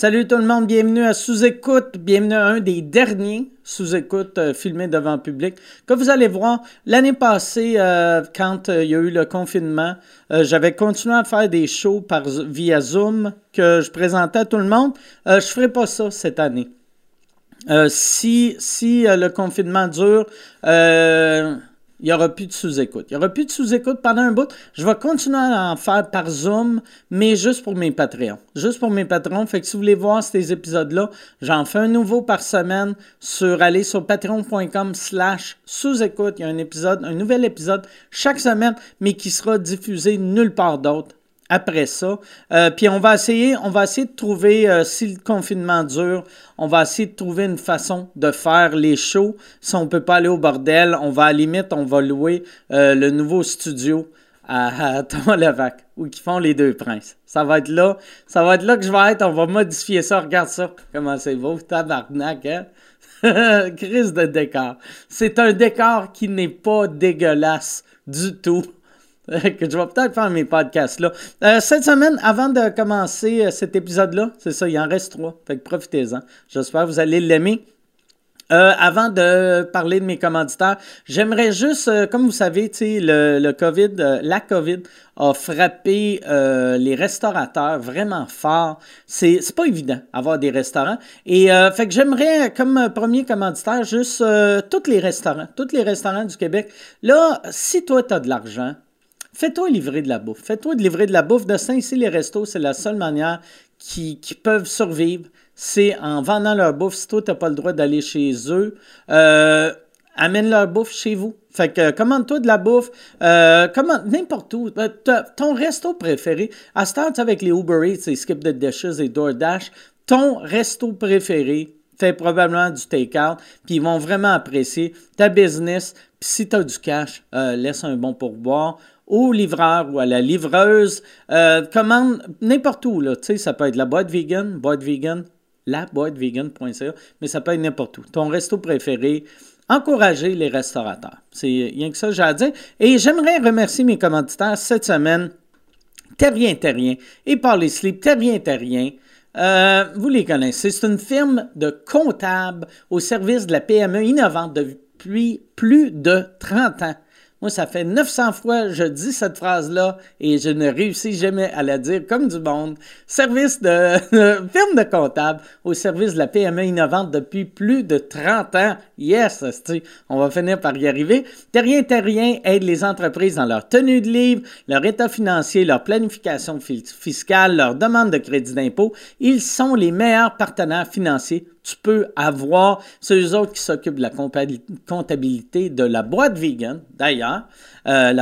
Salut tout le monde, bienvenue à Sous-Écoute, bienvenue à un des derniers Sous-Écoute euh, filmés devant public. Comme vous allez voir, l'année passée, euh, quand euh, il y a eu le confinement, j'avais continué à faire des shows par, via Zoom que je présentais à tout le monde. je ne ferai pas ça cette année. si si le confinement dure, il n'y aura plus de sous-écoute. Il n'y aura plus de sous-écoute pendant un bout. Je vais continuer à en faire par Zoom, mais juste pour mes Patreons. Juste pour mes patrons. Fait que si vous voulez voir ces épisodes-là, j'en fais un nouveau par semaine sur aller sur patreon.com slash sous-écoute. Il y a un épisode, un nouvel épisode chaque semaine, mais qui sera diffusé nulle part d'autre après ça. Euh, puis on va essayer, on va essayer de trouver, euh, si le confinement dure, on va essayer de trouver une façon de faire les shows. Si on ne peut pas aller au bordel, on va à la limite, on va louer euh, le nouveau studio à, Thomas Levac, où ils font les deux princes. Ça va être là, ça va être là que je vais être, on va modifier ça, regarde ça, comment c'est beau, tabarnak, hein? Crise de décor. C'est un décor qui n'est pas dégueulasse du tout. que je vais peut-être faire mes podcasts là. Euh, cette semaine, avant de commencer euh, cet épisode-là, c'est ça, il en reste trois. Fait que profitez-en. J'espère que vous allez l'aimer. Euh, avant de parler de mes commanditaires, j'aimerais juste, comme vous savez, le, le COVID, la COVID a frappé les restaurateurs vraiment fort. C'est, c'est pas évident avoir des restaurants. Et fait que j'aimerais, comme premier commanditaire, juste tous les restaurants, tous les restaurants du Québec. Là, si toi, tu as de l'argent, Fais-toi livrer de la bouffe. Fais-toi livrer de la bouffe. De ça, ici, les restos, c'est la seule manière qui, peuvent survivre. C'est en vendant leur bouffe. Si toi, tu n'as pas le droit d'aller chez eux, euh, amène leur bouffe chez vous. Fait que commande-toi de la bouffe, euh, commande n'importe où. Euh, ton resto préféré, à start avec les Uber Eats, et Skip the Dishes et DoorDash, ton resto préféré, fait probablement du take-out, puis ils vont vraiment apprécier ta business. Puis si tu as du cash, laisse un bon pourboire au livreur ou à la livreuse. Euh, commande n'importe où, là. Tu sais, ça peut être la boîte vegan, boîte vegan, la boîte vegan.ca, mais ça peut être n'importe où. Ton resto préféré. Encourager les restaurateurs. C'est rien que ça, j'ai à dire. Et j'aimerais remercier mes commanditaires cette semaine. Terrien Terrien et Parley Sleep. Terrien Terrien. Euh, vous les connaissez. C'est une firme de comptables au service de la PME innovante depuis plus de 30 ans. Moi, ça fait 900 fois je dis cette phrase-là et je ne réussis jamais à la dire comme du monde. Service de, firme de comptable au service de la PME innovante depuis plus de 30 ans. Yes, on va finir par y arriver. Terrien Terrien aide les entreprises dans leur tenue de livre, leur état financier, leur planification fiscale, leur demande de crédit d'impôt. Ils sont les meilleurs partenaires financiers tu peux avoir. ceux autres qui s'occupent de la comptabilité de la boîte vegan, d'ailleurs, euh.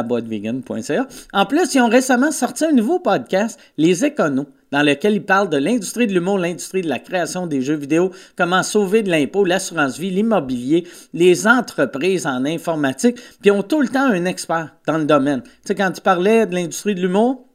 En plus, ils ont récemment sorti un nouveau podcast, Les Éconos, dans lequel ils parlent de l'industrie de l'humour, l'industrie de la création des jeux vidéo, comment sauver de l'impôt, l'assurance vie, l'immobilier, les entreprises en informatique, puis ont tout le temps un expert dans le domaine. Tu sais, quand tu parlais de l'industrie de l'humour,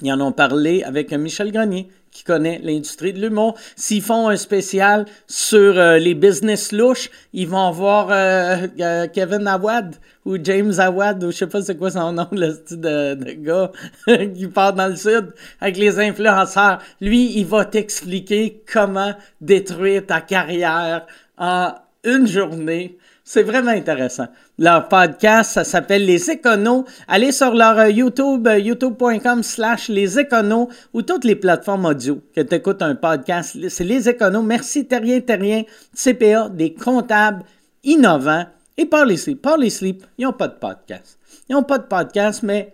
ils en ont parlé avec Michel Grenier, qui connaît l'industrie de l'humour. S'ils font un spécial sur euh, les business louches, ils vont voir euh, euh, Kevin Awad ou James Awad, ou je sais pas c'est quoi son nom, le style de, de gars qui part dans le sud avec les influenceurs. Lui, il va t'expliquer comment détruire ta carrière en une journée c'est vraiment intéressant. Leur podcast, ça s'appelle Les Éconos. Allez sur leur euh, YouTube, euh, youtube.com slash Les Éconos ou toutes les plateformes audio que tu écoutes un podcast. C'est Les Éconos. Merci Terrien Terrien, CPA, des comptables innovants. Et Parley Sleep. Parley Sleep, ils n'ont pas de podcast. Ils n'ont pas de podcast, mais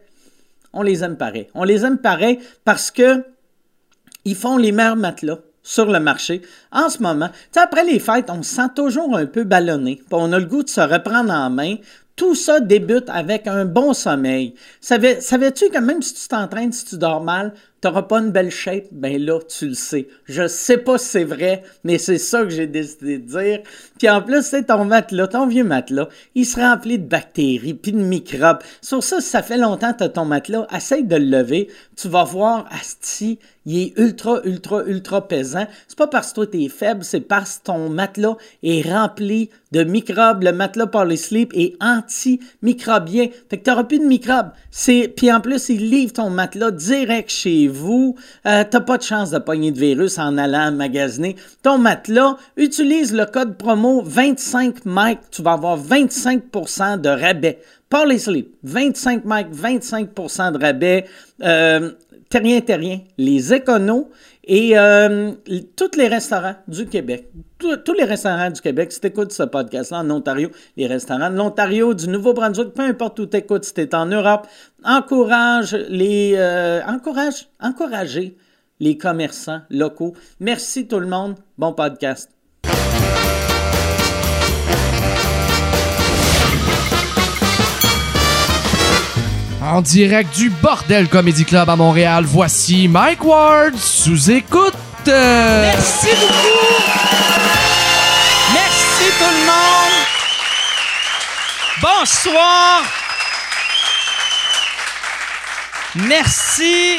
on les aime pareil. On les aime pareil parce que ils font les meilleurs matelas sur le marché. En ce moment, après les fêtes, on se sent toujours un peu ballonné. On a le goût de se reprendre en main. Tout ça débute avec un bon sommeil. Savais-tu que même si tu t'entraînes, si tu dors mal, t'auras pas une belle shape, ben là, tu le sais. Je sais pas si c'est vrai, mais c'est ça que j'ai décidé de dire. Puis en plus, c'est ton matelas, ton vieux matelas, il se remplit de bactéries puis de microbes. Sur ça, ça fait longtemps que tu as ton matelas, essaye de le lever. Tu vas voir, Asti, il est ultra, ultra, ultra pesant. C'est pas parce que toi, tu es faible, c'est parce que ton matelas est rempli de microbes. Le matelas par le sleep est antimicrobien. Fait que t'auras plus de microbes. Puis en plus, ils livrent ton matelas direct chez vous. Euh, t'as pas de chance de pogner de virus en allant magasiner. Ton matelas, utilise le code promo 25 Mike. Tu vas avoir 25% de rabais. Sleep, 25 Mike, 25% de rabais. Euh, Terrien, Terrien, les éconos et euh, tous les restaurants du Québec, tous les restaurants du Québec, si tu écoutes ce podcast-là en Ontario, les restaurants de l'Ontario, du Nouveau-Brunswick, peu importe où tu écoutes, si tu es en Europe, encourage les, euh, encourage, encouragez les commerçants locaux. Merci tout le monde. Bon podcast. En direct du Bordel Comedy Club à Montréal, voici Mike Ward sous écoute. Merci beaucoup. Merci tout le monde. Bonsoir. Merci.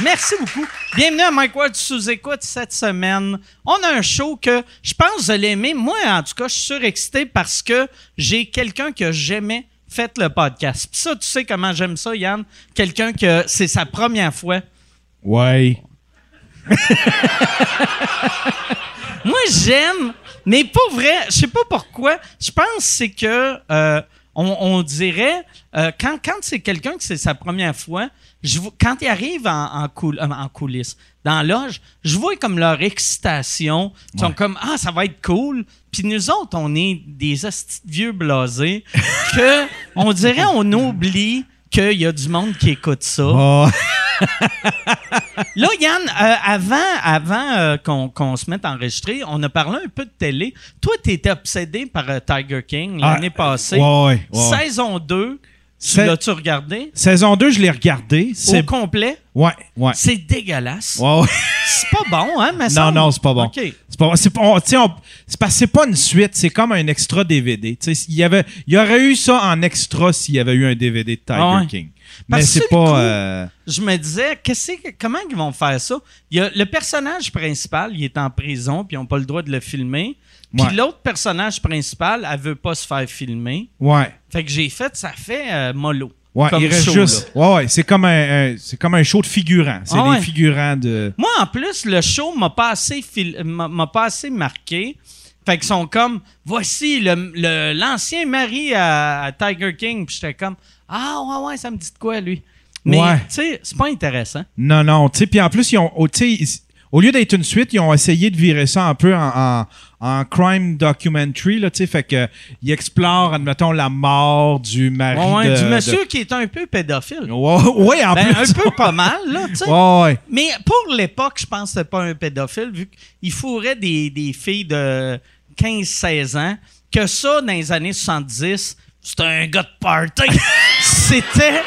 Merci beaucoup. Bienvenue à Mike Ward sous-écoute cette semaine. On a un show que je pense que vous allez aimer. Moi, en tout cas, je suis surexcité parce que j'ai quelqu'un que j'aimais faites le podcast. Puis ça, tu sais comment j'aime ça, Yann? Quelqu'un que c'est sa première fois. Ouais. Moi, j'aime, mais pas vrai. Je sais pas pourquoi. Je pense que c'est que euh, on, dirait euh, quand, quand c'est quelqu'un que c'est sa première fois, je, quand il arrive en, en, en coulisses, dans l'âge, je vois comme leur excitation. Ils sont comme Ah, ça va être cool. Puis nous autres, on est des vieux blasés que on dirait on oublie qu'il y a du monde qui écoute ça. Oh. Là, Yann, euh, avant, avant euh, qu'on se mette à enregistrer, on a parlé un peu de télé. Toi, tu étais obsédé par euh, Tiger King l'année ah, passée. Ouais, Saison 2. L'as-tu regardé? Saison 2, je l'ai regardé. Au complet? Ouais, ouais. C'est dégueulasse. Ouais, ouais. c'est pas bon, hein, mais Non, non, c'est pas bon. OK. C'est pas C'est parce que c'est pas une suite, c'est comme un extra DVD. Il y, avait, il y aurait eu ça en extra s'il y avait eu un DVD de Tiger ah King. mais c'est pas. Euh, je me disais, qu'est-ce comment ils vont faire ça? Il y a, le personnage principal, il est en prison, puis ils n'ont pas le droit de le filmer. Puis l'autre personnage principal, elle veut pas se faire filmer. Ouais. Fait que j'ai fait, ça fait euh, mollo. Ouais, il reste juste. Ouais, ouais, c'est comme un, c'est comme un show de figurants. C'est ah des figurants de. Moi, en plus, le show m'a pas assez m'a pas assez marqué. Fait qu'ils sont comme, voici le, l'ancien mari à, Tiger King. Puis j'étais comme, ah ouais, ouais, ça me dit de quoi, lui? Mais, tu sais, c'est pas intéressant. Non, non, tu sais, puis en plus, ils ont, oh, au lieu d'être une suite, ils ont essayé de virer ça un peu en, crime documentary, là, tu sais, fait que ils explorent, admettons, la mort du mari ouais, du monsieur qui est un peu pédophile. Ouais, en ben, plus. Un peu pas mal, là, tu sais. Ouais, Mais pour l'époque, je pense que c'était pas un pédophile, vu qu'il fourrait des, des filles de 15-16 ans, que ça, dans les années 70, c'était un gars de party. c'était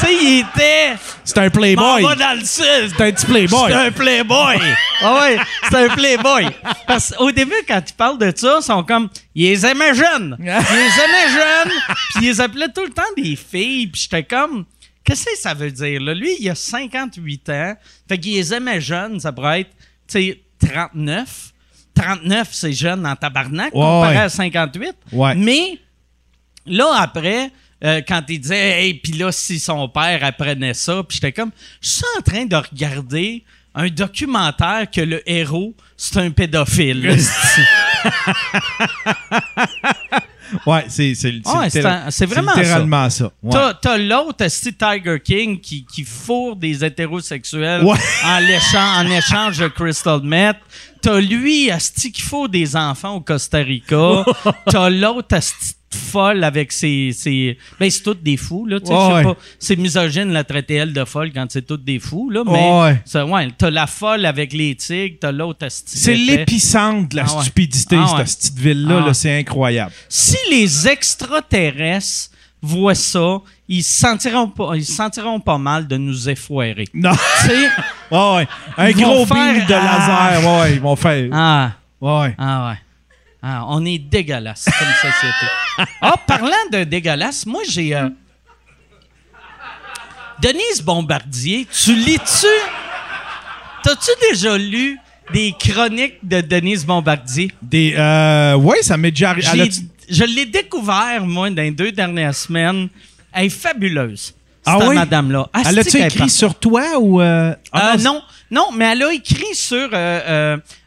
tu sais, il était. C'est un playboy. On dans le sud. C'est un petit playboy. C'est un playboy. ah ouais, c'est un playboy. Parce qu'au début, quand tu parles de ça, ils sont comme. Ils les aimaient jeunes. Ils les aimaient jeunes. Puis ils les appelaient tout le temps des filles. Puis j'étais comme. Qu'est-ce que ça veut dire, là? Lui, il a 58 ans. Fait qu'il les aimait jeunes. Ça pourrait être, tu sais, 39. 39, c'est jeune en tabarnak, comparé à 58. Ouais. Mais là, après, euh, quand il disait, hey, puis là, si son père apprenait ça, puis j'étais comme, je suis en train de regarder un documentaire que le héros, c'est un pédophile. ouais, c'est c'est c'est vraiment littéralement ça. ça. T'as l'autre, c'est Tiger King qui, qui fourre des hétérosexuels en, échange, en échange de crystal meth. T'as lui, Asti, qui fourre des enfants au Costa Rica. T'as l'autre, Asti folle avec ses. ses... Ben, c'est toutes des fous, là. sais pas. C'est misogyne la traiter elle de folle quand c'est toutes des fous, là. Mais. Ça, ouais, t'as la folle avec les tigres, t'as l'autre C'est l'épicentre de la ah stupidité, ah cette petite ville-là. Ah c'est incroyable. Si les extraterrestres voient ça, ils se sentiront pas, ils sentiront pas mal de nous effoirer. Non. ouais, ouais. Un gros beam de laser. Ouais, ils vont faire. Ah. Ouais. Ah ouais. Ah, on est dégueulasse comme société. Ah, parlant de dégueulasse, moi j'ai. Euh, Denise Bombardier, tu lis-tu? T'as-tu déjà lu des chroniques de Denise Bombardier? Des. Euh, oui, ça m'est déjà arrivé. je l'ai découvert, moi, dans les deux dernières semaines. Elle est fabuleuse. Ah cette oui? madame-là. Ah, Elle a-tu écrit sur toi ou. euh, ah Euh, non, non, mais elle a écrit sur.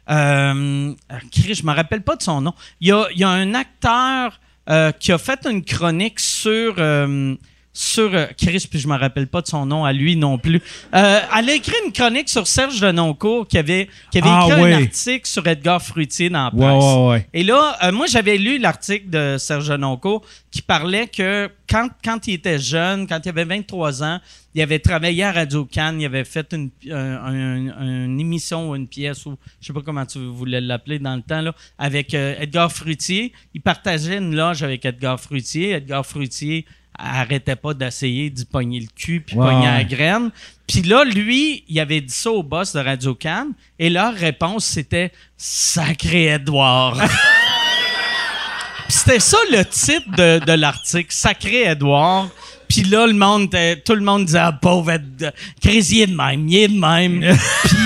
Euh, Chris, je me rappelle pas de son nom. Il y a, il y a un acteur euh, qui a fait une chronique sur. euh, sur euh, Chris, puis je me rappelle pas de son nom à lui non plus. Euh, elle a écrit une chronique sur Serge Denoncourt qui avait, qui avait Ah, écrit oui. un article sur Edgar Fruitier dans la presse. Ouais, ouais, ouais. Et là, euh, moi, j'avais lu l'article de Serge Noncourt qui parlait que quand, quand il était jeune, quand il avait 23 ans, il avait travaillé à Radio Cannes, il avait fait une, un- un- une émission ou une pièce, ou je sais pas comment tu voulais l'appeler dans le temps, là, avec Edgar Fruitier. Il partageait une loge avec Edgar Fruitier. Edgar Fruitier arrêtait pas d'essayer d'y pogner le cul puis Ouais, pogner la graine. Puis là, lui, il avait dit ça au boss de Radio Cannes et leur réponse, c'était « Sacré Edouard ». C'était ça le titre de, de l'article, Sacré Edouard. Puis là, le monde, était- tout le monde disait, ah, pauvre Ed, Chris, il est de même, il est de même. Puis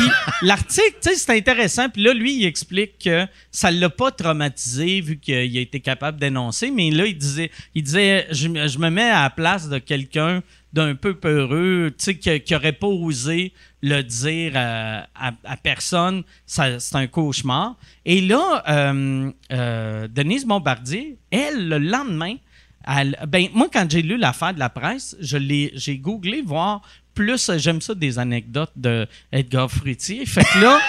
l'article, tu sais, c'est intéressant. Puis là, lui, il explique que ça l'a pas traumatisé vu qu'il a été capable d'énoncer. Mais là, il disait, il disait, je, me- je me mets à la place de quelqu'un d'un peu peureux, tu sais, qui, qui aurait pas osé le dire à, à- à personne. C'est un cauchemar. Et là, euh, euh, Denise Bombardier, elle, le lendemain, elle- ben, moi, quand j'ai lu l'affaire de la presse, je l'ai, j'ai googlé voir plus, j'aime ça, des anecdotes de Edgar Fruitier. Fait que là,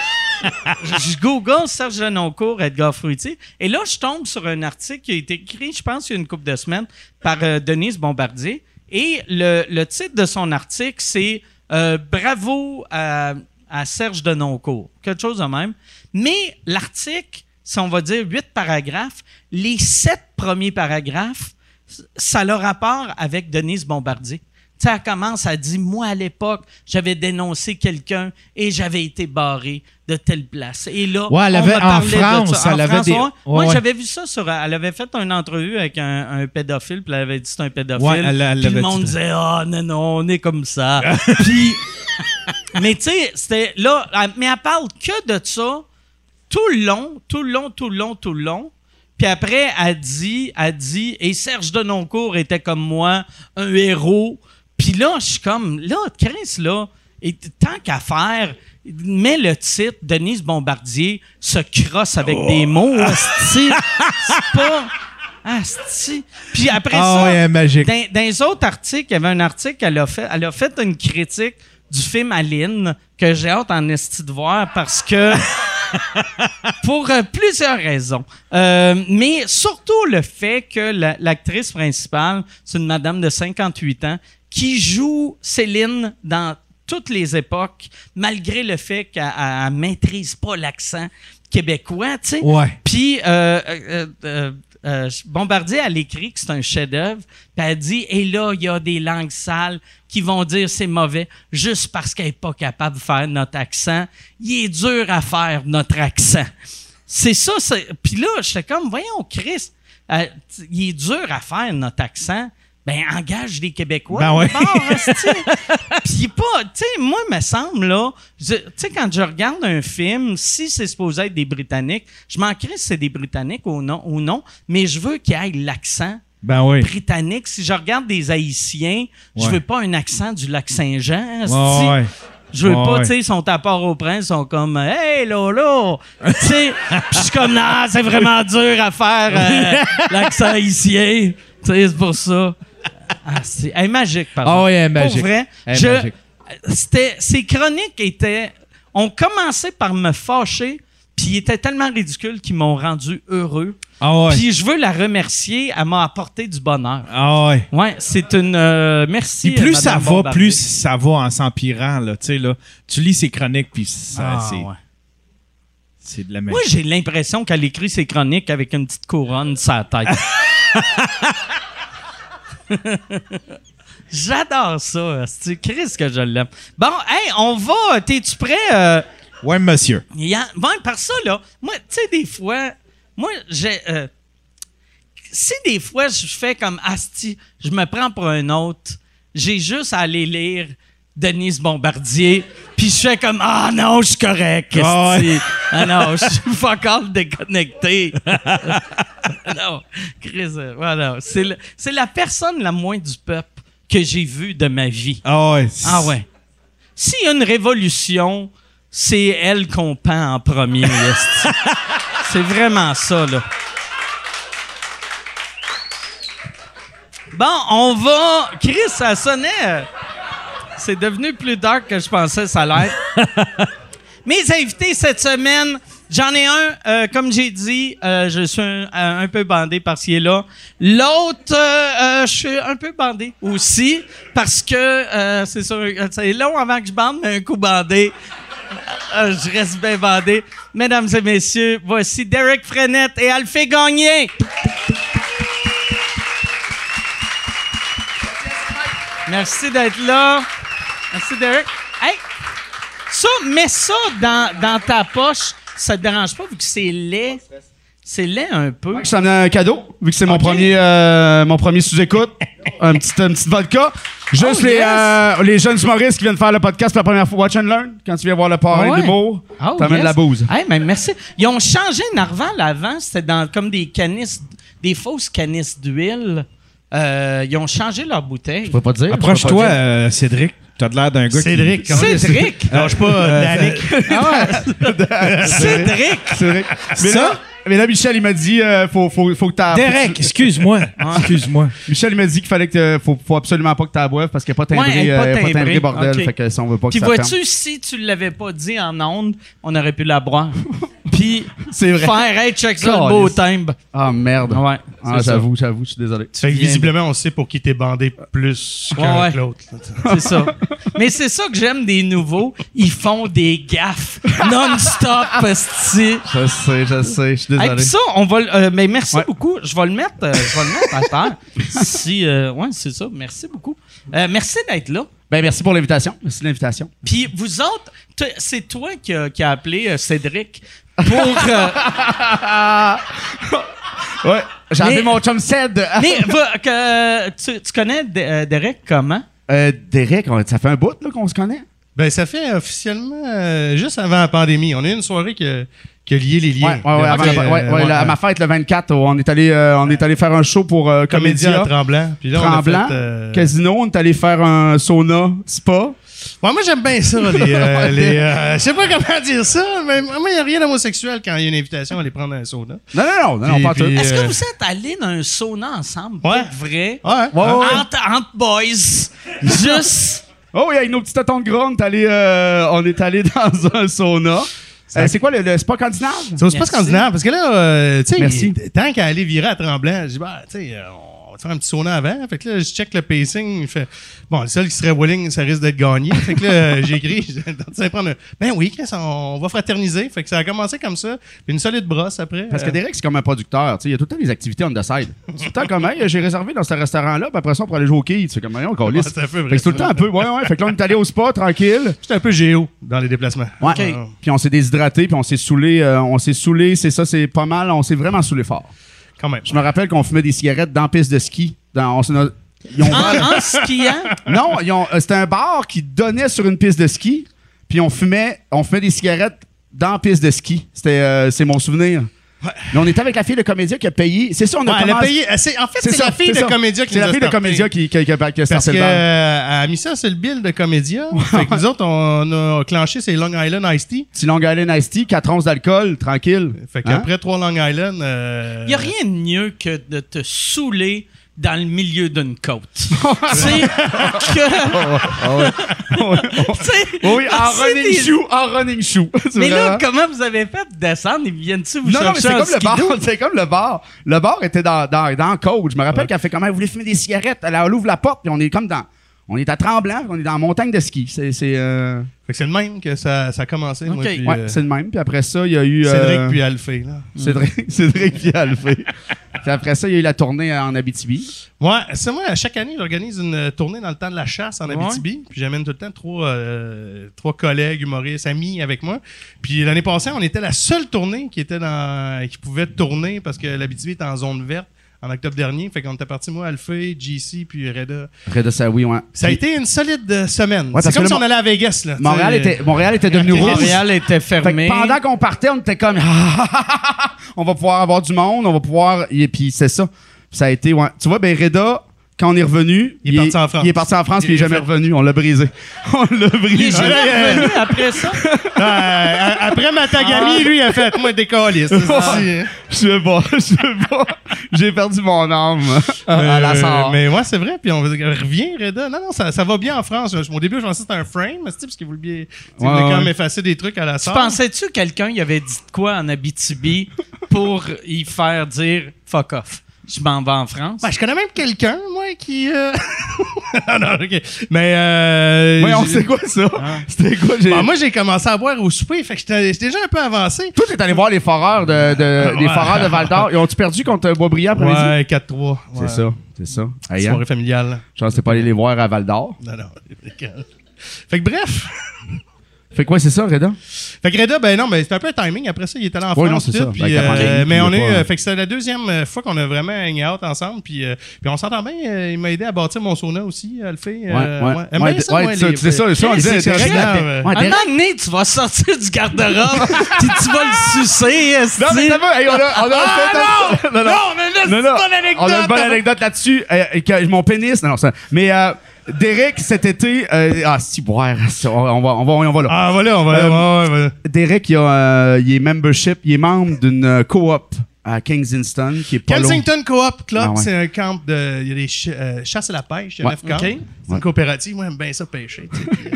je google Serge Denoncourt, Edgar Fruitier, et là, je tombe sur un article qui a été écrit, je pense, il y a une couple de semaines, par euh, Denise Bombardier. Et le, le titre de son article, c'est euh, Bravo à, à Serge Denoncourt. Quelque chose de même. Mais l'article, si on va dire huit paragraphes, les sept premiers paragraphes, ça a le rapport avec Denise Bombardier. Tu sais, elle commence, elle dit Moi, à l'époque, j'avais dénoncé quelqu'un et j'avais été barré de telle place. Et là, Ouais, elle on avait- me en parlait de ça. En elle avait France, des- ouais. ouais, Moi, ouais. j'avais vu ça sur. Elle avait fait une entrevue avec un, un pédophile, puis elle avait dit c'est un pédophile. Elle- elle puis le monde dit. disait Ah, non, non, on est comme ça. puis, mais tu sais, c'était là. Mais elle parle que de ça tout le long, tout le long, tout le long, tout le long. Puis après, elle dit, elle dit, et Serge Denoncourt était comme moi, un héros. Puis là, je suis comme, là, Chris, là, et tant qu'à faire, mets le titre, Denise Bombardier se crosse avec des mots, asti. C'est pas... Asti. Puis après Ah ça, ouais, elle magique. dans, dans les autres articles, il y avait un article qu'elle a fait. Elle a fait une critique du film Aline que j'ai hâte en esti de voir parce que. Pour euh, plusieurs raisons. Euh, mais surtout le fait que la- l'actrice principale, c'est une madame de 58 ans qui joue Céline dans toutes les époques, malgré le fait qu'elle elle maîtrise pas l'accent québécois, tu sais. Ouais. Puis euh, euh, euh, euh, Bombardier, elle écrit que c'est un chef-d'œuvre. Puis elle dit Et là, il y a des langues sales qui vont dire c'est mauvais juste parce qu'elle n'est pas capable de faire notre accent. Il est dur à faire notre accent. C'est ça. Puis là, j'étais comme Voyons, Chris, euh, il est dur à faire notre accent. Ben, engage des Québécois. Ben ouais. Puis pas, tu sais, moi, me semble, là, je- tu sais, quand je regarde un film, si c'est supposé être des Britanniques, je m'en crée si c'est des Britanniques ou non, ou non mais je veux qu'il y ait l'accent Ben oui. britannique. Si je regarde des Haïtiens, je Ouais. veux pas un accent du lac Saint-Jean. Ouais. Je veux pas, tu sais, ils sont à Port-au-Prince, ils sont comme Hey, Lolo! tu sais, puis je suis comme Non, c'est vraiment dur à faire euh, l'accent haïtien. Tu sais, c'est pour ça. Ah, c'est elle est magique, pardon. Ah oui, elle est magique. Pour vrai, Elle est je, magique. c'était, ces chroniques étaient. ont commencé par me fâcher, puis ils étaient tellement ridicules qu'ils m'ont rendu heureux. Ah ouais. Puis je veux la remercier, elle m'a apporté du bonheur. Ah ouais. Ouais, c'est une. euh, merci. Puis plus euh, ça va, Bombardier. plus ça va en s'empirant, là. Tu sais, là. Tu lis ses chroniques, puis ça, Ah, c'est, ouais. c'est de la magie. Moi, j'ai l'impression qu'elle écrit ses chroniques avec une petite couronne sur la tête. J'adore ça. C'est Chris que je l'aime. Bon, hey, on va. T'es-tu prêt? euh, Ouais, monsieur. a- bon, par ça, là, moi, tu sais, des fois, moi, j'ai. euh, si des fois je fais comme Asti, je me prends pour un autre, j'ai juste à aller lire Denise Bombardier, puis je fais comme Ah non, je suis correct. Asti. Ah non, je suis fuck all déconnecté. non, Chris, euh, voilà. C'est le- c'est la personne la moins du peuple que j'ai vue de ma vie. Ah ouais. Ah ouais. S'il y a une révolution, c'est elle qu'on pend en premier. c'est vraiment ça, là. Bon, on va. Chris, ça sonnait. Euh, C'est devenu plus dark que je pensais ça allait être. Mes invités cette semaine, j'en ai un, euh, comme j'ai dit, euh, je suis un, un peu bandé parce qu'il est là. L'autre, euh, euh, je suis un peu bandé aussi parce que euh, c'est sûr, c'est long avant que je bande, mais un coup bandé. euh, je reste bien bandé. Mesdames et messieurs, voici Derek Frenette et Alphée Gagné. Merci d'être là. Merci, Derek. Hey, ça, mets ça dans, dans ta poche. Ça te dérange pas vu que c'est laid? C'est laid un peu. Je t'en ai un cadeau, vu que c'est mon premier, euh, mon premier sous-écoute. un petit, une petite vodka. Juste Oh, les, yes. euh, les jeunes humoristes qui viennent faire le podcast pour la première fois. Watch and learn. Quand tu viens voir le parrain ouais. de l'humour, Oh, t'amènes yes. de la bouse. Hey, mais merci. Ils ont changé Narval avant. C'était dans comme des canisses, des fausses canisses d'huile. Euh, ils ont changé leur bouteille. Je peux pas te dire. Approche-toi, euh, Cédric. T'as de l'air d'un gars Cédric. comment- Cédric? Non, je suis pas euh, Danick. Ah ouais? Cédric? Vrai. Mais Ça? là, mais là, Michel, il m'a dit, euh, faut, faut, faut que t'as. Derek, excuse-moi. Excuse-moi. Michel, il m'a dit qu'il fallait que, faut, faut absolument pas que t'as boive parce qu'elle est pas timbrée, Ouais, euh, pas timbrée. bordel. Fait que si on veut pas que Puis vois-tu, si tu l'avais pas dit en ondes, on aurait pu la boire. Puis C'est vrai. faire, hey, check ça, le beau timbre. Ah, merde. Ouais. Ah, j'avoue, j'avoue, je suis désolé. Fait que visiblement, on sait pour qui t'es bandé plus qu'un Ouais, ouais. que l'autre. C'est ça. Mais c'est ça que j'aime des nouveaux. Ils font des gaffes non-stop. Je sais, je sais, suis Hey, ça, on va. euh, mais merci Ouais. beaucoup. Je vais le mettre. euh, je vais le mettre à terre. Si, euh, ouais, c'est ça. Merci beaucoup. Euh, merci d'être là. Ben, merci pour l'invitation. Merci de l'invitation. Puis vous autres, c'est toi qui a, qui a appelé euh, Cédric pour. euh, Ouais. J'ai appelé mon chum Ced. mais va- que, tu, tu connais D- euh, Derek comment? Euh, Derek, ça fait un bout là, qu'on se connaît. Ben, ça fait officiellement euh, juste avant la pandémie. On a eu une soirée qui a, qui a lié les liens. Ouais, euh, ouais, à ma fête le 24, on est allé, euh, on est allé faire un show pour euh, Comédien Comédia. Tremblant. Puis là, on a Tremblant, fait, euh, Casino, on est allé faire un sauna, spa. Ouais, moi, j'aime bien ça, les. euh, les, euh, je sais pas comment dire ça, mais moi, il n'y a rien d'homosexuel quand il y a une invitation à aller prendre un sauna. Non, non, non, non, Puis- pas tout. Est-ce que vous êtes allés dans un sauna ensemble? Ouais. Pour vrai? Ouais. Ouais, ouais. Entre, entre boys. Juste. Oh, oui, avec nos petits tatons de gras, on est allé, euh, on est allé dans un sauna. Euh, c'est quoi le, le spa scandinave? C'est au spa scandinave, parce que là, euh, tu sais, tant qu'à aller virer à Tremblant, je dis, bah, tu sais, euh, on faire un petit sauna avant. Fait que là, je check le pacing. Je fais, bon, le seul qui serait willing, ça risque d'être gagné. Fait que là, euh, j'ai prendre un- ben oui, Chris, on, on va fraterniser. Fait que ça a commencé comme ça. Puis une solide brosse après. Parce que Euh, Derek, c'est comme un producteur. tu sais, Il y a tout le temps des activités on the side. C'est tout le temps comme, hey, j'ai réservé dans ce restaurant-là, puis après ça, on pourrait aller jouer au quai. C'est comme, on ouais, c'est tout le temps un peu, ouais, ouais. Fait que là, on est allé au spa, tranquille. J'étais un peu géo dans les déplacements. Ouais. Ok. Puis on s'est déshydraté, puis on s'est saoulé. euh, on s'est saoulé, c'est ça, c'est pas mal. On s'est vraiment saoulé fort. Quand même. Je me rappelle qu'on fumait des cigarettes dans la piste de ski. Dans, on s'en a- ils ont ouvert- En, en skiant? non, ils ont- euh, c'était un bar qui donnait sur une piste de ski, puis on fumait, on fumait des cigarettes dans piste de ski. C'était, euh, c'est mon souvenir. Mais on était avec la fille de comédia qui a payé. C'est ça, on a Ouais, elle a commencé- payé. c'est- en fait, c'est la fille de. Comédia qui C'est la a fille de. Comédia qui, qui, qui, qui a Parce starté que le bar. euh, elle a mis ça sur le bill de Comédia. fait que nous autres, on a clenché ces Long Island Iced Tea. Petit Long Island Iced Tea, 4 onces d'alcool, tranquille. Fait Hein? qu'après trois Long Island. euh, Il n'y a rien de mieux que de te saouler dans le milieu d'une côte. tu sais, que. Tu sais, Oui, en ah, running shoe, en running shoe. Mais là, comment vous avez fait de descendre? Ils viennent-tu vous Non, non, mais chercher c'est comme le bar. C'est comme le bar. Le bar était dans, dans, dans le code. Je me rappelle qu'elle fait comment elle voulait fumer des cigarettes? Elle, elle ouvre la porte, puis on est comme dans. On est à Tremblant, on est dans la montagne de ski. C'est. c'est, euh, c'est le même que ça, ça a commencé. moi, Ok. puis, ouais, euh, c'est le même. Puis après ça, il y a eu. Cédric euh, puis Alphée. Là. Cédric, Cédric puis Alphée. puis après ça, il y a eu la tournée en Abitibi. Ouais, c'est moi, chaque année, j'organise une euh, tournée dans le temps de la chasse en Abitibi. Puis j'amène tout le temps trois, trois collègues, humoristes, amis avec moi. Puis l'année passée, on était la seule tournée qui était dans qui pouvait tourner parce que l'Abitibi est en zone verte en octobre dernier. Fait qu'on était parti, moi, Alphée, JC, puis Reda. Reda Saoui, ouais. Ça a été une solide euh, semaine. Ouais, c'est comme si le on allait à Vegas. Là, Montréal était, Montréal était devenu rouge. Montréal était Fait que fermé. pendant qu'on partait, on était comme on va pouvoir avoir du monde, on va pouvoir et puis c'est ça. Ça a été ouais. Tu vois ben Reda quand on est revenu, Il est parti en France. Il est parti en France puis il est Il a jamais fait- revenu, on l'a brisé. on l'a Il est brisé. jamais revenu après ça? Euh, après Matagami, lui, il a fait moi des câlisses. Je sais pas, je sais pas. J'ai perdu mon âme à la Euh, sort. Mais ouais, c'est vrai. Puis on revient, Reda. Non, non, ça, ça va bien en France. Au début, je pensais que c'était un frame, mais c'est parce qu'il voulait, bien- il Ouais, quand ouais. même effacer des trucs à la Tu sorte. pensais-tu que quelqu'un y avait dit quoi en Abitibi pour y faire dire fuck off? Je m'en vais en France? Ben, je connais même quelqu'un, moi, qui. Euh... non, non, ok. Mais. Euh, Ouais, on sait quoi ça? C'était quoi? J'ai Bon, moi, j'ai commencé à boire au souper, fait que j'étais j'étais déjà un peu avancé. Toi, t'es allé voir les foreurs de, de- les foreurs de Val d'Or. Ils ont-tu perdu contre Boisbriand après-midi? Ouais, 4-3. C'est ça, c'est ça. Hey, hein? Soirée familiale. Je pense que t'es pas allé les voir à Val d'Or. Non, non. Fait que bref. Fait quoi, c'est ça, Reda? Fait que Reda, ben non, mais c'était un peu un timing. Après ça, il était là en Ouais, France. non, c'est tout, ça. la euh, pandémie, mais on est. pas- euh, fait que c'était la deuxième euh, fois qu'on a vraiment hang out ensemble. Puis, euh, puis on s'entend bien. euh, il m'a aidé à bâtir mon sauna aussi, à le faire. euh, ouais. Aime Ouais, ça, ouais, moi, ça, les- c'est ça, ça, on disait, c'est c'est correct, euh, Ouais, un moment donné, tu vas sortir du garde-robe puis tu vas le sucer. Non, mais t'as vu, hey, on a, on a Ah, fait un- non, non, Non, on a une non, non. bonne anecdote. On a une bonne anecdote là-dessus. euh, et que mon pénis, non, non, ça. Mais euh, Derek, cet été, euh, ah, si, boire, on va, on va, on va là. Ah, voilà, on va là. Euh, ouais, ouais, ouais. Derek, il, a, euh, il est membership, il est membre d'une euh, coop à Kensington qui est pas. Kensington Co-op Club, Ah ouais. c'est un camp de. Il y a des ch- euh, chasses à la pêche, il y a Ouais. neuf camps. Ok. C'est une coopérative, moi, j'aime bien ça pêcher. tu sais, puis, euh,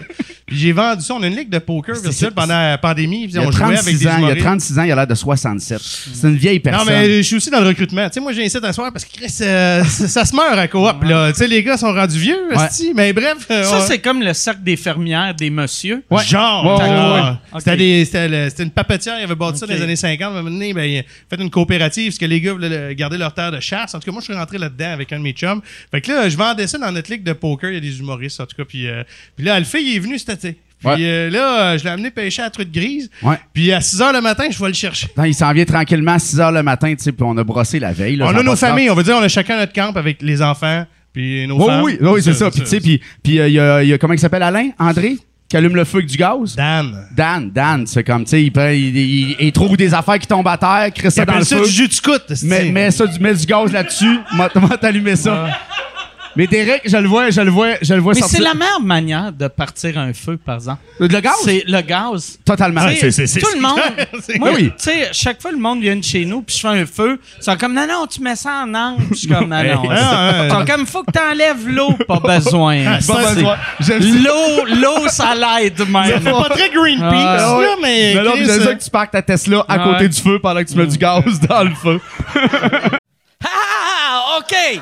puis j'ai vendu ça. On a une ligue de poker virtuelle pendant la pandémie. puis a on jouait avec 36 des ans, il a humoristes. 36 ans, il a l'air de 67. C'est une vieille personne. Non, mais je suis aussi dans le recrutement. Tu sais, moi, j'ai incité à soir parce que Chris, euh, ça, ça se meurt à coop, là. Tu sais, les gars sont rendus vieux, Ouais. mais bref. euh, Ça, on- c'est comme le cercle des fermières des messieurs. Ouais. Genre, ouais, ouais. C'était, Ok. des- c'était le- c'était une papetière, il avait bâti ça dans les années 50. À un moment donné, ben, il a fait une coopérative parce que les gars voulaient le- garder leur terre de chasse. En tout cas, moi, je suis rentré là-dedans avec un de mes chums. Fait que là, je vendais ça dans notre ligue de poker. Il y a des humoristes, en tout cas. Puis, euh, puis là, Alphée, il est venu Puis Ouais. euh, là, je l'ai amené pêcher à la truite grise. Ouais. Puis à 6 h le matin, je vais le chercher. Non, il s'en vient tranquillement à 6 h le matin, tu sais, puis on a brossé la veille. là, on ça a nos familles, on va dire, on a chacun notre camp avec les enfants. Puis nos Oui, femmes. oui, oui, c'est ça. Puis, tu sais, puis, euh, il y, a, y a, comment il s'appelle, Alain? André? Qui allume le feu avec du gaz? Dan. Dan, Dan, c'est comme, tu sais, il, prend- il, il- il trouve des affaires qui tombent à terre, crée ça dans le ça feu. du jus de scout. Mets, mets ça, du, mets du gaz là-dessus, m'a t'allumer ça. Mais Derek, je le vois, je le vois, je le vois Mais sortir. c'est la meilleure manière de partir un feu, par exemple. Le gaz? C'est le gaz. Totalement. C'est- c'est- tout c'est le monde. c'est Moi. Oui. tu sais, chaque fois le monde vient de chez nous, puis je fais un feu, ils sont comme non non, tu mets ça en angle. Je suis comme non non. Ah, Ils sont comme faut que t'enlèves l'eau, pas besoin. Pas C'est- besoin. L'eau, l'eau, ça l'aide Ça même. fait pas très Greenpeace, Ah, là, mais. Mais j'aime euh, ça que tu parques ta Tesla à Ah côté ouais. du feu pendant que tu mets du gaz dans le feu. Ah, OK.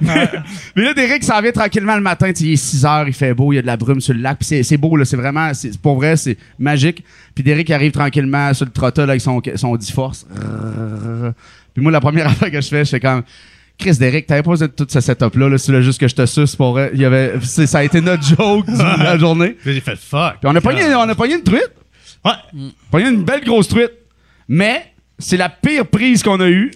Mais là, Derek s'en vient tranquillement le matin. Il est 6 heures, il fait beau, il y a de la brume sur le lac. C'est, beau, là. C'est vraiment, pour vrai, c'est magique. Puis Derek arrive tranquillement sur le trottoir avec son, son 10 force. Puis moi, la première affaire que je fais, je fais comme. Chris Derek, t'avais pas besoin de tout ce setup-là, là, c'est juste que je te suce pour vrai. Il y avait, ça a été notre joke de la journée. J'ai fait fuck. Puis on a pogné, on a pogné une truite. Ouais. Pogné une belle grosse truite. Mais c'est la pire prise qu'on a eue.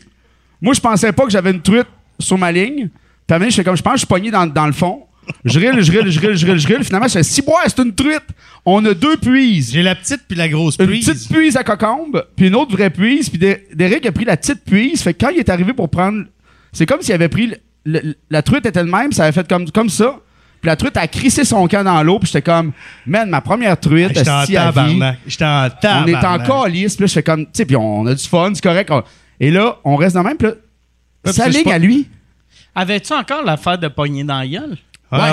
Moi, je pensais pas que j'avais une truite sur ma ligne. Puis à fais comme je pense, que je suis pogné dans, dans le fond. Je rille, je rille, je rille, je rille, je rille. Finalement, je fais si boire, c'est une truite. On a deux puises. J'ai la petite puis la grosse Une prise. petite puise à cocombe, puis une autre vraie puise. Puis Der- Derek a pris la petite puise. Fait que quand il est arrivé pour prendre. C'est comme s'il avait pris. le- le- la truite était le même, ça avait fait comme, comme ça. Puis la truite a crissé son camp dans l'eau. Puis j'étais comme, man, ma première truite, J'étais en tabarnak. J'étais en On tabarnak. est en calice. Puis là, je fais comme, tu sais, puis on a du fun, c'est correct. on- Et là, on reste dans le même. Puis là, sa ligne pas- à lui. Avais-tu encore l'affaire de pogner dans la gueule? Ouais, ouais.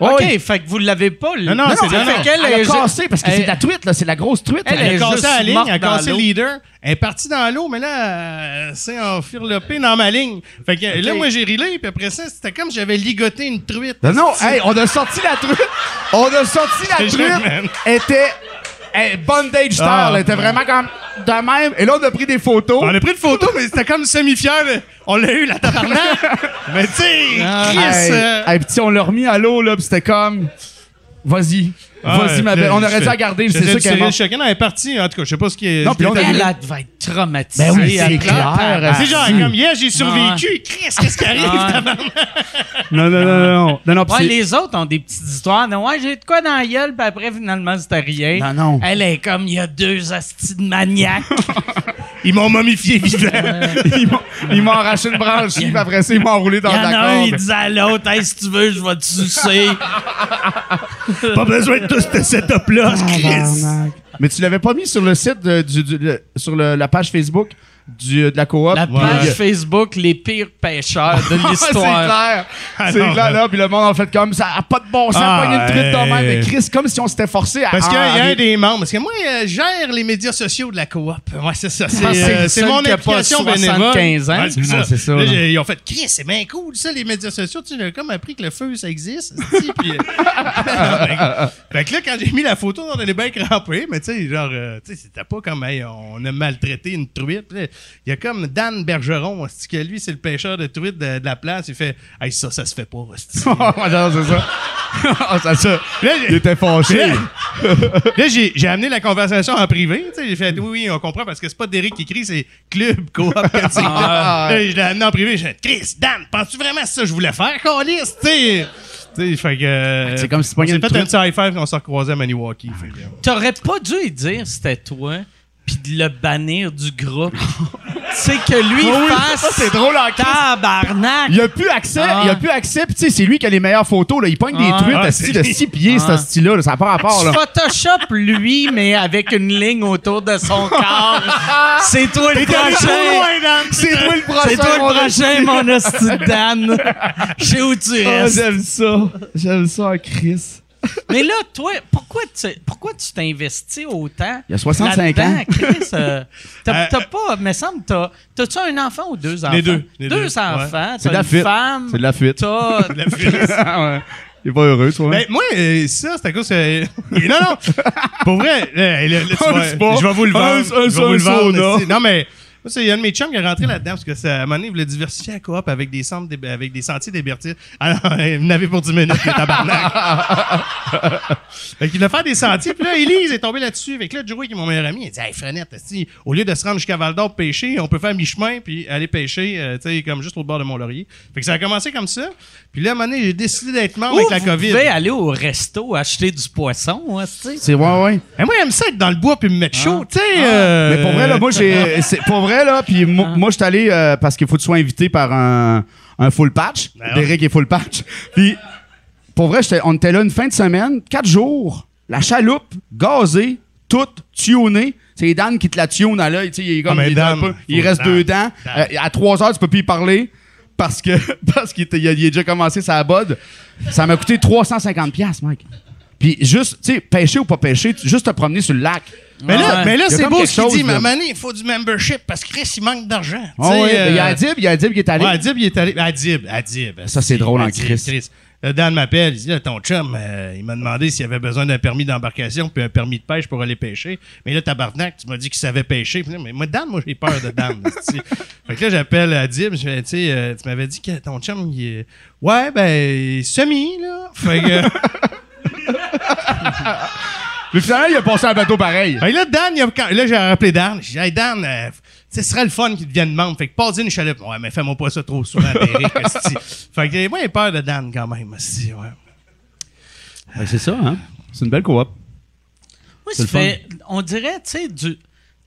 Ouais, OK, ouais. fait que vous l'avez pas. Non, non, Non, c'est non, non, elle, a cassé parce que elle- c'est la truite, là. C'est la grosse truite. Elle a cassé la ligne, elle a cassé le leader. Elle est partie dans l'eau, mais là, elle s'est enfirlopée dans ma ligne. Fait que là, moi, j'ai rilé, puis après ça, c'était comme si j'avais ligoté une truite. Non, non, hey, on a sorti la truite. On a sorti la truite. était hey, bondage style. Ah. Elle était vraiment comme de même. Et là, on a pris des photos. On a pris une photo, mais c'était comme semi-fier. On l'a eu, la tabarnak. mais tu sais, Chris... Hey, euh, hey, on l'a remis à l'eau, là, puis c'était comme. Vas-y. Vas-y, ouais, ma belle. On aurait dû la garder, je c'est du qu'elle est. Chacun, est partie. En tout cas, je sais pas ce qui est. Non, puis on a- devait être traumatisée. Ben oui, c'est clair. C'est genre, comme hier, j'ai survécu. Chris, qu'est-ce qui arrive? Ah. Non, non, non, non. Non, non, les autres ont des petites histoires. de, Ouais, j'ai de quoi dans la gueule, puis après, finalement, c'était rien. Non, non. Elle est comme, il y a deux hosties de maniaques. Ils m'ont momifié vivant. ils m'ont- ils m'ont arraché une branche, puis après ça, ils m'ont enroulé dans Il y en la a un, il corde. disait à l'autre, hey, si tu veux, je vais te sucer. Pas besoin de tout ce setup-là, Chris. Tabarnak. Mais tu l'avais pas mis sur le site, de- du, du- le- sur le- la page Facebook? Du, de la coop. La Ouais. page Facebook, les pires pêcheurs de c'est l'histoire. clair. Ah c'est clair, mais- là. Puis le monde en fait comme ça. a pas de bon sens. Ah, pas une truite de même. Mais Chris, comme si on s'était forcé à. Parce qu'il y a en- des membres. Parce que moi, euh, je gère les médias sociaux de la coop. Ouais, c'est ça. C'est que c'est euh, c'est mon implication 75 bénévole. ans. Ouais, c'est ça. c'est ça, Là, là. j'ai- ils ont fait, Chris, c'est bien cool, ça, les médias sociaux. Tu sais, j'ai comme appris que le feu, ça existe. puis, euh, fait que là, quand j'ai mis la photo, on est bien crampé. Mais tu sais, genre, euh, tu sais, c'était pas comme, hey, on a maltraité une truite. Là, Il y a comme Dan Bergeron, que lui, c'est le pêcheur de truite de, de la place. Il fait, hey, ça, ça se fait pas. non, c'est ça. Ah, ça, ça. Là, j'ai- Il était fâché. Là, j'ai, j'ai amené la conversation en privé. Tu sais, j'ai fait, oui, oui, on comprend parce que c'est pas Derek qui écrit, c'est Club Coop. Là, Ah, je l'ai amené en privé. J'ai fait, Chris, Dan, penses-tu vraiment que c'est ça que je voulais faire, Calis? Tu sais, Tu sais, fait que. euh, C'est comme si on s'est une fait un petit high five quand on s'est recroisé à Maniwaki. T'aurais pas dû lui dire c'était toi, puis de le bannir du groupe. tu sais que lui Ah oui, fasse ça, c'est drôle en tabarnak. Il a plus accès, Ah. il a plus accès, tu sais, c'est lui qui a les meilleures photos, là. Il pogne Ah. des truites Ah, à c'est style de lui. 6 pieds, Ah. ce style-là, là. Ça n'a pas rapport, là. Photoshop lui, mais avec une ligne autour de son corps. C'est toi le prochain. loin, Dan! C'est toi le prochain, C'est toi mon le prochain, mon hostie de Dan. Je sais où tu restes. j'aime ça. J'aime ça, Chris. Mais là, toi, pourquoi tu pourquoi tu t'investis autant? Il y a 65 là-dedans, ans. Chris, euh, t'as, Euh, t'as pas, me semble, t'as, t'as-tu un enfant ou deux enfants? deux, les deux, enfants. C'est T'as de la une fuite. femme. C'est de la fuite. T'as. La fuite. Ah, ouais. Il est pas heureux, toi. Ben, moi, euh, ça, c'est à cause que. non, non! Pour vrai, là, là, tu Un vas- spa. je vais vous le Un- vendre. un- je vais vous un le vendre. Non, mais. Moi, C'est un de mes chums qui est rentré là-dedans parce que ça, à un moment donné, il voulait diversifier la coop avec des, centres avec des sentiers d'hébertir. Alors, il en avait pour 10 minutes, le tabarnak. fait qu'il voulait faire des sentiers. Puis là, Élise est tombée là-dessus. Fait que là, Joey, qui est mon meilleur ami, il dit Hey, Frenette, au lieu de se rendre jusqu'à Val d'Or pêcher, on peut faire mi-chemin puis aller pêcher, euh, tu sais, comme juste au bord de Mont-Laurier. Fait que ça a commencé comme ça. Puis là, à un moment donné, j'ai décidé d'être membre Ou avec la vous COVID. pouvez aller au resto acheter du poisson, hein, tu sais? C'est ouais, ouais. Mais moi, j'aime ça être dans le bois puis me mettre chaud, tu sais. Ah. euh, Mais pour vrai, là, moi, j'ai. c'est- Pour vrai, là, puis moi, moi, je suis allé euh, parce qu'il faut que tu sois invité par un, un full patch. Ben ouais. Derek est full patch. Puis, pour vrai, on était là une fin de semaine, quatre jours, la chaloupe, gazée, toute tunée. C'est Dan qui te la tune à l'œil, il est comme. Ah, il, Dan, peu- il reste Dan. deux dents. Euh, à trois heures, tu peux plus y parler parce que parce qu'il a, il a déjà commencé sa bod. Ça m'a coûté 350$, piastres, mec. Puis juste, tu sais, pêcher ou pas pêcher, tu- juste te promener sur le lac. Mais là, Ouais. mais là c'est beau ce qu'il dit, mais il faut du membership parce que Chris, il manque d'argent. Ah ouais, euh, Il y a Adib, il y a Adib qui est allé. Ouais, Adib, il est allé. Adib, Adib. Ça, c'est drôle en Adib, Christ. Là, Dan m'appelle, il dit là, ton chum, euh, il m'a demandé s'il avait besoin d'un permis d'embarcation puis un permis de pêche pour aller pêcher. Mais là, tabarnak, tu m'as dit qu'il savait pêcher. Puis là, mais moi, Dan, moi, j'ai peur de Dan. fait que là, j'appelle Adib, je fais, tu sais, euh, tu m'avais dit que ton chum, il est. Ouais, ben, semi, là. Fait que. Mais finalement, il a passé un bateau pareil. Là, Dan, il a- quand- là, j'ai rappelé Dan. J'ai dit, hey, Dan, euh, ce serait le fun qu'il devienne membre. Fait que passe une chaloupe. Ouais, mais fais-moi pas ça trop souvent, Derek. Fait que moi, j'ai peur de Dan quand même, esti, ouais. c'est ça, hein? C'est une belle coop. Moi, C'est fait, on dirait, tu sais, du,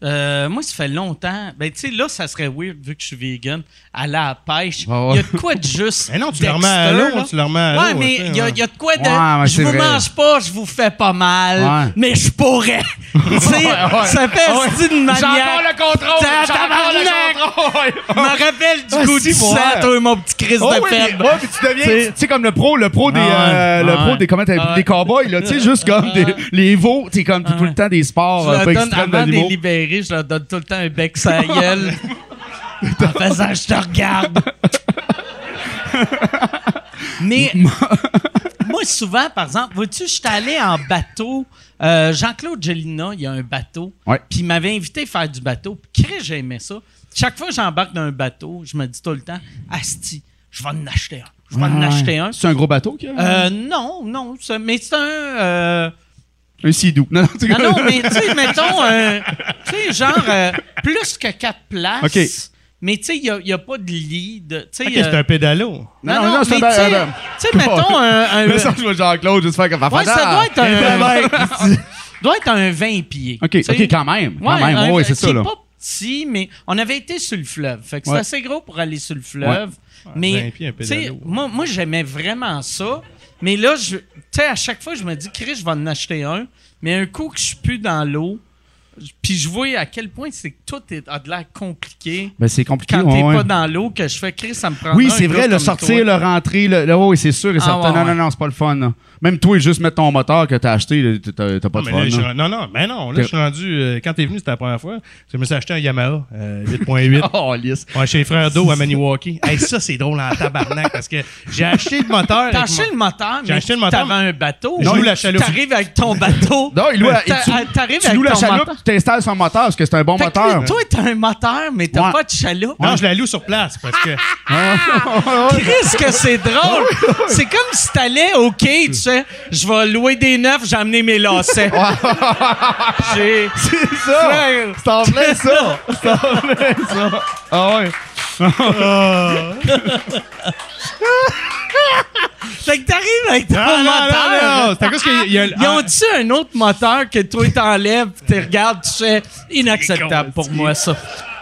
Euh, moi, ça fait longtemps. Ben, tu sais, là, ça serait weird vu que je suis vegan. Aller à la pêche. Ouais, ouais. Il y a de quoi de juste. Mais non, tu le remets à l'eau, tu le remets à Ouais, l'eau, mais tu sais, il y, a- ouais. il y a de quoi de. Ouais, ouais, je vous vrai. mange pas, je vous fais pas mal. Ouais. Mais je pourrais. tu sais, ouais. ça fait Ouais. c'est d'une J'ai encore manière. le contrôle! J'ai encore le contrôle! Je me rappelle du Ah, goût si, du sang, toi, mon petit Chris Oh, de oui, mais- ouais, puis tu deviens, tu sais, comme le pro, le pro des, Ah ouais, euh, le ah pro ouais. des, comment t'as- Ah des cowboys, là, tu sais, juste comme des, les veaux, tu sais, comme tout le temps des sports leur donne, extrêmes de je leur donne tout le temps un bec la gueule. en faisant, je te regarde. Mais moi, souvent, par exemple, vois-tu, je suis allé en bateau. Euh, Jean-Claude Gelina, il y a un bateau. Puis il m'avait invité à faire du bateau. Puis j'aimais ça. Chaque fois que j'embarque dans un bateau, je me dis tout le temps, Asti, je vais en acheter un. Je vais en acheter un. C'est un gros bateau, qu'il y a? Euh, non, non, mais c'est un. euh, Un sidou. Non, non, non, non, mais tu sais, mettons, euh, tu sais, genre, euh, plus que quatre places. OK. Mais tu sais, il n'y a, pas de lit. De, tu sais, Ok, euh, c'est un pédalo. Non, Non, non, non, c'est mais un tu sais, ba- tu sais, mettons un. un- Mais ça, je vois Jean-Claude juste faire comme ouais, ça doit être un. doit être un 20 pieds. OK. OK, quand même. Quand Ouais, même, ouais, c'est ça, là. pas petit, mais on avait été sur le fleuve. Fait que c'est Ouais. assez gros pour aller sur le fleuve. mais, 20 pieds, un tu sais, pédalo. moi, moi j'aimais vraiment ça. Mais là, je- tu sais, à chaque fois, je me dis, Chris, je vais en acheter un. Mais un coup que je suis plus dans l'eau, puis je vois à quel point c'est que tout est, a de l'air compliqué Ben, c'est compliqué, quand t'es ouais. pas dans l'eau, que je fais Chris, ça me prend Oui, c'est vrai, le sortir, le rentrer, le, le- oui, c'est sûr et Ah, certain. ouais, non, non, non, c'est pas le fun. là. Même toi, juste mettre ton moteur que t'as acheté, t'as t'as pas Non, de mais là, je fun. non, non, mais non. Là, je suis rendu. euh, quand t'es venu, c'était la première fois. Je me suis acheté un Yamaha euh, 8.8. Oh, lisse. Ouais, chez les frères d'eau à Maniwaki. hey, ça, c'est drôle en tabarnak parce que j'ai acheté le moteur. T'as acheté mon- le moteur, J'ai mais acheté le moteur. t'avais un bateau. Je loue la chaloupe. T'arrives avec ton bateau. Non, il loue tu- T'arrives Tu avec loues la chaloupe, moteur. tu t'installes son moteur parce que c'est un bon Fait moteur. toi, t'as un moteur, mais t'as Ouais. pas de chaloupe. Non, je la loue sur place parce que. Chris, que c'est drôle. C'est comme si t'allais au quai, tu je vais louer des neufs, j'ai amené mes lacets. J'ai... C'est ça! Frère, C'est en plein ça! C'est en plein ça! Ah ouais! Fait que t'arrives avec ton Non, moteur. non, non. C'est à cause qu'il y a. Ils ont-tu un autre moteur que toi t'enlèves, tu regardes, tu fais inacceptable pour moi ça.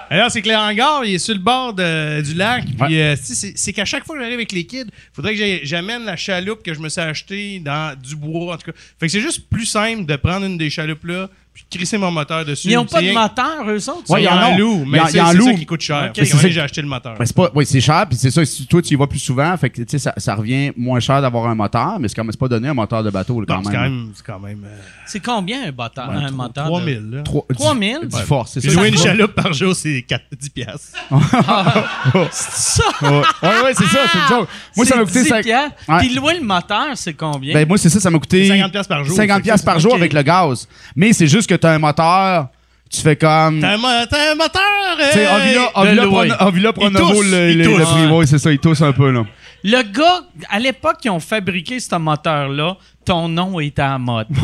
Alors, c'est que le hangar, il est sur le bord de- du lac. Puis, euh, tu sais, c'est c'est qu'à chaque fois que j'arrive avec les kids, faudrait que j'amène la chaloupe que je me suis achetée dans du bois, en tout cas. Fait que c'est juste plus simple de prendre une des chaloupes là, de crisser mon moteur dessus. Ils ont pas C'est de moteur, eux autres? Ouais, Ils y en louent, mais c'est c'est ça qui coûte cher. Ok. Fait que C'est j'ai acheté le moteur. C'est pas, oui, c'est cher, puis c'est ça, si toi tu y vas plus souvent, fait que, tu sais, ça, ça revient moins cher d'avoir un moteur, mais c'est quand même c'est pas donné un moteur de bateau, là, Bon, quand c'est même. quand même. C'est quand même. euh, C'est combien un, moteur, un moteur? de- 3000, là. Trois- 3000? Du, du force, c'est Puis ça. louer une Ouais, chaloupe par jour, c'est 4, 10 piastres. Ça! ouais, ouais, c'est ça, c'est une joke. Moi, ça m'a coûté. 10 cinq- piastres. Ouais. Puis louer le moteur, c'est combien? Ben, moi, c'est ça, ça m'a coûté. 50 piastres par jour. 50 Fait que piastres par jour avec le gaz. Mais c'est juste que t'as un moteur, tu fais comme. T'as un, mo- un moteur! Tu sais, euh, Il Pronovo, tousse, le, le- c'est ça, il tousse un peu, là. Le gars, à l'époque, ils ont fabriqué ce moteur-là, ton nom était en mode.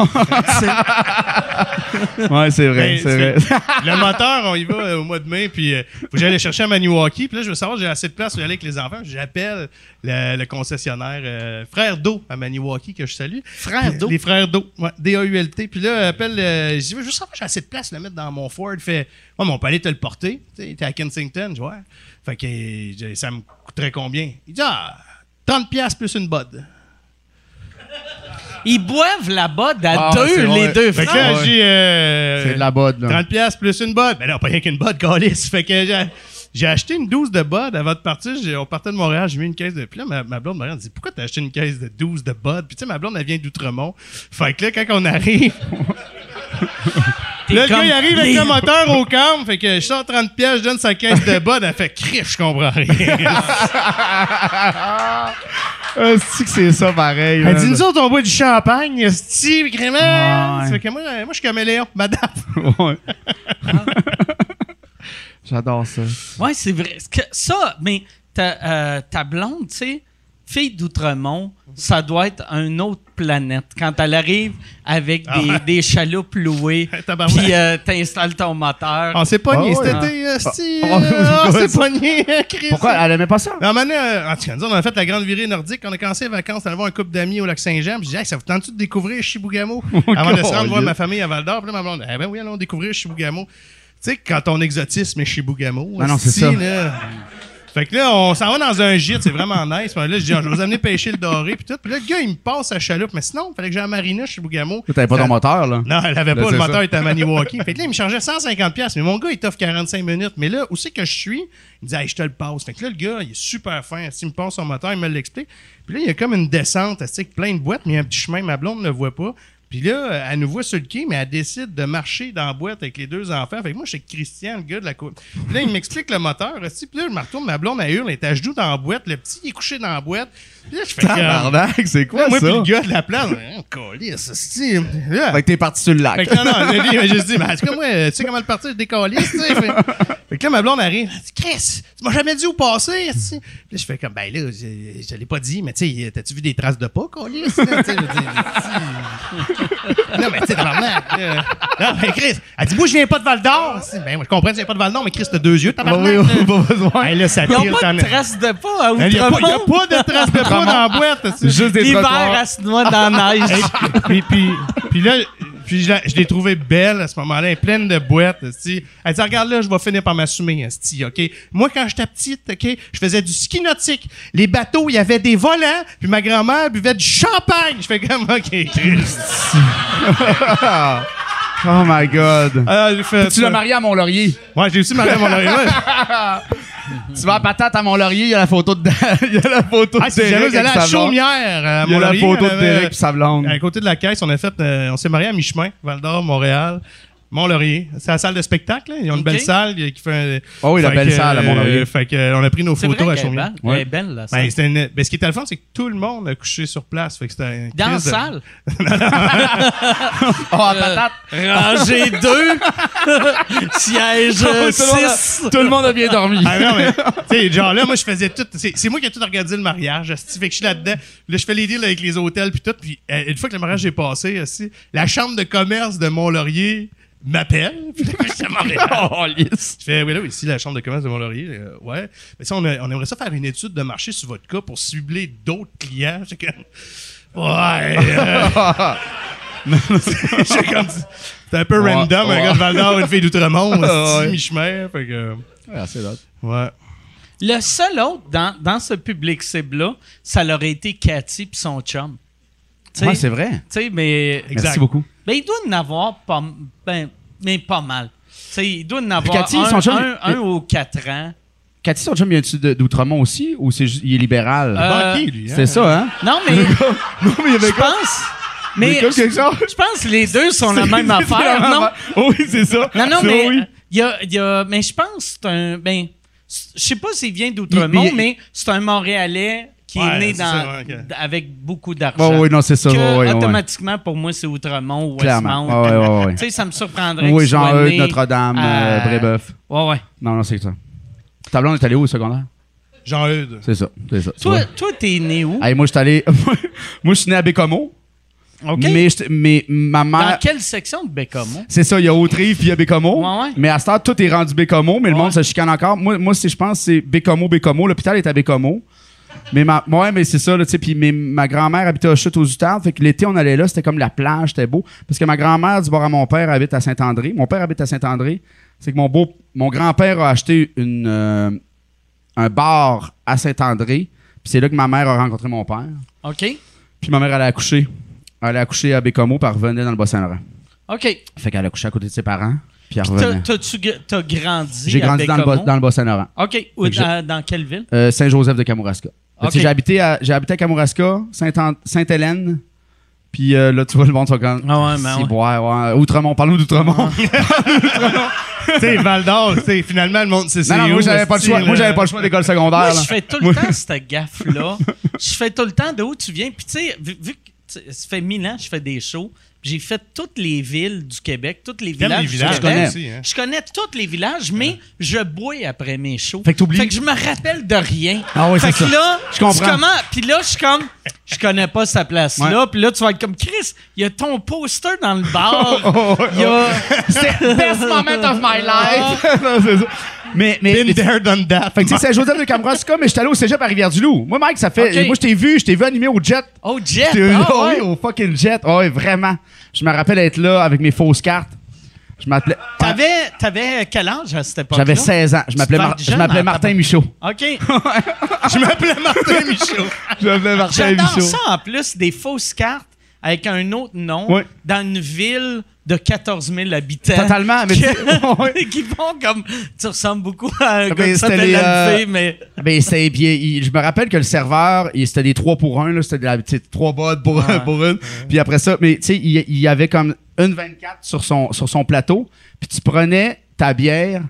Ouais, c'est vrai, Ben, c'est vrai. le moteur, on y va euh, au mois de mai, puis euh, faut que j'aille chercher à Maniwaki. Puis là, je veux savoir, j'ai assez de place pour y aller avec les enfants. J'appelle le, le concessionnaire euh, Frère d'eau à Maniwaki, que je salue. Frère d'eau? Les Frères d'eau, ouais, D-A-U-L-T. Puis là, appelle, euh, je dis, je veux savoir, j'ai assez de place pour le mettre dans mon Ford. Il fait, ouais, mais on peut aller te le porter. Tu à Kensington, je vois. Fait que euh, ça me coûterait combien? Il dit, ah, 30$ piastres plus une bud. Ils boivent là-bas à Ah, deux, c'est les deux Fait que frères. là, j'ai. euh, C'est de la bode, là. 30 pièces plus une botte. Ben non, pas rien qu'une botte, calice. Fait que j'ai, j'ai acheté une 12 de bottes avant de partir. J'ai- on partait de Montréal, j'ai mis une caisse de. Puis là, ma, ma blonde me regarde, elle dit Pourquoi t'as acheté une caisse de 12 de bottes? Puis tu sais, ma blonde, elle vient d'Outremont. Fait que là, quand on arrive. Là, le gars, il arrive avec le moteur au camp. Fait que je sors 30 pièces, je donne sa caisse de bottes. Elle fait crif, je comprends rien. Euh, c'est que c'est ça, pareil. Elle dit Nous autres, on boit du champagne, Steve, vraiment. Ouais. Fait que moi, moi, je suis caméléon, madame. Ouais. J'adore ça. Ouais, c'est vrai. Que- ça, mais ta, euh, ta blonde, tu sais, fille d'Outremont, ça doit être une autre planète. Quand elle arrive avec Ah des, ouais. des chaloupes louées, puis euh, t'installes ton moteur. On s'est pogné Ah ouais. cet été, Steve. Ah. Ah, On s'est pogné, Chris. Pourquoi? Elle aimait pas ça? Euh, en tout cas, on a fait la grande virée nordique. On a commencé les vacances, on allait voir un couple d'amis au lac Saint-Jean. Puis je dis, Hey, ça vous tente-tu de découvrir Chibougamau? Avant de se rendre voir ma famille à Val d'Or. Puis là, ma blonde, eh ben oui, allons découvrir Chibougamau. Tu sais, quand ton exotisme est chez Bougamo. Ah non, c'est ça. là. Fait que là, on s'en va dans un gîte, c'est vraiment nice. Puis là, je dis, Ah, je vais vous amener pêcher le doré, puis tout. Puis là, le gars, il me passe sa chaloupe. Mais sinon, il fallait que j'aille à Marina chez Bougamo. Toi, T'avais pas ton moteur, là? Non, elle avait pas, le moteur était à Maniwaki. fait que là, il me chargeait 150$, piastres, mais mon gars, il t'offre 45 minutes. Mais là, où c'est que je suis? Il me dit, hey, je te le passe. Fait que là, le gars, il est super fin. Il me passe son moteur, il me l'explique. Puis là, il y a comme une descente, tu sais, plein de boîtes, mais il y a un petit chemin, ma blonde ne le voit pas. Puis là, elle nous voit sur le quai, mais elle décide de marcher dans la boîte avec les deux enfants. Fait que moi, je suis Christian, le gars de la côte. Puis là, il m'explique le moteur. Puis là, je me retourne, ma blonde, elle hurle, elle est à genoux dans la boîte. Le petit, il est couché dans la boîte. Je. Tabarnak, c'est quoi Là, moi, ça? puis le gars de la place, oh, câlisse, c'est- Là, Fait que t'es parti sur le lac. fait que non, non, lui, juste dit, mais en tout cas, moi, tu sais comment le partir, je décalisse, tu sais. Fait, fait que là, ma blonde arrive, elle dit, Chris, tu m'as jamais dit où passer, tu sais. Puis je fais comme, ben là, je, je l'ai pas dit, mais tu sais, t'as-tu vu des traces de pas, je si- Non, mais tu sais, tabarnak, là. Non, mais Chris, elle dit, moi, je viens pas de Val d'Or. Ben, moi, je comprends que tu viens pas de Val d'Or, mais Chris, t'as deux yeux, tabarnak. oui, là. oui, pas besoin. Hey, là, ça Ils pas de traces de pas à Il y a pas, il y a Outremont. pas de traces de pas dans la boîte. tu sais. Juste des L'hiver, trottoirs. elle se noie dans la neige. puis, puis, puis là, puis je, la- je l'ai trouvée belle à ce moment-là, elle est pleine de boîtes. Elle dit Regarde là, je vais finir par m'assumer, OK? Moi, quand j'étais petite, OK, je faisais du ski nautique. Les bateaux, il y avait des volants, puis ma grand-mère buvait du champagne. Je fais comme OK. Oh my god. Fait Tu l'as marié à Mont-Laurier. Ouais, j'ai aussi marié à mon oreille. Tu vas à patate à Mont-Laurier, il y a la photo de Il y a la photo Ah, de Derek vous allez à blonde. Chaumière, à Il y a la photo de Derek et sa blonde. À côté de la caisse, on a fait, euh, on s'est marié à mi-chemin, Val d'Or, Montréal. Mont-Laurier. C'est la salle de spectacle, là. Ils ont une belle salle euh, qui fait un. Oh oui, la belle que, salle à Mont-Laurier. euh, Fait que, euh, on a pris nos photos vrai à belle. Elle Ouais. est belle, là. Ben, une- ben, ce qui était le fun, c'est que tout le monde a couché sur place. Fait que c'était un Dans la de- salle? Oh, à patate. Rangée 2. Siège Tout le monde a- 6. Tout le monde a bien dormi. Ah non, mais, tu sais, genre là, moi, je faisais tout. C'est moi qui ai tout organisé le mariage. Fait que je suis là-dedans. Là, je fais les deals avec les hôtels, puis tout. Puis euh, une fois que le mariage est passé, esti, la chambre de commerce de Mont-Laurier m'appelle. À Montréal. Oh, lisse. Je fais, oui, là, oui, ici, la chambre de commerce de Mont-Laurier. euh, ouais. Mais ça, on, a- on aimerait ça faire une étude de marché sur votre cas pour cibler d'autres clients. J'ai comme, ouais. euh, J'ai comme, c'est un peu Ouais, random, un ouais. gars de Val d'Or, une fille d'Outremont, Ouais. mi-chemin. Fait que, c'est drôle. ouais. Le seul autre dans, dans ce public cible-là, ça l'aurait été Cathy puis son chum. Ouais, c'est vrai. tu sais, mais. Exact. Merci beaucoup. Ben, il doit en avoir pas, ben, mais pas mal. Tu sais, il doit en avoir Cathy, un, chum, un, il- un aux quatre ans. Cathy, son chum, vient-tu d'Outremont aussi ou c'est juste- il est libéral? Euh, Banquier, lui. hein? c'est ça, hein? Non, mais non, mais il y avait je pense. Mais comme quelque chose? je pense que les deux sont la même affaire, non? Oh, oui, c'est ça. Non, non, mais oui. il y a, il y a- mais je pense que c'est un. Ben, je sais pas s'il vient d'Outremont, mais c'est un Montréalais qui Ouais, est né dans, ça, avec beaucoup d'argent. Oh, oui, non, c'est ça. que automatiquement, pour moi, c'est Outremont ou. Westmount. Tu sais, ça me surprendrait Oui, Jean-Eudes, né Notre-Dame, à- euh, Brébeuf. Ouais, ouais. Non, non, c'est ça. Ta blonde est allée où au secondaire? Jean-Eudes. C'est ça, c'est ça. Toi, toi, t'es né où? Moi, je suis allé. moi, je suis né à Bécomo. OK. Mais, ma Dans mère. quelle section de Bécamo? C'est ça, il y a Autrive puis il y a Bécomo. Ouais, ouais. Mais à ce temps, tout est rendu Bécomo, mais le monde se chicane encore. Moi, moi je pense que c'est Bécomo, Bécomo. L'hôpital est à Bécomo. Mais ma, ouais, mais c'est ça, là, tu sais. Puis ma grand-mère habitait à Chute aux Outardes. Fait que l'été, on allait là, c'était comme la plage, c'était beau. Parce que ma grand-mère, du bord à mon père, habite à Saint-André. Mon père habite à Saint-André. C'est que mon beau, mon grand-père a acheté une, euh, un bar à Saint-André. Puis c'est là que ma mère a rencontré mon père. OK. Puis ma mère, elle a accouché. Elle a accouché à Bécomo, puis elle revenait dans le Bas-Saint-Laurent. OK. Fait qu'elle a couché à côté de ses parents, puis elle T'as- grandi J'ai à grandi dans le, dans le Bas-Saint-Laurent. OK. J'ai- dans, dans quelle ville? Euh, Saint-Joseph de Kamouraska. Fait que, Ok. tu sais, J'ai habité, à- habité à Kamouraska, Saint- Sainte-Hélène, puis euh, là, tu vois, le monde sont comme... Ah ouais, ben C'est ouais. ouais. Outremont, parle-nous d'Outremont. tu sais, Val d'Or, tu sais, finalement, le monde, c'est c'est non, non, où, moi, j'avais pas le choix. là? Moi, j'avais pas le choix d'école secondaire. Moi, je fais tout le temps cette gaffe-là. Je fais tout le temps de où tu viens. Puis, tu sais, vu, vu que ça fait mille ans que je fais des shows, j'ai fait toutes les villes du Québec, toutes les villages, les du villages, Québec. connais. aussi, hein? Je connais tous les villages, mais je bois après mes shows. Fait que. Fait que je me rappelle de rien. Ah oui, fait que ça. là, Je comprends. tu commen- Puis là, je suis comme, je connais pas cette place-là. Puis là, tu vas être comme, Chris, il y a ton poster dans le bar. Oh, Il y a... C'est best moment of my life. Non, c'est ça. Mais, mais, Been there, done that. fait que tu sais, Saint-Joseph de Kamouraska, mais j'étais allé au cégep à Rivière-du-Loup. Moi, Mike, ça fait... Moi, je t'ai vu, je t'ai vu animé au jet. Oh, Jet! Ah, oh ouais. oui, au fucking jet. Oh, oui, vraiment. Je me rappelle être là avec mes fausses cartes. Je m'appelais. T'avais, t'avais quel âge à cette époque J'avais 16 ans. Je m'appelais, Mar- je Martin. Michaud. OK. Je m'appelais Martin Michaud. Je m'appelais Martin J'adore Michaud. ça en plus, des fausses cartes avec un autre nom dans une ville de 14 000 habitants. Totalement, mais qui, qui font comme. Tu ressembles beaucoup à un Ah, gars les, mais. Ben, c'était Je me rappelle que le serveur, il- c'était des 3 pour 1, là. C'était trois bottes pour, pour une. Puis après ça, mais tu sais, il, il y avait comme une 24 sur son, sur son plateau. Puis tu prenais ta bière,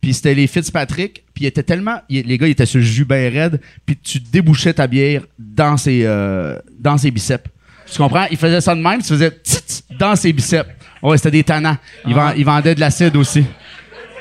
puis c'était les Fitzpatrick. Puis il était tellement. il- les gars, ils étaient sur le jus bien raide. Puis tu débouchais ta bière dans ses, euh, dans ses biceps. Tu comprends? Il faisait ça de même, tu faisais tsit dans ses biceps. Ouais, c'était des tannants. Il, vend- il vendait de l'acide aussi.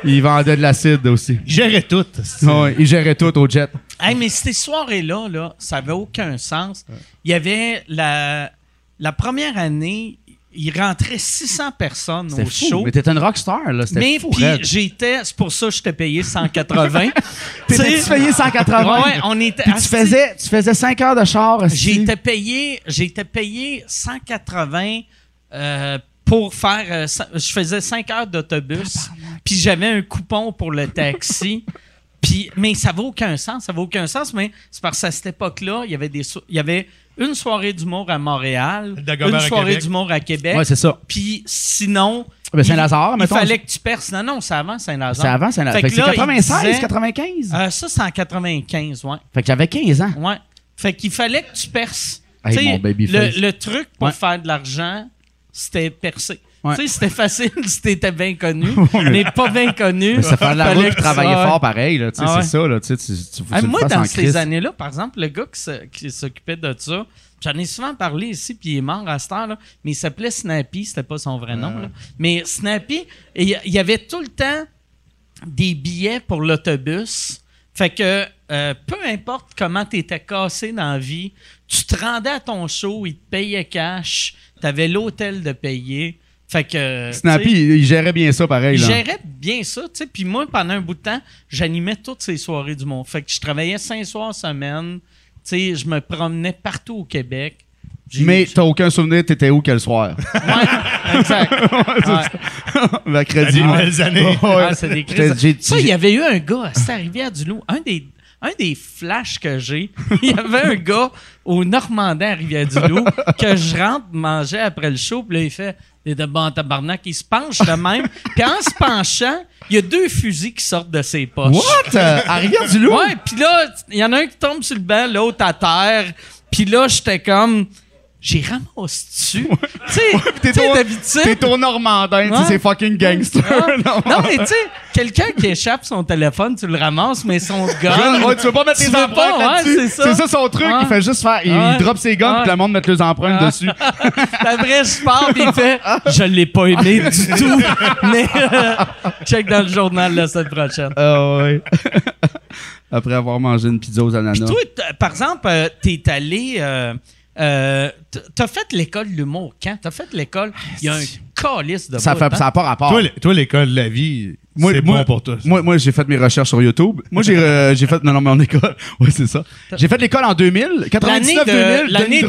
Il vendait de l'acide aussi. Il gérait tout. Ouais, il gérait tout au jet. Hey, mais ces soirées-là, là, ça avait aucun sens. Il y avait la, la première année, il rentrait 600 personnes au fou. show. Mais t'étais une rockstar, là. C'était Mais fou, puis j'étais, c'est pour ça que je t'ai payé 180. T'étais-tu T'sais, payé 180? Ouais, on était. Puis tu faisais, tu faisais 5 heures de char. été payé, été payé 180 euh, pour faire. euh, je faisais 5 heures d'autobus, puis j'avais un coupon pour le taxi. Puis, mais ça vaut aucun sens, ça vaut aucun sens, mais c'est parce qu'à cette époque-là, il y avait des, il y avait une soirée d'humour à Montréal, une soirée d'humour à Québec, Ouais, c'est ça. puis sinon, Ben, Saint-Lazare, il, fallait que tu perces. Non, non, c'est avant Saint-Lazare. C'est avant Saint-Lazare. Fait Fait que c'est là, il 96, disait- 95. Euh, ça, c'est en 95, ouais. Fait que j'avais 15 ans. Ouais. Fait qu'il fallait que tu perces. Hey, mon baby le, face. le truc pour Ouais. faire de l'argent, c'était percer. Ouais. Tu sais, c'était facile si t'étais bien connu, mais pas bien connu. Mais ça fait de la route ça- fort pareil, là. Ah ouais. c'est ça, là. Tu sais, tu, tu, Ah, moi, dans ces années-là, par exemple, le gars qui, s'occupait de ça, j'en ai souvent parlé ici, puis il est mort à cette heure, là, mais il s'appelait Snappy, c'était pas son vrai nom. là. Mais Snappy, il y- avait tout le temps des billets pour l'autobus. Fait que euh, peu importe comment tu étais cassé dans la vie, tu te rendais à ton show, il te payait cash, tu avais l'hôtel de payer. Fait que. Snappy, il, il gérait bien ça pareil, il là. gérait bien ça, tu sais. Puis moi, pendant un bout de temps, j'animais toutes ces soirées du monde. Fait que je travaillais cinq soirs semaine. Tu sais, je me promenais partout au Québec. Mais t'as aucun souvenir, t'étais où quel soir? Ouais, exact. Ouais. Mercredi. Ah, c'est des crises. Ça, il y avait eu un gars à Rivière-du-Loup, un des, un des flashs que j'ai. Il y avait un gars au Normandin à Rivière-du-Loup que je rentre manger après le show, puis là, il fait des de bon tabarnak. Il se penche de même. Puis en se penchant, il y a deux fusils qui sortent de ses poches. What? Euh, à Rivière-du-Loup? Ouais, puis là, il y en a un qui tombe sur le banc, l'autre à terre. Puis là, j'étais comme. J'ai ramassé dessus. Tu sais, T'es d'habitude. T'es au Normandin, Ouais. c'est fucking gangster. Non. non, mais tu sais, quelqu'un qui échappe son téléphone, tu le ramasses, mais son gun. Ouais, tu veux pas mettre veux empreintes là-dessus. c'est ça. ça son truc. Il fait juste faire. Il, drop ses guns, puis le monde met les empreintes dessus. Après, je pars, puis il fait Je l'ai pas aimé du tout. Mais euh, check dans le journal la semaine prochaine. Ah ouais. Après avoir mangé une pizza aux ananas. Toi, par exemple, euh, t'es allé. Euh, T'as fait l'école de l'humour quand? T'as fait l'école? Il y a un calice de ça fait, hein? ça n'a pas rapport. Toi, l'école de la vie, c'est bon pour toi. ça. Moi, moi j'ai fait mes recherches sur YouTube. Moi, j'ai euh, j'ai fait. Non, non, mais en école. Oui, c'est ça. J'ai fait l'école en 2000. L'année 99 de, 2000. l'année de,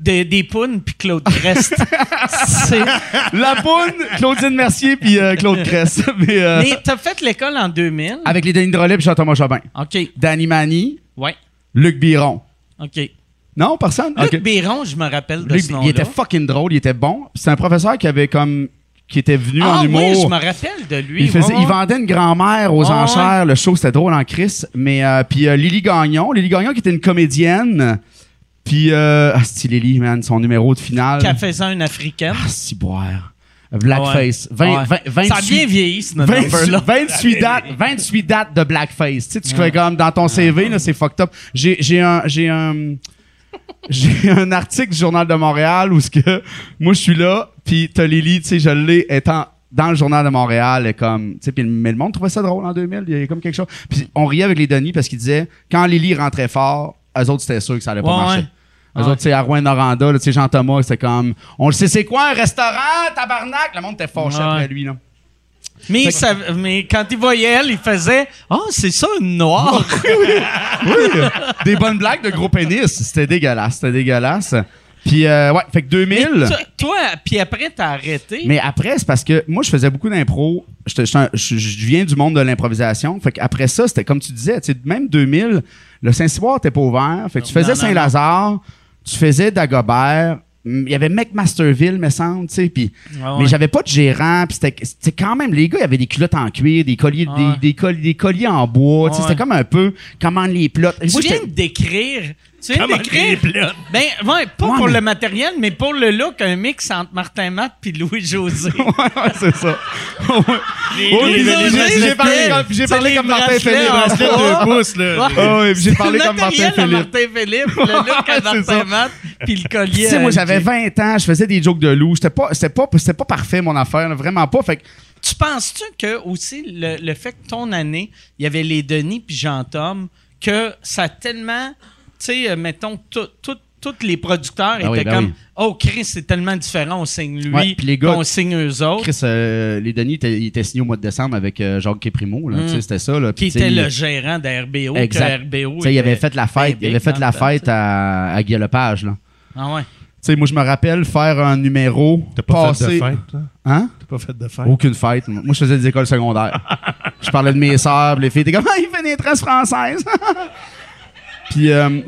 de- des pounes puis Claude Crest. C'est- La Poune, Claudine Mercier, puis euh, Claude Cress. mais, euh, Mais t'as fait l'école en 2000. avec les Denis Drolet puis Jean-Thomas Jobin. OK. Danny Manny, Ouais. Luc Biron. OK. Non, personne? Luc Ok. Biron, je me rappelle de Luc, ce nom-là. il était fucking drôle, il était bon. C'est un professeur qui avait comme. qui était venu ah en humour. oui, je me rappelle de lui. Il, faisait, ouais, il vendait une grand-mère aux Ouais, enchères. Le show, c'était drôle en crise. Mais, euh, puis euh, Lily Gagnon. Lily Gagnon qui était une comédienne. Puis, euh, ah, c'est Lily, man, son numéro de finale. Qui faisait une africaine? Ah, si boire. Blackface. Ouais. 20, Ouais. 20, Ça a 28 bien vieilli, ce 28, number-là. 28 dates, 28 dates de blackface. Tu sais, tu fais comme dans ton CV, c'est fucked up. J'ai, j'ai un, j'ai un, j'ai un article du Journal de Montréal où ce que, moi, je suis là, puis t'as Lily, tu sais, je l'ai étant dans le Journal de Montréal, et comme, tu sais, puis mais le monde trouvait ça drôle en 2000, il y avait comme quelque chose. Puis on riait avec les Denis parce qu'ils disaient, quand Lily rentrait fort, eux autres, c'était sûr que ça allait pas marcher. ouais. Eux Ouais. autres, tu sais, à Rouen-Noranda, là, tu sais, Jean-Thomas, c'était comme, on le sait, c'est quoi un restaurant, tabarnak? Le monde était fâché Ouais. après lui, là. Mais, ça- mais quand il voyait elle, il faisait « Ah, c'est ça, une noire! Oui, des bonnes blagues de gros pénis. C'était dégueulasse, c'était dégueulasse. Puis, euh, ouais, fait que 2000. Mais toi- Toi, puis après, t'as arrêté. Mais après, c'est parce que moi, je faisais beaucoup d'impro. Je je viens du monde de l'improvisation. Fait qu'après ça, c'était comme tu disais, même 2000, le Saint-Cyboire n'était pas ouvert. Fait que tu faisais Saint-Lazare, tu faisais Dagobert. Il y avait McMasterville, me semble, tu sais, puis Ah mais j'avais pas de gérant, puis c'était c'était quand même les gars, il y avait des culottes en cuir, des colliers Ah des, ouais. des, colliers, des colliers en bois, Ah c'était comme un peu comment les plots. Tu viens de décrire. Tu viens décrire. Ben, ouais, pas Ouais, pour mais- le matériel, mais pour le look, un mix entre Martin Matt puis Louis-José. ouais, ouais, c'est ça. Les- Oui, les- les- j'ai- parlé comme- j'ai C'est parlé les comme Martin Philippe. de là. Oui, j'ai parlé comme Martin Philippe. Martin Philippe, le look à Martin. Matt, puis le collier. Tu sais, moi, j'avais Jay. 20 ans, je faisais des jokes de loup. C'était pas, c'était pas, c'était pas parfait, mon affaire, là, vraiment pas. Fait que, Tu penses-tu que aussi le, le fait que ton année, il y avait les Denis puis Jean-Tom, que ça a tellement, tu sais, euh, mettons, tout- tout- tous les producteurs Ben oui, étaient ben comme, oui. oh Chris, c'est tellement différent, on signe lui, Ouais, puis les gars- on signe eux autres. Chris, euh, les Denis, étaient- ils étaient signés au mois de décembre avec euh, Jacques Képrimo, là. Mm. Tu sais, c'était ça, là. qui était il- le gérant d'RBO, Exact. que RBO. Tu sais, il avait était fait la fête, il avait fait la fête à, à Guy Lepage, là. Ah ouais. Tu sais, moi, je me rappelle faire un numéro. T'as pas fait de fête, toi? Hein? T'as pas fait de fête? Aucune fête. Moi, je faisais des écoles secondaires. je parlais de mes sœurs, les filles étaient comme, ah, il fait des tresses françaises. puis, euh,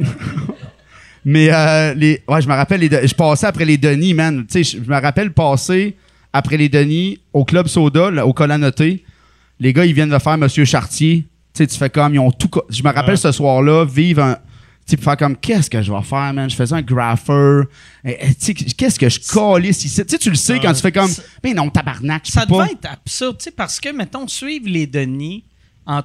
mais, euh, les, ouais, je me rappelle, les je passais après les Denis, man. Tu sais, je je me rappelle passer après les Denis au Club Soda, là, au Colanoté. Les gars, ils viennent de faire Monsieur Chartier. Tu sais, tu fais comme, ils ont tout. Je me rappelle Ouais. ce soir-là, vivre un. Tu faire comme, qu'est-ce que je vais faire, man? Je faisais un grapher. Tu sais, qu'est-ce que je calisse ici? Tu sais, tu le sais quand tu fais comme, mais non, tabarnak, Ça pas. devait être absurde, tu sais, parce que, mettons, suivre les Denis en,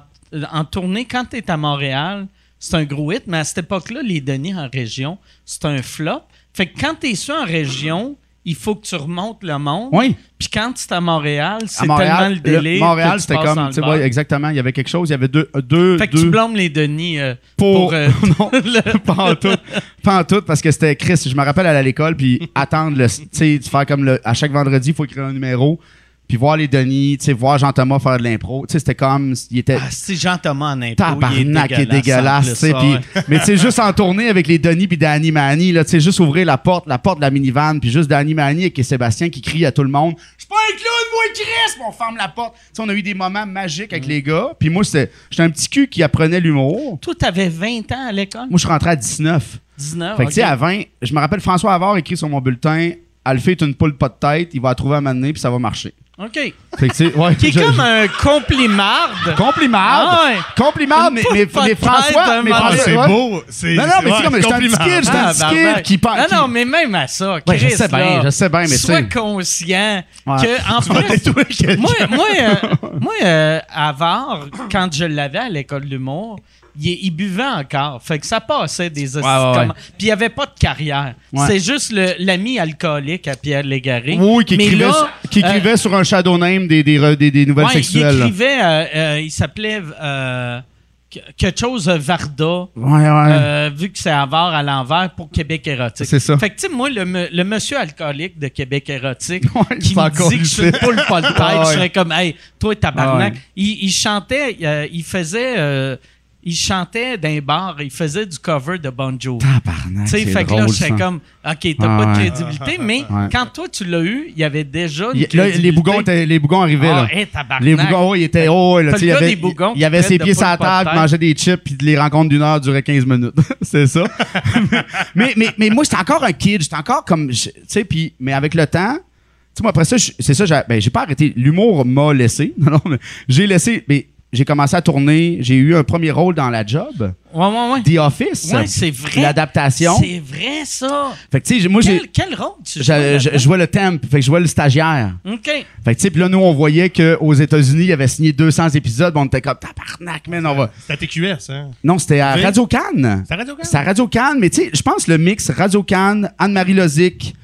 en tournée quand tu es à Montréal, c'est un gros hit, mais à cette époque-là, les Denis en région, c'est un flop. Fait que quand tu es sur en région, il faut que tu remontes le monde. Oui. Puis quand tu es à Montréal, c'est tellement le délai. Montréal, c'était comme, le tu ouais, exactement. Il y avait quelque chose. Il y avait deux, deux, Fait que deux tu blâmes les Denis euh, pour, pour. euh, non, pas en tout, pas en tout, parce que c'était Chris. Je me rappelle aller à l'école puis attendre le, tu sais, faire comme le, à chaque vendredi, il faut écrire un numéro, puis voir les Denis, tu sais, voir Jean Thomas faire de l'impro. Tu sais, c'était comme, il était ah, c'est Jean-Thomas en impro. tabarnak il et dégueulasse, tu sais. ouais. Mais tu sais, juste en tournée avec les Denis puis Danny Manny, là, tu sais, juste ouvrir la porte, la porte de la minivan, puis juste Danny Manny et Sébastien qui crie à tout le monde. Je suis pas un clown, moi, Chris! On ferme la porte. Tu sais, on a eu des moments magiques Mm. avec les gars. Puis moi, c'était, j'étais un petit cul qui apprenait l'humour. Toi, t'avais 20 ans à l'école? Moi, je suis rentré à 19. 19. Fait que, tu sais, à 20, je me rappelle François Havard écrit sur mon bulletin Alphée est une poule pas de tête, il va la trouver à donné, puis ça va marcher. OK. Fait que, ouais, Qui est je- comme je- un complimarde. Compliment! Ah ouais. Compliment, Une mais, mais, mais François, mais Ah, c'est ouais. beau. C'est, Non, non, mais c'est comme, un petit compliment. kid, j'étais un Ah, petit kid qui parle. Non, qui- non, mais même à ça, Ouais, je Chris, sais bien, je sais bien, mais Sois conscient Ouais. que, en plus, moi, moi, euh, moi euh, à Var, quand je l'avais à l'école d'humour, il, il buvait encore. Fait que ça passait des Puis il n'y avait pas de carrière. Ouais. C'est juste le- l'ami alcoolique à Pierre Légaré. Oui, qui écrivait, là, sur, qui euh, écrivait sur un shadow name des, des, re- des, des nouvelles Ouais, sexuelles. Il écrivait, euh, euh, il s'appelait euh, que- quelque chose Varda. Ouais, ouais. Euh, vu que c'est avare à l'envers pour Québec érotique. C'est ça. Fait que, tu sais, moi, le, me- le monsieur alcoolique de Québec érotique Ouais, qui me dit que je suis pas de tête, Ah ouais. je serais comme, hey, toi, tabarnak. Il, il chantait, euh, il faisait, euh, il chantait d'un bar, il faisait du cover de Bon Jovi. Tabarnak, Tu fait que là, j'étais comme, OK, t'as Ah pas de ouais. crédibilité, mais Ouais. quand toi, tu l'as eu, il y avait déjà une Il- là, les bougons, étaient- les bougons arrivaient. Ah, là. hey, tabarnak. Les bougons, ils étaient. Oh, là, tu il avait, des bougons il y avait ses pieds sur la table, tête. mangeait des chips, puis les rencontres d'une heure duraient 15 minutes. c'est ça. mais, mais, mais moi, j'étais encore un kid. J'étais encore comme. Tu sais, puis. Mais avec le temps. Tu sais, moi, après ça, c'est ça, j'ai ben, j'ai pas arrêté. L'humour m'a laissé. Non, non, j'ai laissé. Mais j'ai commencé à tourner. J'ai eu un premier rôle dans la job. Ouais, ouais, ouais. The Office. Ouais, c'est vrai. L'adaptation. C'est vrai, ça. Fait que, tu sais, moi, j'ai. Quel, quel rôle tu joues Je, je, jouais le temp, fait que je jouais le stagiaire. OK. Fait que, tu sais, puis là, nous, on voyait qu'aux États-Unis, il avait signé 200 épisodes, on était comme, tabarnak, man, on va. C'est à TQS, hein? Non, c'était à. Radio Cannes. C'est à Radio-Can? C'est à Radio Cannes, mais tu sais, je pense le mix Radio Cannes, Anne-Marie Lozic,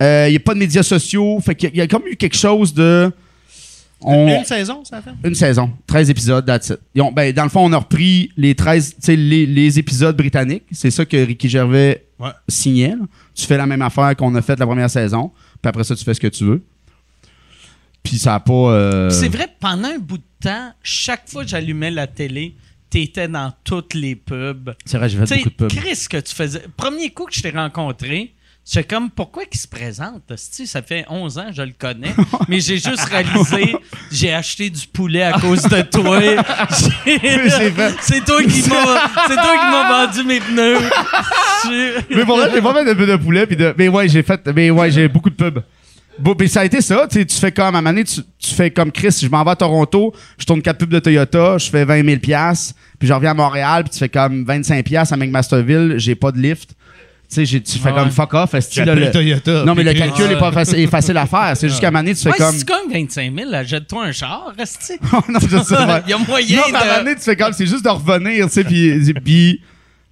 il n'y a pas de médias sociaux, fait qu'il y, y a comme eu quelque chose de. On- Une saison, ça fait? une saison, 13 épisodes, that's it. Ils ont- ben, dans le fond, on a repris les 13, tu sais, les, les épisodes britanniques. C'est ça que Ricky Gervais Ouais. signait. là. Tu fais la même affaire qu'on a fait la première saison, puis après ça, tu fais ce que tu veux. Puis ça a pas. euh, C'est vrai, pendant un bout de temps, chaque fois que j'allumais la télé, t'étais dans toutes les pubs. C'est vrai, j'ai fait beaucoup de pubs. Chris, que tu faisais. Premier coup que je t'ai rencontré, J'étais comme, pourquoi qu'il se présente? Ça fait 11 ans, je le connais, mais j'ai juste réalisé, j'ai acheté du poulet à cause de toi. C'est toi qui m'as, c'est toi qui m'as vendu mes pneus. Mais pour vrai, j'ai pas fait de peu de poulet. Puis de... Mais ouais, j'ai fait. Mais ouais, j'ai beaucoup de pubs. Bon, ça a été ça. Tu fais comme, à un moment donné, tu, tu fais comme Chris. Je m'en vais à Toronto, je tourne quatre pubs de Toyota, je fais 20 000 piastres, Puis je reviens à Montréal, puis tu fais comme 25 piastres à McMasterville, j'ai pas de lift. Tu sais, j'ai- tu fais Ouais. comme fuck off. est-ce que J'appelle le- Toyota, Non, mais le calcul est, pas facile, est facile à faire. C'est juste qu'à un moment donné, tu fais Ouais, comme. si tu gagnes 25 000, là, jette-toi un char, reste non, je sais, ouais. Il y a moyen Non, mais à un moment de... donné, tu fais comme, c'est juste de revenir, tu sais, puis, puis,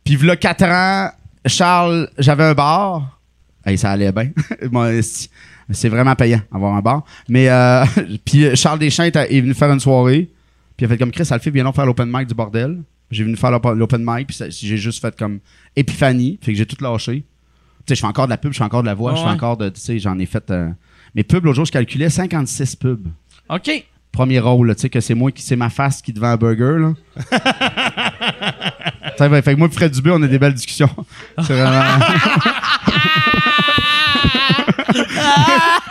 puis, v'là 4 ans, Charles, j'avais un bar. Hey, ça allait bien. Moi, c'est- vraiment payant, avoir un bar. Mais, euh, puis Charles Deschamps est venu faire une soirée, puis il a fait comme Chris, ça le fait, viens donc faire l'open mic du bordel. J'ai venu faire l'op- l'open mic, puis j'ai juste fait comme épiphanie, fait que j'ai tout lâché. Tu sais, je fais encore de la pub, je fais encore de la voix, je fais encore de, tu sais, j'en ai fait, euh, mes pubs, l'autre jour, je calculais 56 pubs OK. premier rôle, là, tu sais, que c'est moi qui, c'est ma face qui devant un burger, là. Tu sais, ben, fait que moi et Fred Dubé, on a des belles discussions. C'est vraiment...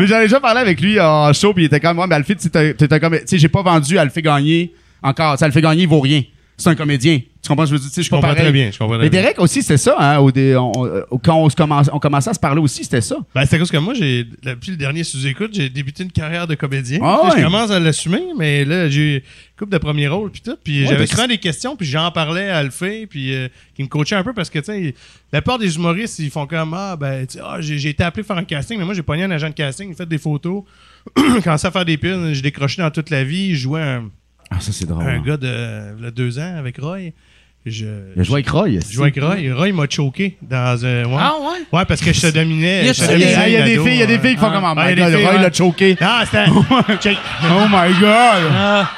mais j'en ai déjà parlé avec lui en show, puis il était comme, ouais, mais Alfie, tu sais, t'as- t'as comme, tu sais, j'ai pas vendu Alfie gagner encore. Sais, Alfie gagner, il vaut rien. C'est un comédien. Tu comprends ce que je veux dire? Tu sais, Je comprends pareil. très bien. Je comprends très Mais bien. Derek aussi, c'était ça, hein, au dé- on- on- quand on, se commence- on commençait à se parler aussi, c'était ça. Ben, c'est à cause que moi, j'ai, depuis le dernier sous-écoute, j'ai débuté une carrière de comédien. Ah ouais. Je commence à l'assumer, mais là, j'ai couple de premiers rôles, puis tout. Puis Ouais, j'avais souvent des questions, puis j'en parlais à Alphée, puis euh, qui me coachait un peu parce que, tu sais, la plupart des humoristes, ils font comme, ah, ben, ah, j'ai, été appelé faire un casting, mais moi, j'ai pogné un agent de casting, il fait des photos, commencé à faire des pubs, j'ai décroché dans toute la vie, je jouais un, Ah, ça, c'est drôle. un gars de, deux ans avec Roy. Je, Il a joué avec Roy. avec Roy. Roy m'a choqué dans un. Ouais. Ah ouais? Ouais, parce que je te dominais. Y a- je te y a- Il y dominais a, il y a des filles, il y a des filles qui font comme, oh Ah, my il y a god, des filles, Roy l'a choqué. Ah, c'était. Check. Oh my god. Ah.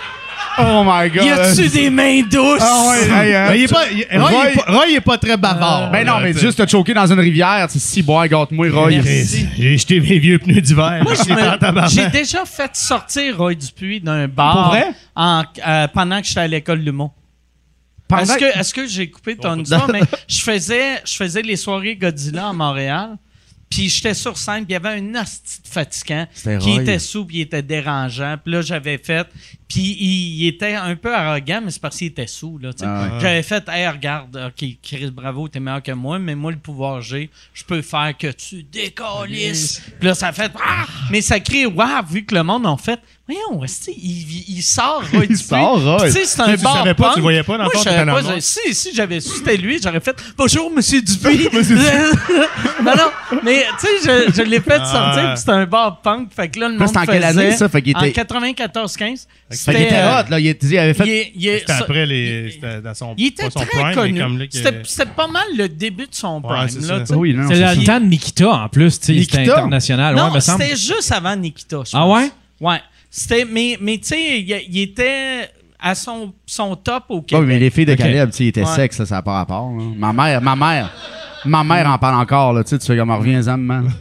Oh my god. Y a-tu des mains douces? Ah ouais, hey, hein. Mais il est pas, il- Roy, il est pas, Roy, il est pas très bavard. Ben non, là, mais juste te choquer dans une rivière, tu sais, si bois, gâte-moi, Roy. J'ai jeté mes vieux pneus d'hiver. Moi, j'ai déjà fait sortir Roy Dupuis d'un bar Pour vrai? en- euh, pendant que j'étais à l'école. Pendant- Est-ce que, est-ce que j'ai coupé ton histoire? Mais je faisais, je faisais les soirées Godzilla à Montréal. Puis j'étais sur scène, puis il y avait un hostie fatigant qui était sous, puis il était dérangeant. Puis là, j'avais fait... Puis il, il était un peu arrogant, mais c'est parce qu'il était sous, là. Ah ouais. J'avais fait, « Hey, regarde, OK, Chris, bravo, t'es meilleur que moi, mais moi, le pouvoir j'ai, je peux faire que tu décalisses. » Puis là, ça fait... Ah! Mais ça crée, wow, vu que le monde en fait... Voyons, il, il sort Roy Il sort, Roy. Tu sais, c'est un Mais tu bar savais pas, tu voyais pas dans Moi, dans pas. Si, si j'avais su c'était lui, j'aurais fait Bonjour, monsieur Dupuis. Monsieur non, non, mais tu sais, je, je l'ai fait Ah. sortir, puis c'était un bar punk. Fait que là, le monde c'était en quelle année, ça? Fait qu'il était- En 94-15. Qu'il était euh, hot, là. Il, était- il avait fait. il il C'était après les. C'était dans son. il était son très prime, connu. C'était c'était pas mal le début de son Ouais, prime. c'est là. Oui, C'est le temps de Nikita en plus, tu sais, c'était international. Non, c'était juste avant Nikita. je Ah pense. ouais? Ouais. C'était, mais mais tu sais, il, il était à son, son top au Oh, Québec. mais les filles de Ok. Caleb, tu sais, ils étaient Ouais. sexe, là, ça n'a pas rapport. là. Ma mère, ma mère, ma mère en parle encore, là. Tu sais, tu fais comme, reviens-en, man.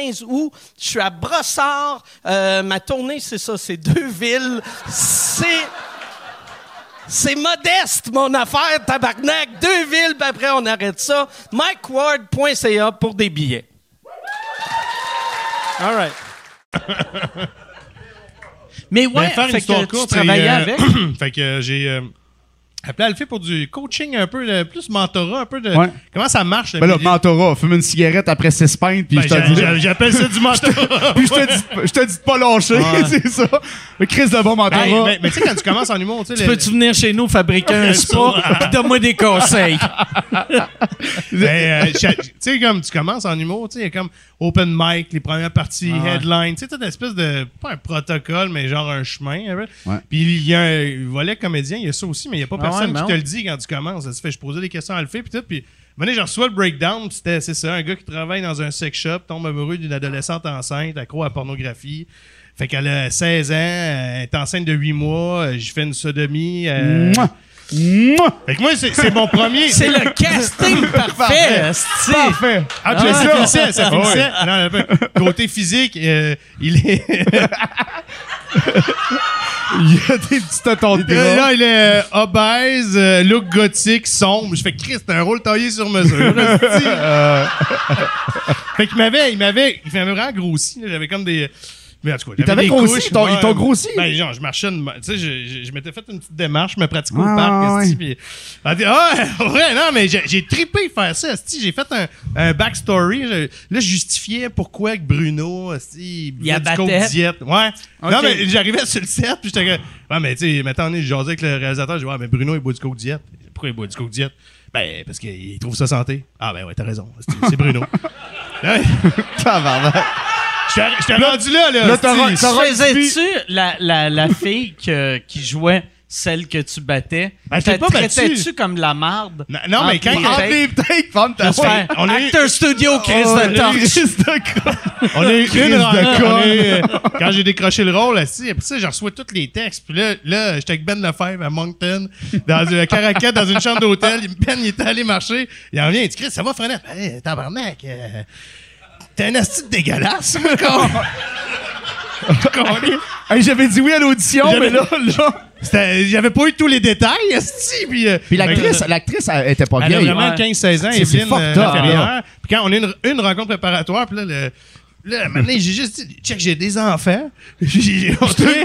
août. Je suis à Brossard. Euh, ma tournée, c'est ça, c'est deux villes. C'est. C'est modeste, mon affaire, tabarnak. Deux villes, puis après, on arrête ça. MikeWard.ca pour des billets. All right. Mais ouais, Ben, faire une fait que courte, tu travaillais euh, avec. fait que euh, j'ai euh, appelé Alfie pour du coaching un peu, de- plus mentorat, un peu de. Ouais. Comment ça marche, le Ben là, mentorat, fume une cigarette après six pintes, puis Ben, je te dis. j'a- J'appelle ça du mentorat. Puis je te dis, je te dis de pas lâcher, Ouais. c'est ça. Le Chris de bon mentorat. Mais mais tu sais, quand tu commences en humour, tu sais. Tu le- peux-tu venir chez nous fabriquer un spa pis donne-moi des conseils? Ben, euh, tu sais, comme tu commences en humour, tu sais, il y a comme open mic, les premières parties, Ah ouais. tu sais, t'as une espèce de, pas un protocole, mais genre un chemin. Ouais. Puis il y a un volet comédien, il y a ça aussi, mais il n'y a pas Ah personne ouais, qui te le dit quand tu commences. Ça se fait, je posais des questions à le faire, puis tout, puis donné, je reçois le breakdown, c'était, c'est ça, un gars qui travaille dans un sex shop, tombe amoureux d'une adolescente enceinte, accro à la pornographie. Fait qu'elle a 16 ans, elle est enceinte de 8 mois, euh, je fais une sodomie. euh, Mouah. Mouah. Fait que moi, c'est, c'est mon premier. C'est le casting parfait. Parfait. Ah, Ah, ça ouais. finissait, ça finissait. Non, non, côté physique, euh, il est. Il y a des petits totons de gras. là, il est euh, obèse, euh, look gothique, sombre. Je fais Christ, c'est un rôle taillé sur mesure. là, c'est-tu. fait qu'il m'avait, il m'avait, il m'avait vraiment grossi. là. J'avais comme des. Mais en tout cas, Il j'avais t'avait des grossi? couches, Ils t'ont- ils grossi? Ben, genre, je marchais, tu sais, je, je, je m'étais fait une petite démarche, je me pratiquais Ah, au parc, ouais. esti, puis- ah, ouais, non, mais j'ai, j'ai trippé faire ça, esti. J'ai fait un, un backstory. Je- là, je justifiais pourquoi que Bruno, esti, il buvait du coke diète. Ouais. Ok. Non, mais j'arrivais sur le set, puis j'étais comme, ouais, mais tu sais, maintenant, je jasais avec le réalisateur, je dis, ouais, mais Bruno, il boit du coke diète. Pourquoi il boit du coke diète? Ben, parce qu'il trouve ça santé. Ah, ben ouais, t'as raison. C'est, c'est Bruno. Ouais. J'étais j'étais rendu là, là. là, Faisais-tu la, la, la fille que- qui jouait celle que tu battais? Ben, je t'ai pas battu. traitais-tu comme de la marde? Non, non, mais quand les il y a- les takes, femme ta Juste faire on a eu- Acteur studio, Chris Oh, de. On a eu Crise une de rencontre. eu, euh, Quand j'ai décroché le rôle, assis, après ça, je reçois tous les textes. Puis là, là j'étais avec Ben Lefebvre à Moncton, dans un caracat, dans une chambre d'hôtel. Ben, il était allé marcher. Il en revient, il dit, Chris, ça va, Frenette? Hey, tabarnak. euh, T'es un asti de dégueulasse. Hey, J'avais dit oui à l'audition, mais là, là. J'avais pas eu tous les détails, asti. Puis, euh, Puis l'actrice, l'actrice, elle était pas Elle a vieille. vraiment Ouais. 15-16 ans, Evelyne fucked euh. Puis quand on a une, une rencontre préparatoire, puis là, le, là, maintenant, j'ai juste dit, check, j'ai des enfants. J'ai- une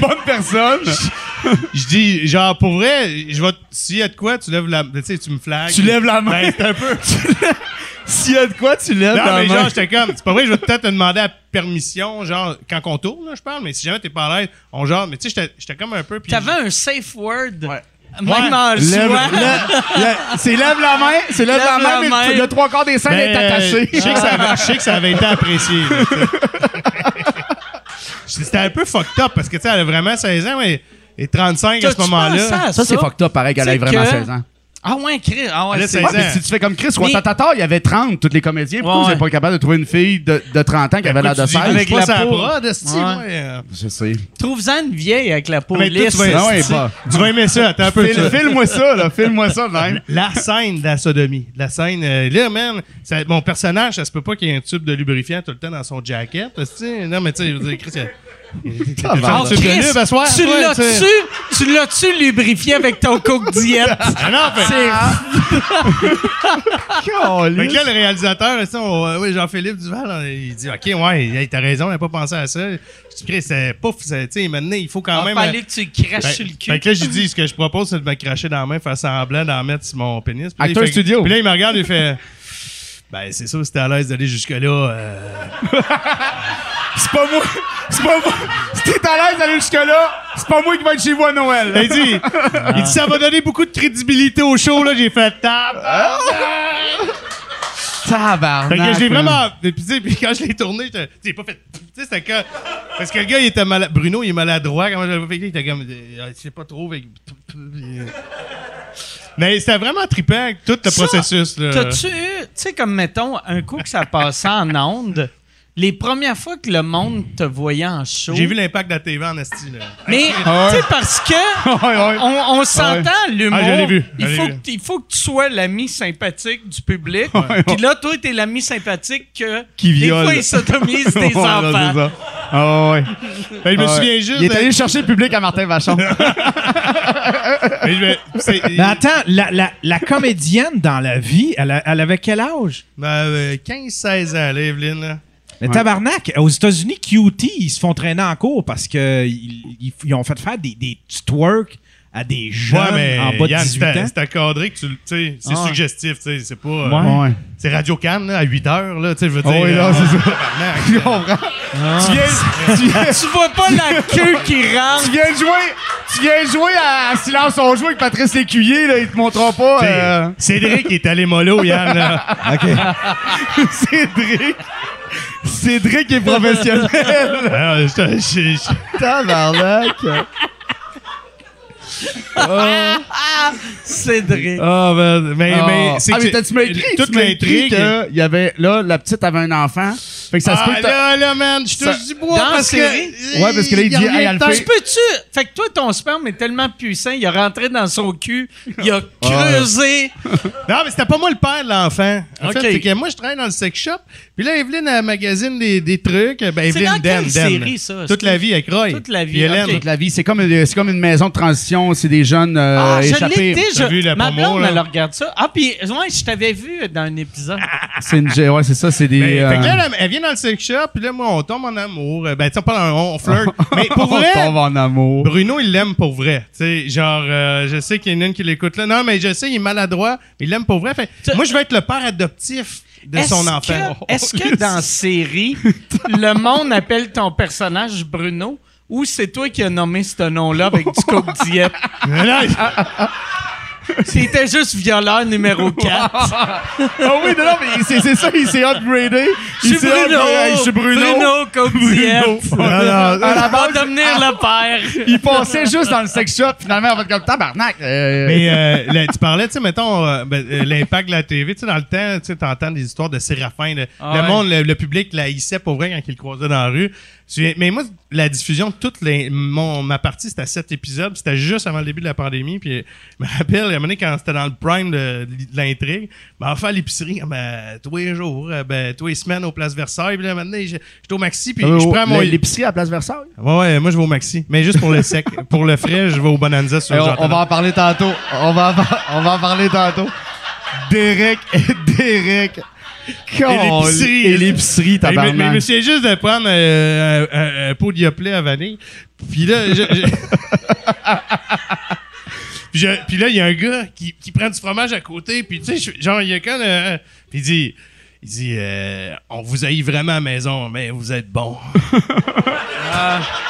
bonne personne. Je dis, genre, pour vrai, je vais, s'il y a de quoi, tu lèves la, tu sais, tu me flagues. Tu lèves la main. Ben, c'est un peu. S'il y a de quoi, tu lèves Non, la mais main. genre, j'étais comme, c'est pas vrai, je vais peut-être te demander la permission, genre, quand on tourne, là, je parle, mais si jamais t'es pas à l'aise, on genre, mais tu sais, j'étais- j'étais comme un peu. T'avais un safe word. Ouais. Lè- lè- c'est lève la main, c'est lève, Lève la main, la mais main. le- trois quarts des scènes Ben, est attaché. Je sais que ça avait, je sais que ça avait été apprécié. C'était un peu fucked up parce que, tu sais, elle a vraiment 16 ans, mais et 35 à ce moment-là. Ça, c'est fucked up, pareil, qu'elle ait vraiment que- 16 ans. Ah ouais, Chris. Ah ouais, c'est 16 Ouais, si tu fais comme Chris Mais- Watatata, il y avait 30, tous les comédiens. Pourquoi Ouais, vous n'êtes pas capable de trouver une fille de, de 30 ans qui avait l'air de Tu dis, 16? Avec la peau. prod. Je sais. Trouve-en une vieille avec la peau lisse. tu vas- Ah ouais, esti. pas. Tu vas aimer ça, attends un peu. File-moi ça, là. File-moi ça, même. La scène de la sodomie. La scène, euh, là, man, mon personnage, ça se peut pas qu'il y ait un tube de lubrifiant tout le temps dans son jacket. Non, mais tu sais, je veux dire, Chris, Ah, il Chris, tu toi, l'as-tu, tu l'as-tu lubrifié avec ton coke diète? Ah non, fait- Fait que là, le réalisateur, on- euh, oui, Jean-Philippe Duval, on- il dit OK, ouais, t'as raison, on n'a pas pensé à ça. Je dis, Chris, c'est pouf, c'est- tu sais, maintenant, il faut quand Il même. fallait que tu craches Fait, sur le cul. fait que là, j'ai dit, ce que je propose, c'est de me cracher dans la main, faire semblant d'en mettre sur mon pénis. Puis là, il Acteur fait- studio. Puis là, il me regarde, il fait Ben, c'est sûr, si t'es à l'aise d'aller jusque-là. euh, C'est pas moi. C'est pas moi. Si t'es à l'aise d'aller jusque-là, c'est pas moi qui va être chez vous à Noël. Il dit, il dit, ça va donner beaucoup de crédibilité au show, là. J'ai fait table. Tabarnak. Fait que man. vraiment. Puis, tu sais, puis quand je l'ai tourné, j'ai pas fait. Tu sais, c'était quand. Parce que le gars, il était malade. Bruno, il est maladroit. Comment je l'avais fait? Il était comme. euh, Je sais pas trop. que- Mais c'était vraiment trippant, tout le Ça, processus. Là. T'as-tu eu, tu sais, comme mettons, un coup que ça passait en onde, les premières fois que le monde te voyait en show. J'ai vu l'impact de la TV en esti. Là. Mais, Ah tu sais, parce que. On, on s'entend, l'humour. Ah, je l'ai vu, je Il faut, vu. que, il faut que tu sois l'ami sympathique du public. Puis là, toi, t'es l'ami sympathique que. Qui viole. Des fois, ils sodomisent des Ouais, là, enfants. ça. Ah ouais. Ben, je me Ah souviens juste. Il est allé chercher le public à Martin Vachon. Mais attends, la, la, la comédienne dans la vie, elle, a- elle avait quel âge? Ben, euh, 15-16 ans, là, Evelyne. Là. Mais Ouais. tabarnak, aux États-Unis, QT, ils se font traîner en cours parce que ils, ont fait faire des, des twerk à des jeunes Ouais, mais en bas de Yann, 18 c'est ans. c'est accadré que tu. C'est Ah. suggestif, tu sais. C'est pas. euh, Ouais. C'est Radio Cannes, là, à 8 heures, là, tu sais, je veux Ah dire. oui, là, euh, c'est ça. Tu comprends? Tu viens, tu, viens, Tu vois pas la queue qui rentre? tu viens de jouer, tu viens jouer à Silence on joue avec Patrice Lécuyer, là, il te montrera pas. Euh, Cédric est allé mollo, Yann. Là. Cédric. Cédric est professionnel. Alors, je- je- je- Tabarnak. Cédric. Ah, ben, mais, Ah. mais c'est ah, que mais t'as- tu écrit, toute tu que il y avait, là, la petite avait un enfant. Fait que ça se peut Ah, que t'as- là, là, man, je touche Ça- du bois Dans parce que. série? Ouais, parce que là, il dit, revient hey, de temps. Alphée- Je peux-tu? Fait que toi, ton sperme est tellement puissant, il a rentré dans son cul, il a creusé. Non, mais c'était pas moi le père de l'enfant. En Ok. fait, c'est que moi, je travaille dans le sex shop. Puis là, Evelyne, elle magazine des, des trucs. Ben, C'est Evelyne, dans Dan, série, ça? Toute la vie avec Roy. Toute la vie, Hélène. ok. toute la vie. C'est comme, c'est comme une maison de transition. C'est des jeunes euh, Ah, je l'ai échappés. déjà. T'as vu la Ma promo, blonde, là? elle regarde ça. Ah, puis, ouais, je t'avais vu dans un épisode. C'est une, ouais, c'est ça. C'est des. Ben, euh, Fait que là, elle, elle vient dans le sex shop. Puis là, moi, on tombe en amour. Euh, Ben, tu sais, pas dans- on, on flirte. mais pour on vrai. tombe en amour. Bruno, il l'aime pour vrai. Tu sais, genre, euh, je sais qu'il y en a une qui l'écoute là. Non, mais je sais, il est maladroit, mais il l'aime pour vrai. Fait, moi, je vais être le père adoptif de Est-ce son que- enfant. Est-ce que dans la série, le monde appelle ton personnage Bruno ou c'est toi qui as nommé ce nom-là avec du coke diète? C'était juste violeur numéro 4. Ah oui, non, non, mais c'est, c'est ça, il s'est upgradé. Je Il suis Bruno! upgradé. Je suis Bruno. Bruno, coke Bruno. non, non. À la base, devenir le père. il passait juste dans le sex shop. Finalement, on va être comme tabarnak. euh, Mais euh, là, tu parlais, tu sais, mettons, euh, ben, euh, l'impact de la TV. Tu sais, dans le temps, tu sais, t'entends des histoires de Séraphin. Le, Ah le ouais. monde, le, le public la haïssait pour vrai quand il le croisait dans la rue. Tu- Mais moi, la diffusion de toute les, mon, ma partie, c'était à sept épisodes. C'était juste avant le début de la pandémie. Puis je me rappelle, à un moment donné, quand c'était dans le prime de, de l'intrigue, ben, à l'épicerie, ben, tous les jours, euh, ben, tous les semaines au Place Versailles. Puis là, maintenant, j'étais au Maxi, puis euh, je prends mon... L'épicerie à Place Versailles? Ouais, ouais, moi, je vais au Maxi. Mais juste pour le sec. pour le frais, je vais au Bonanza sur Hey, on, on va en parler tantôt. On va, en on va en parler tantôt. Derek, Derek. Et l'épicerie, Mais, mais, mais tabarnak. souviens juste de prendre euh, un, un- un pot de à vanille. Puis là, je, je- puis, je- puis là, il y a un gars qui, qui prend du fromage à côté. Puis tu sais, genre, il y a quand même... puis il dit... Il dit, euh, on vous haït vraiment à la maison, mais vous êtes bon.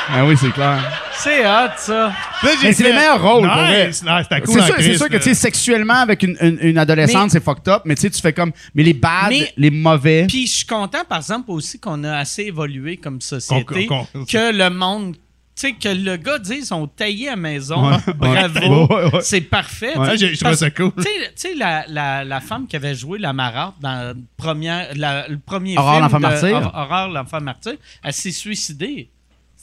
Ah oui, c'est clair. C'est hot, ça. Mais c'est les meilleurs rôles, pour. Nice, cool c'est sûr, c'est Christ, sûr que tu sais, sexuellement avec une, une, une adolescente, c'est fucked up, mais tu sais, tu fais comme. Mais les bad, Mais- les mauvais. Puis je suis content, par exemple, aussi qu'on a assez évolué comme société, qu'on- que le monde... Tu sais, que le gars dise on taillé à la maison, Ouais. bravo, Ouais, ouais. c'est parfait. Je trouvais ça cool. Tu sais- tu sais, la, la, la femme qui avait joué la marâtre dans le premier, la- le premier Aurore, film l'enfant de martyr. Aur- Aurore, l'enfant martyr, elle s'est suicidée.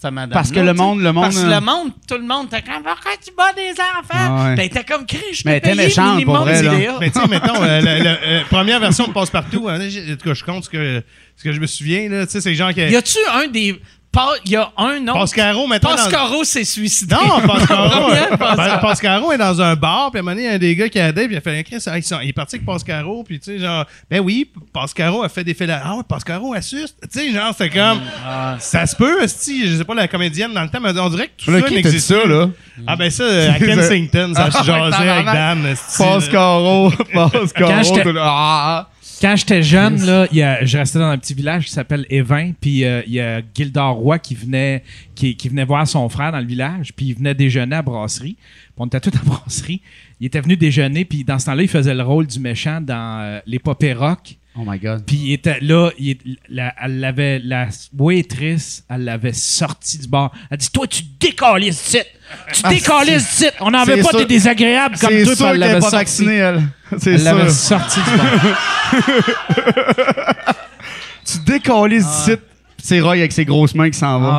Madame Parce que le monde- le monde, Parce que euh, le monde, tout le monde était comme pourquoi tu bats des enfants? Ouais. Ben, t'es comme Chris, je Mais méchante, minimum pour vrai, là. Mais tu sais, mettons, euh, la, la- euh, première version de Passe-Partout, hein, en tout cas, je compte ce que, ce que je me souviens, là, tu sais, c'est genre que... Y a-tu un des. Pas- Y a un autre. Pascaro, dans- Pascaro s'est suicidé. Non, Pascaro, Première, Pascaro. Pa- Pascaro est dans un bar, puis à un moment donné, il y a un des gars qui a aidé, puis il a fait ah, sont- il est parti avec Pascaro, puis tu sais, genre, ben oui, Pascaro a fait des faits là. Ah ouais, Pascaro assuste. Tu sais, genre, c'est comme, Ah, ça se peut, si je sais pas, la comédienne dans le temps, mais on dirait que tout Là, ça n'existe ça, là? Ah ben ça, à Kensington, ça se jasait avec Dan. Pascaro, Pascaro. Quand ah. Quand j'étais jeune, là, il y a- je restais dans un petit village qui s'appelle Évin, puis euh, il y a Gildor Roy qui venait, qui, qui venait voir son frère dans le village, puis il venait déjeuner à brasserie. Puis on était tous à brasserie. Il était venu déjeuner, puis dans ce temps-là, il faisait le rôle du méchant dans euh, Les Popées Rock. Oh my god. Puis il était là, il la, elle l'avait, la waitress, elle l'avait sorti du bar. Elle dit Toi, tu décalisses ici Tu Ah, décalisses ici On n'en veut c'est pas des désagréables comme C'est toi, puis sûr elle qu'elle pas sorti. vaccinée, elle. C'est Elle l'avait sorti du bar. Tu décolles d'ici. C'est Roy avec ses grosses mains qui s'en va.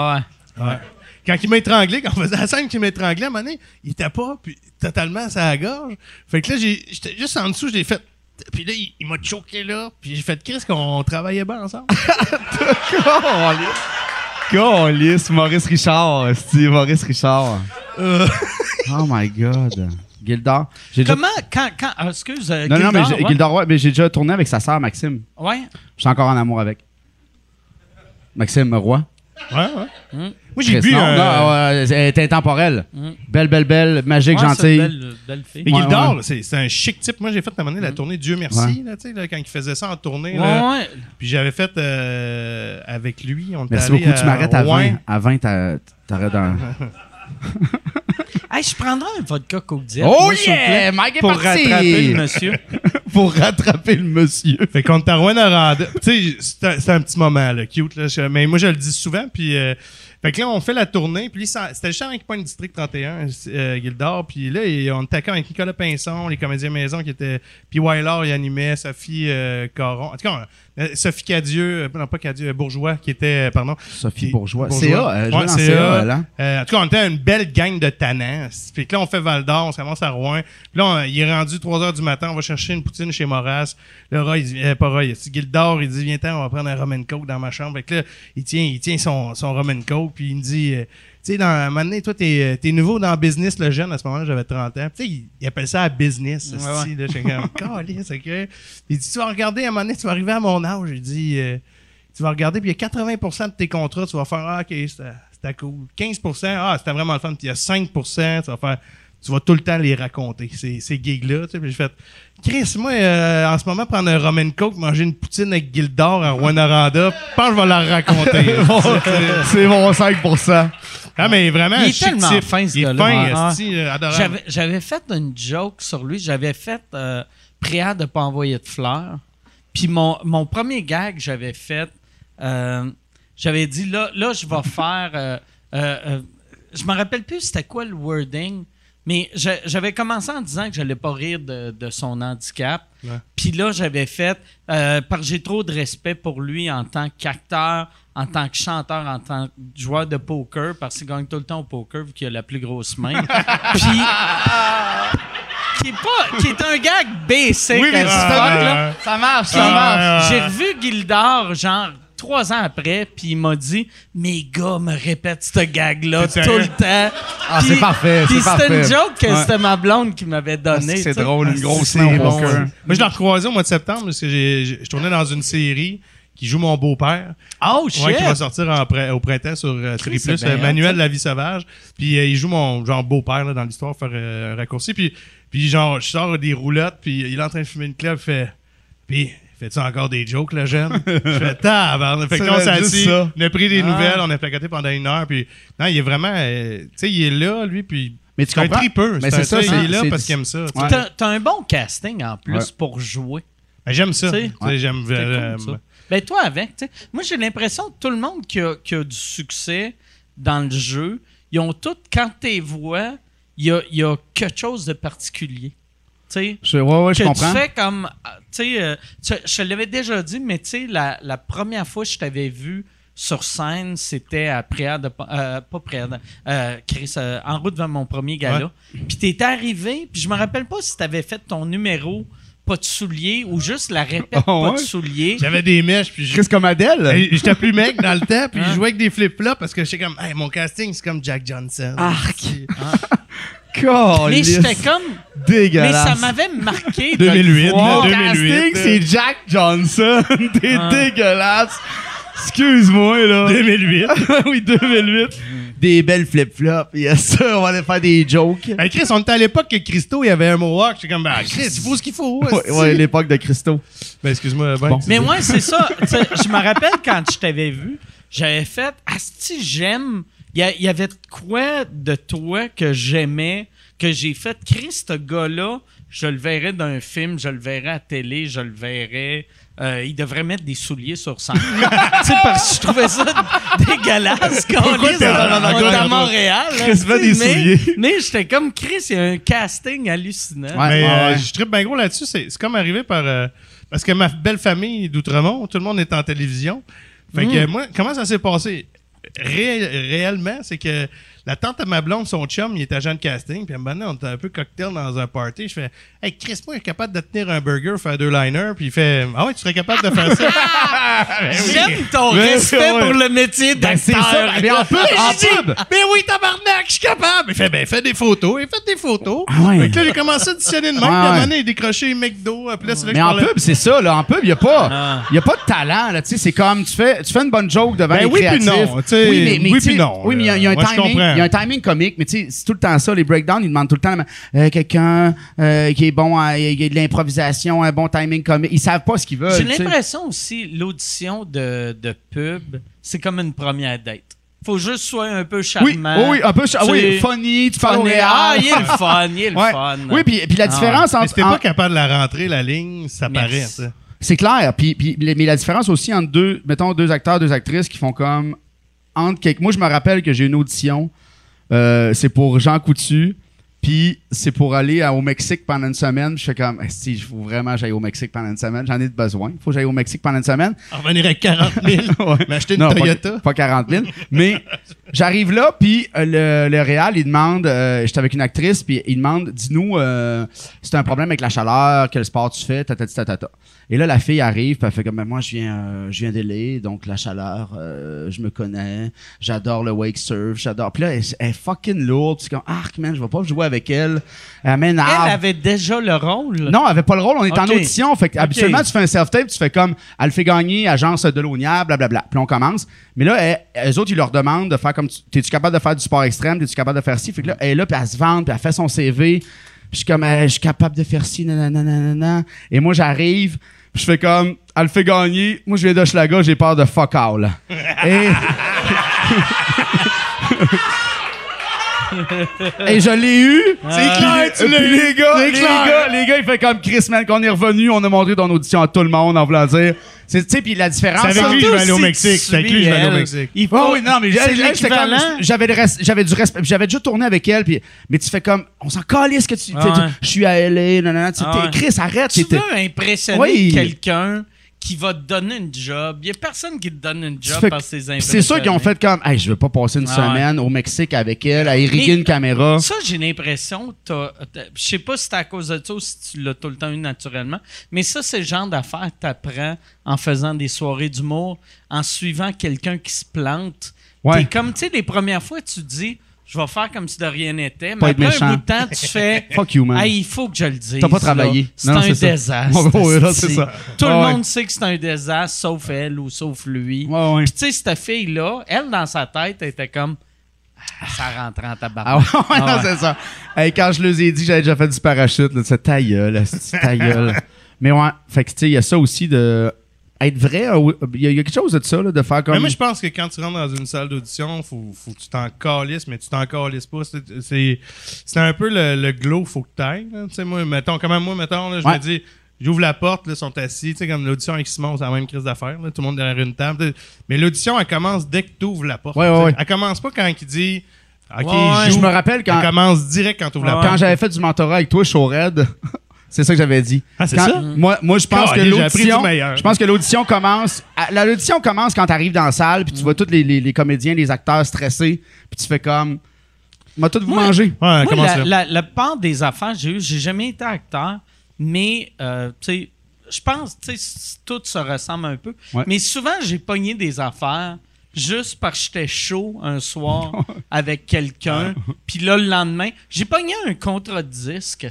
Ah ouais. Ouais. Quand il m'a étranglé, quand on faisait la scène qu'il m'a étranglé, à un moment donné, il était pas puis, totalement à sa gorge. Fait que là, j'ai- j'étais juste en dessous, je l'ai fait. Puis là, il, il m'a choqué là. Puis j'ai fait Chris qu'on travaillait bien ensemble. Calice, Maurice Richard, esti, Maurice Richard. Euh, Oh my god. Gildor. Déjà- Comment, quand, quand, ah, excuse, euh, Non, non, mais ouais. Gildor, ouais, mais j'ai déjà tourné avec sa sœur Maxime. Ouais. Je suis encore en amour avec. Maxime Roy. ouais, ouais. Moi, j'ai bu non, un. non, elle est intemporelle. Mm. Belle, belle, belle, magique, Ouais, gentille. Belle, belle fille. Mais Ouais, Gildor, ouais. c'est c'est un chic type. Moi, j'ai fait à un moment donné la tournée Dieu merci, Ouais. là, tu sais, là, quand il faisait ça en tournée. Ouais, là. ouais. Puis j'avais fait euh, avec lui. On Merci allé beaucoup. Tu m'arrêtes à Rouen. 20. À 20, t'as- t'arrêtes dans. Hey, je prendrais un vodka Coke Diet. Oh moi, yeah! Mike est Pour parti! rattraper le monsieur. pour rattraper le monsieur. Fait qu'on est à Rouen-Noranda. Tu sais, c'est un, c'est un petit moment, là, cute, là. Je- mais moi, je le dis souvent, puis... euh, fait que là, on fait la tournée, puis c'était juste avec Point District 31, euh, Gildor, puis là, et on était avec Nicolas Pinson, les comédiens maison qui étaient... Puis Wyler, il animait, Sophie euh, Caron... En tout cas, euh, Sophie Cadieux, euh, non, pas Cadieux, euh, Bourgeois, qui était... Pardon. Sophie Qui- Bourgeois. CA, Ouais, CA. Euh, en tout cas, on était une belle gang de tannants. Puis que là, on fait Val d'Or, on s'avance à Rouen. Puis là, on- il est rendu 3 heures du matin, on va chercher une poutine chez Moras. Le Roy, il dit, euh, pas Roy, Gildor, il dit, viens-t'en, on va prendre un rum and coke dans ma chambre. Fait que là, il tient, il tient son, son rum and coke, puis il me dit, euh, tu sais, dans un moment donné, toi, t'es, euh, t'es nouveau dans business, le jeune, à ce moment-là, j'avais 30 ans. Tu sais, il, il appelle ça à business, Ouais, là. J'étais comme, Calisse, ok. Il dit, tu vas regarder, à un moment donné, tu vas arriver à mon âge. Il dit, euh, tu vas regarder, puis il y a 80% de tes contrats, tu vas faire Ah, OK, c'était c'était cool. 15% Ah, c'était vraiment le fun. Puis il y a 5% tu vas faire. Tu vas tout le temps les raconter, ces, ces gigs-là. tu sais. Puis j'ai fait Chris, moi, euh, en ce moment, prendre un Roman Coke, manger une poutine avec Gildor à Rwanda, je pense que je vais la raconter. C'est mon 5%. ah, mais vraiment, Il est tellement fin, ce Il est gars-là. esti, euh, adorable. J'avais, fait une joke sur lui. J'avais fait euh, prière de ne pas envoyer de fleurs. Puis mon, mon premier gag, j'avais fait. euh, j'avais dit là, là je vais faire. euh, euh, euh, je me rappelle plus c'était quoi le wording, mais j'a- j'avais commencé en disant que je n'allais pas rire de, de son handicap. Puis là, j'avais fait. euh, parce que j'ai trop de respect pour lui en tant qu'acteur, en tant que chanteur, en tant que joueur de poker, parce qu'il gagne tout le temps au poker vu qu'il a la plus grosse main. Puis. Qui est, pas, qui est un gag basic Oui, mais as fuck, là. Ça marche, ça marche. J'ai revu Gildor, genre, trois ans après, puis il m'a dit Mes gars me répètent ce gag-là C'est tout le temps. Ah, c'est parfait, Puis c'est c'était une joke que Ouais. c'était ma blonde qui m'avait donné. C'est tu sais. drôle, une grosse C'est main au bon. poker. Moi, je l'ai recroisé au mois de septembre parce que j'ai- j'ai- je tournais dans une série qui joue mon beau-père. Oh shit! Ouais, qui va sortir en au printemps sur euh, c'est bien euh, Manuel la vie sauvage. Puis euh, il joue mon genre beau-père là, dans l'histoire, faire euh, un raccourci. Puis, puis genre, je sors des roulottes, puis il est en train de fumer une clope, il fait. Puis, fais-tu encore des jokes, le jeune? je fais tabarnak. Fait que on on a pris des Ah. nouvelles, on a placoté pendant une heure. Puis, non, il est vraiment. euh, tu sais, il est là, lui, puis. Mais tu comprends? tripeux. Mais C'est ça, il est là parce qu'il aime ça. Ouais. T'as, t'as un bon casting en plus Ouais. pour jouer. Ben, J'aime ça. J'aime euh, cool, ça. Ben toi avec, tu sais. Moi j'ai l'impression que tout le monde qui a, qui a du succès dans le jeu, ils ont tous, quand tu vois, il y a, il y a quelque chose de particulier. Tu sais. Je, ouais, ouais, je que comprends. tu fais comme. euh, Tu sais, euh, tu- je te l'avais déjà dit, mais tu sais, la, la première fois que je t'avais vu sur scène, c'était à Prière de. euh, pas Prière de. euh, Chris, euh, en route vers mon premier gala. Puis t'étais arrivé, puis je me rappelle pas si t'avais fait ton numéro pas de souliers ou juste la répète Ah pas ouais? de souliers. J'avais des mèches, puis je- Chris comme Adèle? J'étais plus mec dans le temps, puis Hein? je jouais avec des flip-flops parce que j'étais comme, hey, mon casting, c'est comme Jack Johnson. Arc. Mais j'étais comme. Mais dégueulasse. ça m'avait marqué. de le 2008, voir. là, Mon 2008, casting, là. c'est Jack Johnson. T'es Ah. dégueulasse. Excuse-moi, là. 2008. oui, 2008. Des belles flip-flops. Yes. On va aller faire des jokes. Hey, Chris, on était à l'époque que Christo, il avait un mohawk. J'étais comme, ben, Chris, il faut ce qu'il faut. Ouais, l'époque de Christo. Ben, excuse-moi. Ben, Bon. Mais moi, c'est ça. Je me rappelle quand je t'avais vu, j'avais fait Asti, j'aime. Il y, avait quoi de toi que j'aimais, que j'ai fait. Chris, ce gars-là, je le verrais dans un film, je le verrais à télé, je le verrais. euh, il devrait mettre des souliers sur scène. tu sais, parce que je trouvais ça dégueulasse quand on est à. Montréal. là, Chris sais, des mais- souliers? Mais j'étais comme Chris, il y a un casting hallucinant. Ouais. Mais euh, ouais. je tripe bien gros là-dessus. C'est c'est comme arrivé par. euh, parce que ma belle famille d'Outremont, tout le monde est en télévision. Fait Mm. que moi, comment ça s'est passé? Ré- réellement, c'est que la tante de ma blonde, son chum, il est agent de casting. Puis à un moment donné, on était un peu cocktail dans un party. Je fais Hey, Chris, moi, je suis capable de tenir un burger, faire deux liners. Puis il fait Ah ouais, tu serais capable de faire ça? J'aime ton Ben, respect ouais. pour le métier Ben, c'est d'acteur. ça. Mais en pub, en Je dis, pub. Mais oui, tabarnak, je suis capable. Il fait, ben, fais des photos. Il fait des photos. Ah ouais. Fait que là, j'ai commencé à auditionner de même. Ouais, puis à un moment donné, il décroché McDo. Puis là, c'est là que Mais je en parlais- pub, c'est ça, là. En pub, il n'y a pas, Ah. y a pas de talent, là. Tu sais, c'est comme, tu fais, tu fais une bonne joke devant Ben les oui puis créatifs. non, tu sais, oui, mais, mais oui tu sais, puis non, Oui, mais il y a, il y a un là. Moi, je timing, comprends. Il y a un timing comique, mais tu sais, c'est tout le temps ça. Les breakdowns, ils demandent tout le temps, euh, quelqu'un, euh, qui est bon à, il y a de l'improvisation, un bon timing comique. Ils savent pas ce qu'ils veulent. J'ai l'impression aussi, l'audition de, de pub, c'est comme une première date. faut juste soit un peu Oui, charmant. oh oui, un peu. ah Tu oui, funny, tu parles. Ah, il est le fun, il est le Ouais. fun. Oui, puis, puis la Ah. différence Mais entre. si t'es en- pas capable de la rentrer, la ligne, ça Merci. paraît, ça. C'est clair. Puis, puis- mais la différence aussi entre deux, mettons, deux acteurs, deux actrices qui font comme. Entre quelques... Moi, je me rappelle que j'ai une audition. Euh, c'est pour Jean Coutu. Puis c'est pour aller à- au Mexique pendant une semaine. Je fais comme, si, il faut vraiment que j'aille au Mexique pendant une semaine. J'en ai besoin. Il faut que j'aille au Mexique pendant une semaine. En revenir avec 40 000. Ouais. M'acheter une Non, pas- Toyota. Pas, 40 000. Mais j'arrive là, puis euh, le, le Réal, il demande, euh, j'étais avec une actrice, puis il demande, dis-nous, euh, si t'as un problème avec la chaleur, quel sport tu fais, ta, ta, ta, ta, ta. Et là, la fille arrive, puis elle fait comme, Ben, moi, je viens, euh, je viens donc la chaleur, euh, je me connais, j'adore le wake surf, j'adore. Puis là, elle, elle est fucking lourde, puis c'est comme, arc, man, je vais pas jouer avec elle. Elle m'énerve. Elle avait déjà le rôle? Non, elle avait pas le rôle. On est en audition. Fait que habituellement, tu fais un self-tape, tu fais comme, elle fait gagner agence de l'Onia, blablabla. Puis on commence. Mais là, elle- eux autres, ils leur demandent de faire comme, tu- t'es-tu capable de faire du sport extrême? T'es-tu capable de faire ci? Fait que là, elle est là, puis elle se vante, puis elle fait son CV. Puis je suis comme, je suis capable de faire ci, nanana, nanana. Et moi, j'arrive, puis je fais comme, elle fait gagner. Moi, je viens d'Hochelaga, j'ai peur de fuck all. Et... Et je l'ai eu. C'est clair, tu l'as eu. Les gars, les gars, les gars, il fait comme Chris, man, qu'on est revenu, on a montré ton audition à tout le monde en voulant dire. C'est, tu sais, puis la différence. C'est avec lui que je vais aller au Mexique. C'est avec lui que je vais aller au Mexique. Il Oh faut- oui, non, mais j'avais, j'avais du respect. J'avais déjà tourné avec elle, puis, mais tu fais comme, on s'en calisse que tu. Ah. Je suis à LA, nanana, tu Ah. Chris, arrête. Tu veux impressionner Oui. quelqu'un qui va te donner une job. Il n'y a personne qui te donne une job par ses impressions. C'est sûr qu'ils ont fait comme, hey, je veux pas passer une Ah ouais. semaine au Mexique avec elle, à irriguer Mais- une caméra. Ça, j'ai l'impression, je sais pas si c'est à cause de ça ou si tu l'as tout le temps eu naturellement, mais ça, c'est le genre d'affaires que t'apprends en faisant des soirées d'humour, en suivant quelqu'un qui se plante. Ouais. T'es comme, tu sais, les premières fois, tu te dis, je vais faire comme si de rien n'était, mais après méchant. un bout de temps, tu fais, Fuck you, man. Hey, il faut que je le dise. T'as pas travaillé. C'est un désastre. C'est ça. Tout le monde sait que c'est un désastre, sauf elle ou sauf lui. Puis tu sais, cette fille-là, elle, dans sa tête, elle était comme... Ah, ça rentre en Ah tabarnak. ouais, ouais, non, Ah c'est ça. Hey, quand je leur ai dit j'avais déjà fait du parachute, là, c'est ta gueule, ta gueule. Mais ouais, fait que tu sais, il y a ça aussi de être vrai. euh, Il y, a- quelque chose de ça, là, de faire comme. Mais moi, je pense que quand tu rentres dans une salle d'audition, faut, faut que tu t'en calisses, mais tu t'en calisses pas. C'est- un peu le, le glow, faut que tu ailles. Tu sais, moi, mettons, comme moi, mettons, là, je Ouais. me dis, j'ouvre la porte, là, ils sont assis. Tu sais, comme l'audition avec Simon, c'est la même crise d'affaires. Tout le monde derrière une table. Mais l'audition, elle commence dès que tu ouvres la porte. Ouais, ouais, ouais. Elle commence pas quand il dit, OK, Ouais, joue. je me rappelle quand, Elle commence direct quand tu ouvres la porte. quand j'avais fait du mentorat avec toi, Show Red. C'est ça que j'avais dit. Ah, c'est ça? Moi, moi je pense Ah, que l'audition. Je pense que l'audition commence. L'audition commence quand tu arrives dans la salle, puis tu vois tous les, les- les comédiens, les acteurs stressés, puis tu fais comme. M'a tout vous manger. Ouais, Moi, commence la, là. la, la part des affaires, j'ai eu, j'ai jamais été acteur, mais euh, tu sais, je pense, tu sais, tout se ressemble un peu. Ouais. Mais souvent, j'ai pogné des affaires juste parce que j'étais chaud un soir avec quelqu'un. Puis là, le lendemain, j'ai pogné un contre-disque,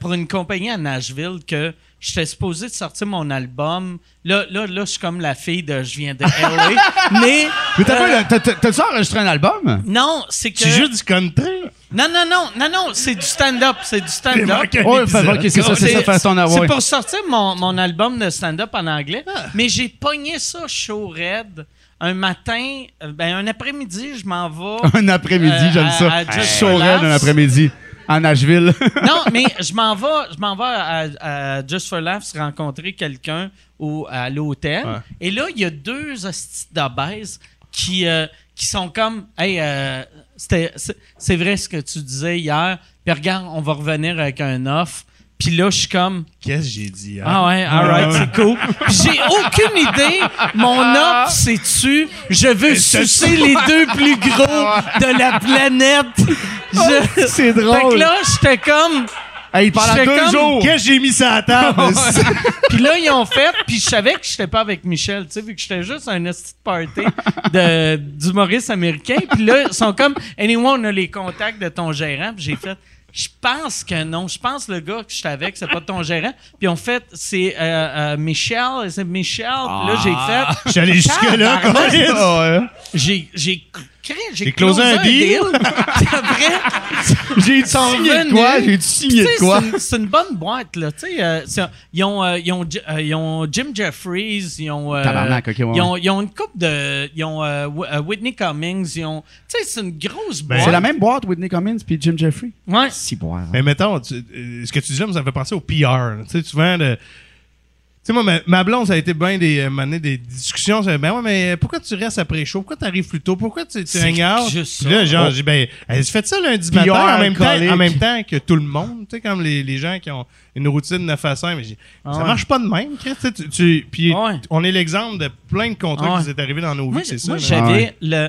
pour une compagnie à Nashville que j'étais supposé de sortir mon album. Là, là, là, je suis comme la fille de je viens de LA. mais. Mais t'as euh, pas- t'as- t'as- t'as-tu enregistré un album? non, c'est que. Tu joues du country? Non, non, non, non, non, c'est du stand-up, c'est du stand-up. manqué un Ouais, épisode. fait- ok, c'est ça, c'est ça, ton C'est ouais. pour sortir mon, mon album de stand-up en anglais, Ah. mais j'ai pogné ça chaud raide. Un matin, euh, ben un après-midi, je m'en vais. Un après-midi, Euh, j'aime ça. à Just Show for Red un après-midi. Nashville. non, mais je m'en vais, je m'en vais à, à Just for Laughs rencontrer quelqu'un au, à l'hôtel. Ouais. Et là, il y a deux hosties d'obèses qui, euh, qui sont comme Hey, euh, c'est vrai ce que tu disais hier. Puis regarde, on va revenir avec un offre. Puis là, je suis comme Qu'est-ce que j'ai dit? hein? Ah ouais, alright, c'est cool. Puis j'ai aucune idée. Mon offre, c'est-tu je veux sucer les deux plus gros de la planète. Je- C'est Fait que drôle. là, j'étais comme. Hey, pendant deux comme- jours. Qu'est-ce que j'ai mis ça à table? Puis là, ils ont fait, puis je savais que j'étais pas avec Michel, tu sais, vu que j'étais juste à un esti de party de, d'humoristes américains. Puis là, ils sont comme, anyway, on a les contacts de ton gérant. Puis j'ai fait, je pense que non. Je pense que le gars que j'étais avec, c'est pas ton gérant. Puis on fait, c'est euh, euh, Michel, c'est Michel. Puis là, j'ai fait, Je suis allé jusque-là. Ah j'ai, j'ai J'ai J'ai closé un deal. J'ai sont signé de quoi? J'ai tu sais, de quoi? c'est une- bonne boîte, là. Tu sais, euh, ils, ont, euh, ils, ont, euh, ils ont Jim Jeffries, ils ont. euh, Tabarnak, ok, ouais, ils, ont ils ont une coupe de. Ils ont euh, euh, Whitney Cummings, ils ont. Tu sais, c'est une grosse boîte. C'est la même boîte, Whitney Cummings puis Jim Jeffrey? Ouais. Si, boire. Mais mettons, tu- ce que tu dis là, ça me fait penser au PR. Tu sais, souvent, le- sais, moi, ma, ma blonde, ça a été bien des, euh, mané des discussions. Ça, ben ouais, mais pourquoi tu restes après chaud? Pourquoi tu arrives plus tôt? Pourquoi tu, tu out? juste Puis là, ça. genre, Oh. j'ai ben, elle fait ça lundi PR matin en même, temps, en même temps que tout le monde. Tu sais, comme les, les gens qui ont une routine 9 à 5. Mais j'ai dit, Ah ça ouais. marche pas de même, Chris. Tu sais, tu- puis Ouais. on est l'exemple de plein de contrats Ah ouais. qui s'est arrivé dans nos Moi, vies, c'est ça. moi, j'avais le.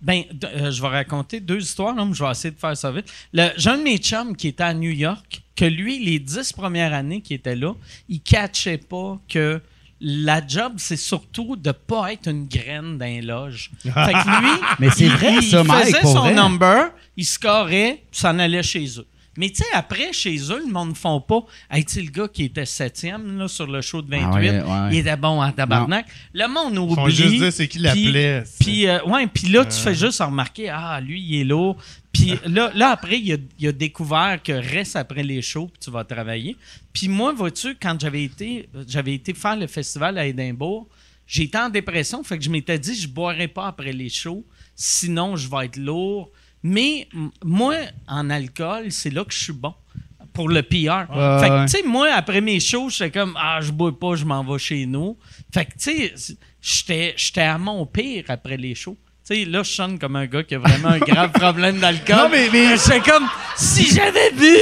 Ben, euh, je vais raconter deux histoires, là, mais je vais essayer de faire ça vite. Le- J'ai un de mes chums qui était à New York, que lui, les dix premières années qu'il était là, il catchait pas que la job, c'est surtout de pas être une graine d'un loge. Fait que lui, Mais c'est il, vrai, il ça, faisait son vrai. number, il scorait, puis s'en allait chez eux. Mais tu sais, après, chez eux, le monde ne font pas. Hey, tu sais, le gars qui était septième là, sur le show de 28, Ah ouais, ouais. il était bon en tabarnak. Le monde Ils oublie. font juste dire c'est qui Puis- l'appelait. Puis, euh, ouais, puis là, tu fais juste remarquer, ah, lui, il est lourd. Puis là, là, après, il a, il a découvert que reste après les shows, puis tu vas travailler. Puis moi, vois-tu, quand j'avais été, j'avais été faire le festival à Édimbourg, j'étais en dépression, fait que je m'étais dit, je boirai pas après les shows, sinon je vais être lourd. Mais moi, en alcool, c'est là que je suis bon. Pour le PR. Ouais, fait que, tu sais, moi, après mes shows, j'étais comme, ah, je bois pas, je m'en vais chez nous. Fait que, tu sais, j'étais à mon pire après les shows. Tu sais, là, je sonne comme un gars qui a vraiment un grave problème d'alcool. Non, mais- mais- J'étais comme, si j'avais bu!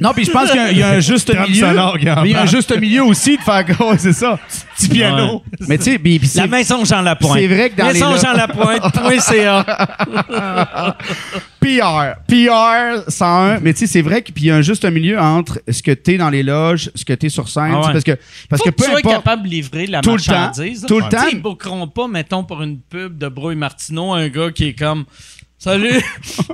Non, puis je pense qu'il y a- il y, a un juste milieu. il y a un juste milieu aussi de faire. C'est ça. Petit piano. Mais tu sais, La maison Jean Lapointe. c'est vrai que dans les Maison lo- Jean Lapointe.ca. PR. PR 101. Mais tu sais, c'est vrai qu'il y a un juste milieu entre ce que t'es dans les loges, ce que t'es sur scène. Ah ouais. Parce que, parce Faut que que, peu tu sois importe. capable de livrer la Tout le temps, marchandise. tout le temps. Ils bookeront pas, mettons, pour une pub de Brouille Martineau, un gars qui est comme Salut! Hey,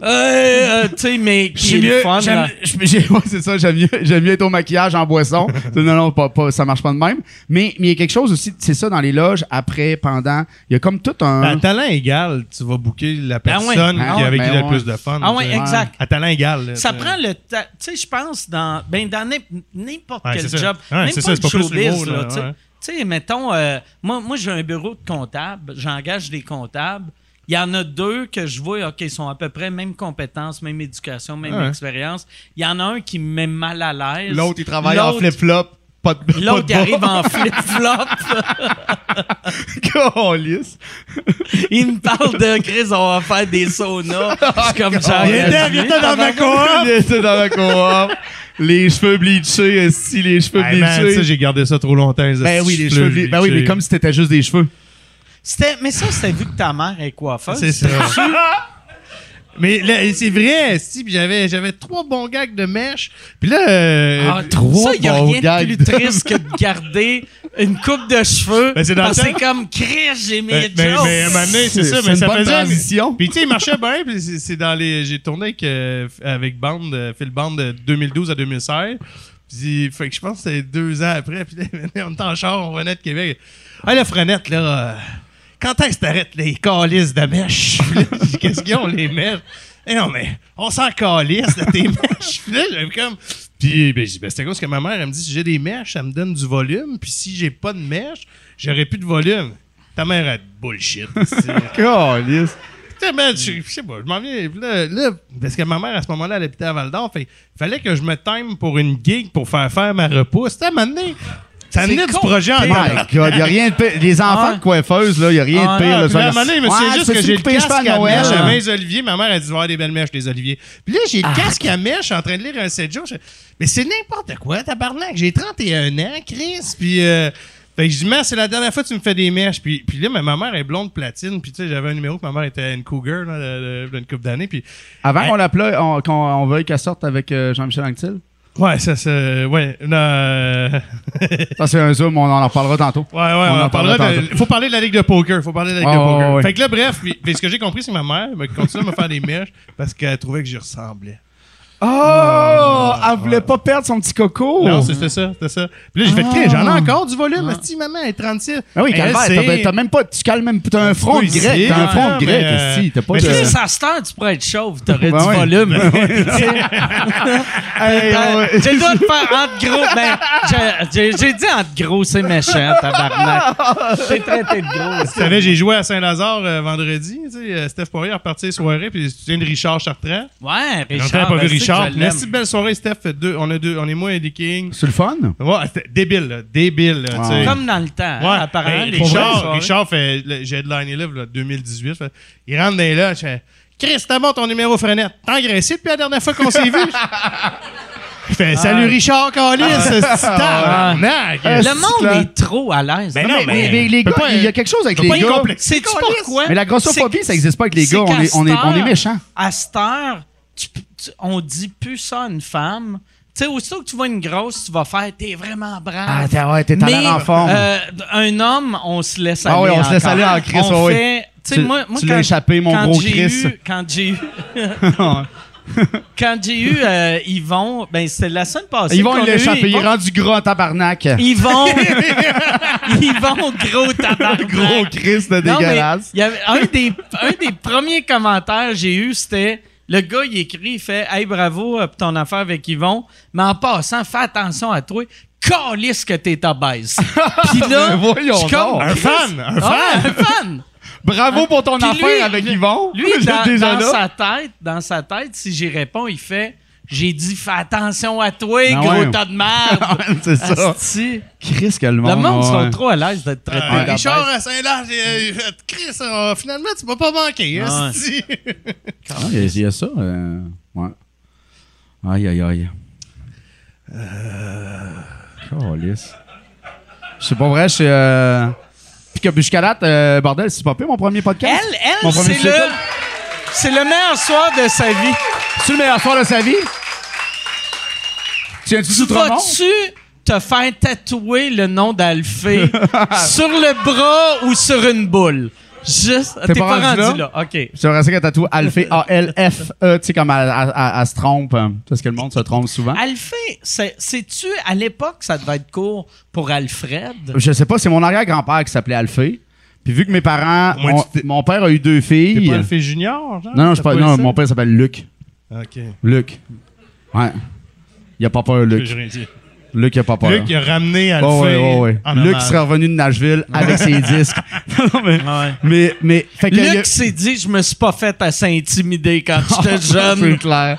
euh, tu sais, mais qui est J'aime le mieux, fun. j'aime- là. je- j'ai- ouais, c'est ça, j'aime mieux, j'aime mieux être au maquillage en boisson. non, non, pas, pas- ça marche pas de même. Mais, il y a quelque chose aussi, c'est ça dans les loges, après, pendant. Il y a comme tout un. À talent égal, tu vas booker la Ben ouais. personne Ah qui ouais, avec ben qui il a le ouais. plus de fun. Ah ouais, sais. exact. À talent égal. là, Ça prend le temps. Tu sais, je pense dans, ben, dans n'im- n'importe Ouais, quel job. Ouais, même c'est pas ça, le c'est pas plus showbiz, là, là, tu sais. ouais. Tu sais, mettons, euh, moi, moi j'ai un bureau de comptable, j'engage des comptables. Il y en a deux que je vois, OK, ils sont à peu près même compétences, même éducation, même Ouais. expérience. Il y en a un qui me met mal à l'aise. L'autre, il travaille en flip-flop. Pas de. L'autre, il arrive en flip-flop. Il me parle de Chris, on va faire des saunas. Je suis comme genre. Viens-t'en, viens-t'en dans ma coop. Il était dans la coop. Les cheveux bleachés, si les cheveux Hey, man, bleachés. ça, j'ai gardé ça trop longtemps. ben oui, les cheveux bleachés. Ben oui, mais comme si t'étais juste des cheveux. C'était, mais ça, c'était vu que ta mère est coiffeuse. C'est ça. Mais là, c'est vrai, si, puis j'avais, j'avais trois bons gags de mèche. Puis là, euh, Ah, Trois ça, il n'y a bons rien de gags plus de- triste que de garder une coupe de cheveux. Ben, c'est parce que c'est comme Chris, j'ai mes mais, mais, jokes. mais à un moment donné, c'est ça, C'est mais une ça bonne faisait. transition. Puis tu sais, il marchait bien, puis c'est, c'est dans les. J'ai tourné avec, euh, avec Band, euh, Phil Band de 2012 à 2016. Puis, fait que je pense que c'était deux ans après. Puis là, on était en char, on venait de Québec. Ah, la frenette, là. Quand est-ce que t'arrêtes les calices de mèche? Puis là, j'ai dit, Qu'est-ce qu'ils ont, les mèches? Eh non, mais on s'en calisse de tes mèches. Puis là, j'avais comme. Puis ben, ben, c'est à cause que ma mère, elle me dit, si j'ai des mèches, ça me donne du volume. Puis si j'ai pas de mèches, j'aurais plus de volume. Ta mère a de bullshit. sais, man, je, je sais pas, je m'en viens. Là, là, parce que ma mère, à ce moment-là, elle habitait à Val d'Or. Fait fallait que je me time pour une gig pour faire faire ma repousse. C'était à un moment donné, Ça C'est venait du projet en My God, il y a rien de pire. Les enfants Ouais. de coiffeuses, là, il y a rien Ah, de pire. Ah, là, puis là, à un ça- moment donné, je me souviens Ouais, juste que j'ai le les casque à mèche à Maise Olivier. Ma mère a dit voir des belles mèches, des Olivier. Puis là, j'ai Ah. le casque à mèche en train de lire un 7 jours. Mais c'est n'importe quoi, tabarnak. J'ai 31 ans, Chris. Puis. Euh, fait que je dis, mais c'est la dernière fois que tu me fais des mèches. Puis, puis là, mais ma mère est blonde platine. Puis tu sais, j'avais un numéro que ma mère était une cougar là, de- de- d'une couple d'années. Puis Avant qu'on l'appelle, on, qu'on on veuille qu'elle sorte avec euh, Jean-Michel Anctil? Ouais, ça, c'est. Ouais, euh, Ça, c'est un zoom, on en reparlera tantôt. Ouais, ouais, On on, en parlera. de- faut parler de la Ligue de poker. Faut parler de la Ligue de poker. ouais. Fait que là, bref, puis, puis ce que j'ai compris, c'est que ma mère me continue à me faire des mèches parce qu'elle trouvait que j'y ressemblais. Oh! Elle voulait pas perdre son petit coco. Non, c'était ça, c'était ça. Puis là, j'ai fait, j'en ai encore du volume. Si maman est 36. Ah oui, Elle, calvaire, c'est- t'as, même pas, tu calmes même, t'as un front de grec, t'as un front de grec, mais, euh, si, t'as pas mais de... À cette heure, tu pourrais être chauve, t'aurais Ben du volume. Ben. J'ai le droit de faire entre gros. Ben, j'ai- j'ai j'ai dit entre gros, c'est méchant, tabarnak. T'es traité de gros. Tu savais, j'ai joué à Saint-Lazare euh, vendredi. Tu sais, euh, Steph Poirier a reparti les soirées, puis tu viens de Richard Chartrand. Ouais, Richard. pas vu ben, Richard. L'aime. Merci, belle soirée, Steph. Deux, on, a deux, on est moi et des Kings. C'est le fun? Ouais, c'était débile, là, débile. là. Comme dans le temps, Ouais, hein, apparemment. ben, Richard. Richard fait. le- J'ai headliné là, là, 2018. fait- il rentre dans les là, je Chris, t'as bon ton numéro frenette. T'as engraissé depuis la dernière fois qu'on s'est vu? Il fait Salut Richard Calis, c'est. Le monde est trop à l'aise. Ben Non, mais- Mais, mais les gars, il y a quelque chose avec les gars. Sais-tu pourquoi? Mais la grossophobie, C'est- ça n'existe pas avec les c'est gars. On est, on est, on est cette méchants. heure- À cette heure, tu- on dit plus ça à une femme. Tu sais, aussitôt que tu vois une grosse, tu vas faire « t'es vraiment brave Ah, t'es, ouais, t'es à Mais, en forme. euh, un homme, on se laisse aller Ah oui, on se laisse aller en crise, On ouais, fait- tu moi, moi, tu l'as échappé, mon quand gros Chris. eu- Quand j'ai eu... Quand j'ai eu euh, Yvon, ben c'était la semaine passée. Ils vont qu'on a eu l'échapper. Il est Yvon. rendu gros en tabarnak. Yvon, Yvon, gros tabarnak. Gros Chris de Non, mais dégueulasse. il y avait un des, un des premiers commentaires que j'ai eu, c'était le gars, il écrit, il fait Hey, bravo euh, pour ton affaire avec Yvon, mais en passant, fais attention à toi. Calisse que t'es obèse. Puis là, Mais voyons comme. Un fan, un Ah, fan. un fan. Bravo pour ton Puis affaire lui, avec Yvon. Lui, dans, déjà dans là. sa tête, dans sa tête, si j'y réponds, il fait J'ai dit, fais attention à toi, Ah gros ouais. tas de merde. C'est ça. Chris que le monde. Le monde ouais. sont trop à l'aise d'être traité Euh. Richard à fait Chris, euh, finalement, tu m'as pas manqué. hein, Ouais. Ah, Il y, a- il y a ça. euh, ouais. Aïe, aïe, aïe. Calisse. C'est pas vrai, je suis. Euh... Puis que jusqu'à date, euh, bordel, c'est pas pire mon premier podcast. Elle, Mon elle, premier c'est le, c'est le meilleur soir de sa vie. C'est le meilleur soir de sa vie? Sous Tremont? Vas-tu te faire tatouer le nom d'Alphée sur le bras ou sur une boule? Juste, t'es pas, rendu là? OK. J'aimerais ça qu'elle tatoue Alphée, A-L-F-E, tu sais, comme elle, elle- elle- elle se trompe. hein, Parce que le monde se trompe souvent. Alphée, c'est- sais-tu, à l'époque, ça devait être court pour Alfred? Je sais pas, c'est mon arrière-grand-père qui s'appelait Alphée. Puis vu que mes parents, Moi, mon, tu t'es- mon père a eu deux T'es filles. pas le fait junior, genre? Non, non, je pas, non mon père s'appelle Luc. OK. Luc. Ouais. Il a pas peur, Luc. J'ai rien dit. Luc, il a pas peur. Luc, il a ramené Alphée Oh, ouais, ouais, ouais. en Luc serait revenu de Nashville avec ses disques. Non, mais, mais, mais, fait que. il y a- Luc s'est dit, je me suis pas fait assez intimider quand j'étais C'est jeune. clair.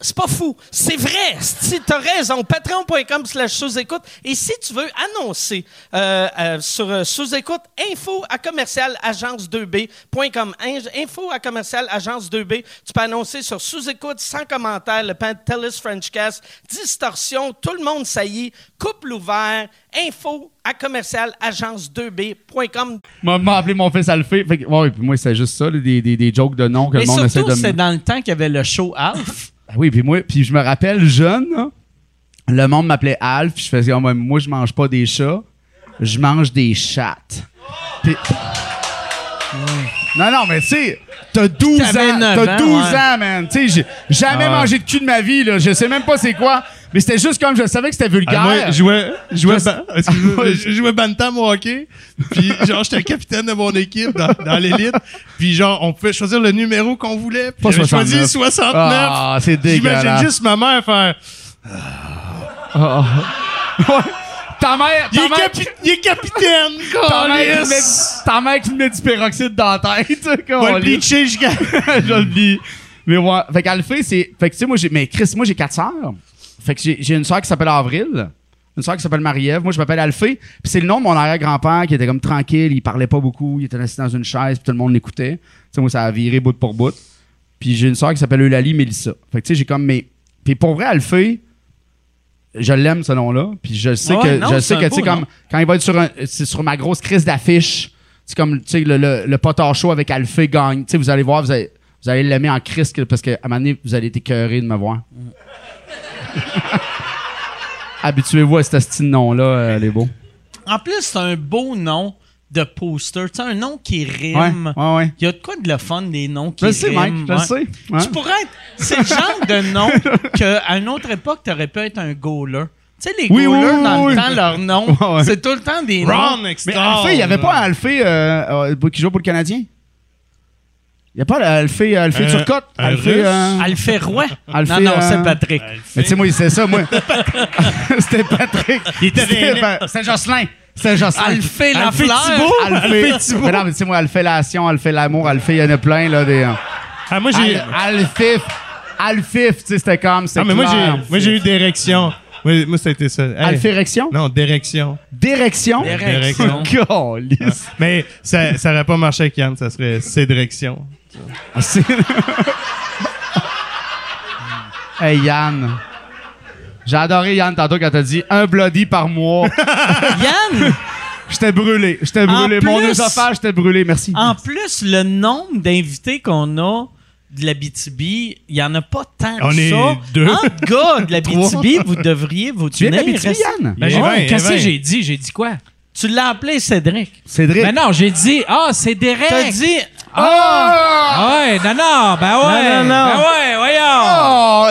C'est pas fou. C'est vrai. Si tu as raison, patreon.com slash sous-écoute. Et si tu veux annoncer euh, euh, sur euh, sous-écoute, info à commercial agence2b.com. In- Info à commercial agence2b. Tu peux annoncer sur sous-écoute, sans commentaire, le Pantelis Frenchcast, distorsion, tout le monde saillit, couple ouvert, info à commercial agence2b.com. M'a m'a appelé mon fils Alphée. Fait que, ouais, puis moi, c'est juste ça, là, des, des, des jokes de nom que Mais le monde essaie surtout, de me. c'est dans le temps qu'il y avait le show Alf. Ah Oui, puis moi, puis je me rappelle jeune, là, le monde m'appelait Alf, puis je faisais, Ah, moi, moi, je mange pas des chats, je mange des chattes. Puis- Non, non, mais tu sais, t'as 12 T'avais ans, t'as ans, 12 ouais. ans, man. Tu sais, j'ai jamais Ah mangé de cul de ma vie, là. Je sais même pas c'est quoi, mais c'était juste comme je savais que c'était vulgaire. Ah, moi, je jouais, je jouais, Je- ban- je jouais Bantam au hockey. Puis, genre, j'étais le capitaine de mon équipe dans, dans l'élite. Puis, genre, on pouvait choisir le numéro qu'on voulait. Puis, j'avais choisi 69. 69. Ah, c'est dégueulasse. J'imagine juste ma mère faire Ta mère, Il ta est, mère, capi- il est capitaine! ta mère, met, ta mère qui me met du peroxyde dans la tête. Va le bleacher jusqu'à. je le. Mais ouais. Fait qu'Alphée, c'est. Fait que tu sais, moi, j'ai. Mais Chris, moi, j'ai quatre sœurs. Fait que j'ai une sœur qui s'appelle Avril. Une sœur qui s'appelle Marie-Ève. Moi, je m'appelle Alphée. Puis c'est le nom de mon arrière-grand-père qui était comme tranquille. Il parlait pas beaucoup. Il était assis dans une chaise. Puis tout le monde l'écoutait. Tu sais, moi, ça a viré bout pour bout. Puis j'ai une sœur qui s'appelle Eulalie Mélissa. Fait que tu sais, j'ai comme mes. Puis pour vrai, Alphée, je l'aime ce nom-là. Puis je sais Ouais, que, non, je sais que tu sais, comme quand il va être sur, un, sur ma grosse crise d'affiche, c'est comme tu sais, le, le, le potard chaud avec Alphée gagne. Tu sais, vous allez voir, vous allez, vous allez l'aimer en crise que- parce qu'à un moment donné, vous allez être écœuré de me voir. Habituez-vous à ce style de nom-là, euh, les beaux. En plus, c'est un beau nom de poster. Tu sais, un nom qui Ouais, rime. ouais, ouais. Il y a de quoi de le fun des noms qui Je sais, Mike, riment. je ouais. sais. Ouais. Tu pourrais être. C'est le genre de nom qu'à une autre époque, tu aurais pu être un goaler. Tu sais, les Oui, goalers, oui, oui, dans oui. le temps, leur nom, Ouais, ouais. c'est tout le temps des noms. Ron Mais. Alphée, il n'y avait pas Alphée euh, euh, qui joue pour le Canadien? Il n'y a pas Alphée, Alphée Turcotte? un Alphée, Russe? euh, Alphée Roy? Alphée, non, non, euh, c'est Patrick. Mais tu sais, moi, c'est ça, moi. C'était Patrick. C'était Pa- C'était Jocelyn. C'était Jocelyn. Alphée Alphée Lafleur. Thibault? Alphée. Alphée Thibault. Mais non, mais tu sais, moi, Alphée Lation, Alphée L'amour, Alphée, il y en a plein, là. Des, euh, Ah, moi, j'ai. Al- Alfif. Alfif, tu sais, c'était comme. Ah, mais moi, clair. j'ai, moi, j'ai eu d'érection. Moi, moi, c'était ça. Hey. Alphérection? Non, d'érection. Direction? Direction. Câlisse. Mais ça, ça aurait pas marché avec Yann, ça serait Cédrection. Ah, c'est- hey, Yann. J'ai adoré Yann tantôt quand t'as dit un bloody par mois. Yann, J'étais brûlé. J'étais brûlé. Mon œsophage, j'étais brûlé. Merci. en plus, le nombre d'invités qu'on a de la BTB, il y en a pas tant que On ça. est deux. En gars de la BTB, vous devriez vous Tu viens de tenir. l'Abitibi, Yann? Ben, Oh, Qu'est-ce que j'ai dit? J'ai dit quoi? Tu l'as appelé Cédric. Cédric. Ben non, j'ai dit, ah, c'est Derek. T'as dit, Ah! Ah ouais, non, non, ben ouais. Non, non, non. Ben ouais, voyons. Oh,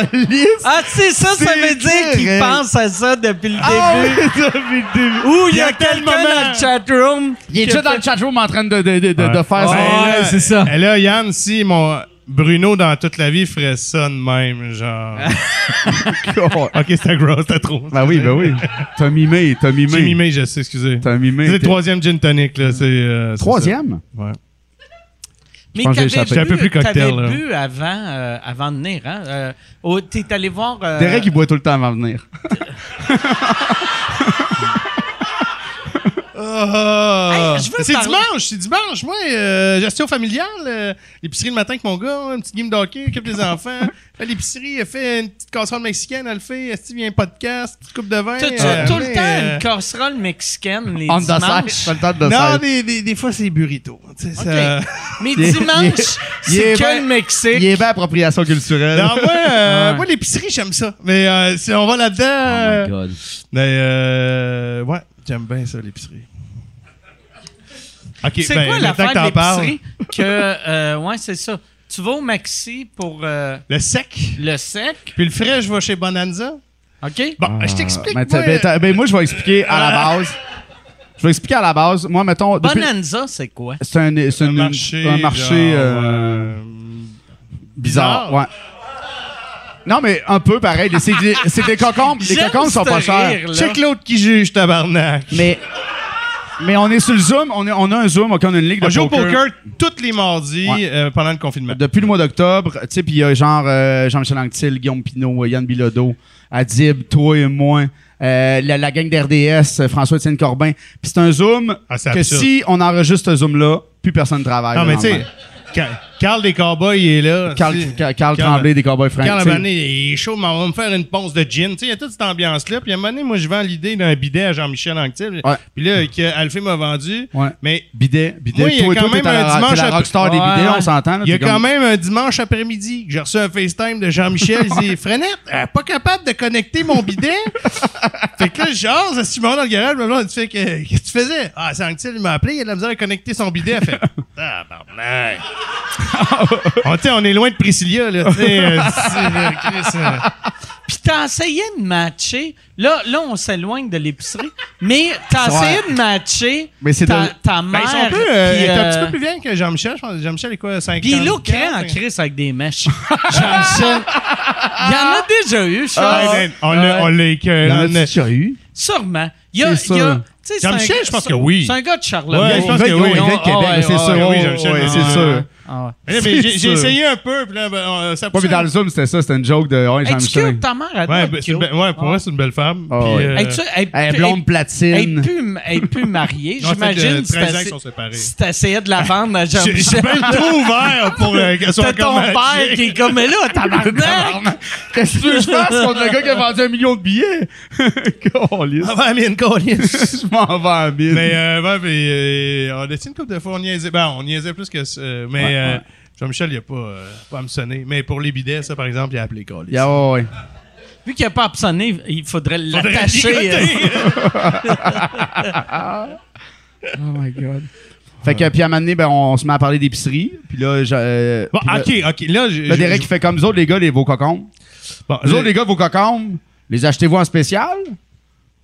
ah, tu sais, ça, ça veut dire qu'il pense à ça depuis le Ah, début. oui, depuis le début. Ou il y a quelqu'un moment? dans le chatroom. Il est déjà dans le chatroom en train de, de, de, de- Ouais. faire Ben, son... Ouais, c'est ça. Et là, Yann, si mon Bruno dans toute la vie ferait ça de même, genre. ok, c'était gross, c'était trop. ben oui, ben oui. T'as mimé, t'as mimé. J'ai mimé, je sais, excusez. T'as mimé. C'est le troisième gin tonic, là. C'est, euh, Troisième? ça. Ouais. Mais pense que j'ai t'avais un peu plus cocktail, t'avais là. bu avant, euh, avant de venir, hein? Euh, au- T'es allé voir... euh, Derek, il boit tout le temps avant de venir. Ah! Hey, je veux c'est parler- dimanche, c'est dimanche. Moi, euh, gestion familiale, euh, l'épicerie le matin avec mon gars, un petit game d'hockey, occupe des enfants. Fait l'épicerie, elle fait une petite casserole mexicaine, elle le fait. Est-ce qu'il vient un podcast, petite coupe de vin? T'as-tu euh, tout le mais, temps euh, une casserole mexicaine les On the dimanches? side. Pas le temps de Non, side. des, des, des fois, c'est burrito. Tu sais, ça- Mais Il est- dimanche, il c'est est que ben- le Mexique. Il est bien appropriation culturelle. Non, moi, euh, Ouais. moi l'épicerie, j'aime ça. Mais euh, si on va là-dedans. euh, God. mais euh, ouais, j'aime bien ça, l'épicerie. Ok, C'est ben, quoi l'affaire que t'en de parles, l'épicerie? Que, euh, ouais, c'est ça. Tu vas au Maxi pour euh, Le sec? le sec, Puis le frais, je vais chez Bonanza. OK? Bon, je t'explique. Mais t'as- moi, ben, ben, moi, je vais expliquer à la base. Je vais expliquer à la base. Moi, mettons. depuis- Bonanza, c'est quoi? C'est un, c'est un marché. un marché genre, euh, euh, bizarre. bizarre. Ouais. Non, mais un peu pareil. C'est des, c'est des cocombes. Les cocombes sont pas chers. Check l'autre qui juge, tabarnak. Mais, mais on est sur le Zoom. On, est- on a un Zoom. On a une ligue de On joue au poker. tous les mardis Ouais. euh, pendant le confinement. Depuis le mois d'octobre, tu sais, puis il y a genre euh, Jean-Michel Anctil, Guillaume Pinot, Yann Bilodeau, Adib, toi et moi, euh, la, la gang d'RDS, euh, François-Étienne Corbin. Puis c'est un Zoom Ah, que absurde. si on enregistre ce Zoom-là, plus personne ne travaille. Non, mais tu sais, Carl des Cowboys, est là. Carl, tu. Carl- Tremblay des Cowboys Frank. Carl, à tu il est chaud, mais on va me faire une ponce de gin. Tu il y a toute cette ambiance-là. Puis à un moment donné, moi, je vends l'idée d'un bidet à Jean-Michel Anctil. Ouais. Puis là, que Alphée m'a vendu. Ouais. Mais Bidet, bidet. Moi, il y a quand même un dimanche rockstar des bidets, on s'entend. il y a quand même un dimanche après-midi que j'ai reçu un FaceTime de Jean-Michel. Il dit Frenette, euh, pas capable de connecter mon bidet. fait que là, je suis mort dans le garage. Blonde, elle fait que, Qu'est-ce que tu faisais? Ah, c'est Anctil, il m'a appelé. Il a de la misère à connecter son bidet. Elle fait Tabarnak. on, sais, on est loin de Priscilla, là. Tu sais, euh, c'est, euh, Chris, euh, Puis t'as essayé de matcher. Là, là on s'éloigne de l'épicerie. Mais t'as Ouais. essayé de matcher Mais c'est ta, de- ta ben, mère. ils sont un peu, euh, il est un petit euh, peu plus vieux que Jean-Michel. Je pense que Jean-Michel est quoi, 50 Puis il est crée en crise avec des mèches. Jean-Michel. Il y en a déjà eu, je Ah, ben, on l'a on Il déjà eu? Sûrement. Il y a, il y Jean-Michel, je pense que oui. C'est un gars de Charleroi. Ouais, je pense que Il oui. vient de Québec, Ah, c'est sûr. oui, Jean-Michel, c'est sûr. Ah ouais. Mais, mais j'ai essayé un peu, puis là, ben, euh, ça Ouais, mais dans le Zoom, c'était ça, c'était une joke de ouais, Hey, tu Jean-Michel. cute, ta mère, elle Ouais, ben, cute. belle- ouais, pour moi, c'est une belle femme. Ah, puis, ouais. euh, Hey, tu elle- Elle est elle- blonde Elle platine. est plus, elle est plus mariée. non, ça fait, J'imagine 13 ans si qu'ils sont séparés. si t'essayais de la vendre à J'ai j'ai Jean-Michel. bien trop ouvert pour euh, qu'elle soit encore ton père qui est comme, mais là, tabarnak! Qu'est-ce que tu veux que je fasse contre le gars qui a vendu un million de billets? Câlisse. Ah, mais une colisse. Je m'en vais en mine. Mais, euh, ouais, mais, euh, on a dit une couple de fois, on niaisait. Ben, on niaisait plus que ça. euh, Mais, euh. Jean-Michel, il a pas, euh, pas à me sonner. Mais pour les bidets, ça, par exemple, il a appelé Collis. Yeah, ouais, ouais. Vu qu'il n'a pas absonné, il faudrait Faudrait l'attacher. ligoter. Oh my God. Fait que, puis à un moment donné, ben, on, se met à parler d'épicerie. Puis là, je- euh, Bon, puis là- ok, ok. Là, je- Là, Derek, je- il fait comme nous autres, les gars, les vos cocombes. bon, Vous je- autres, les gars, vos cocombes, les achetez-vous en spécial?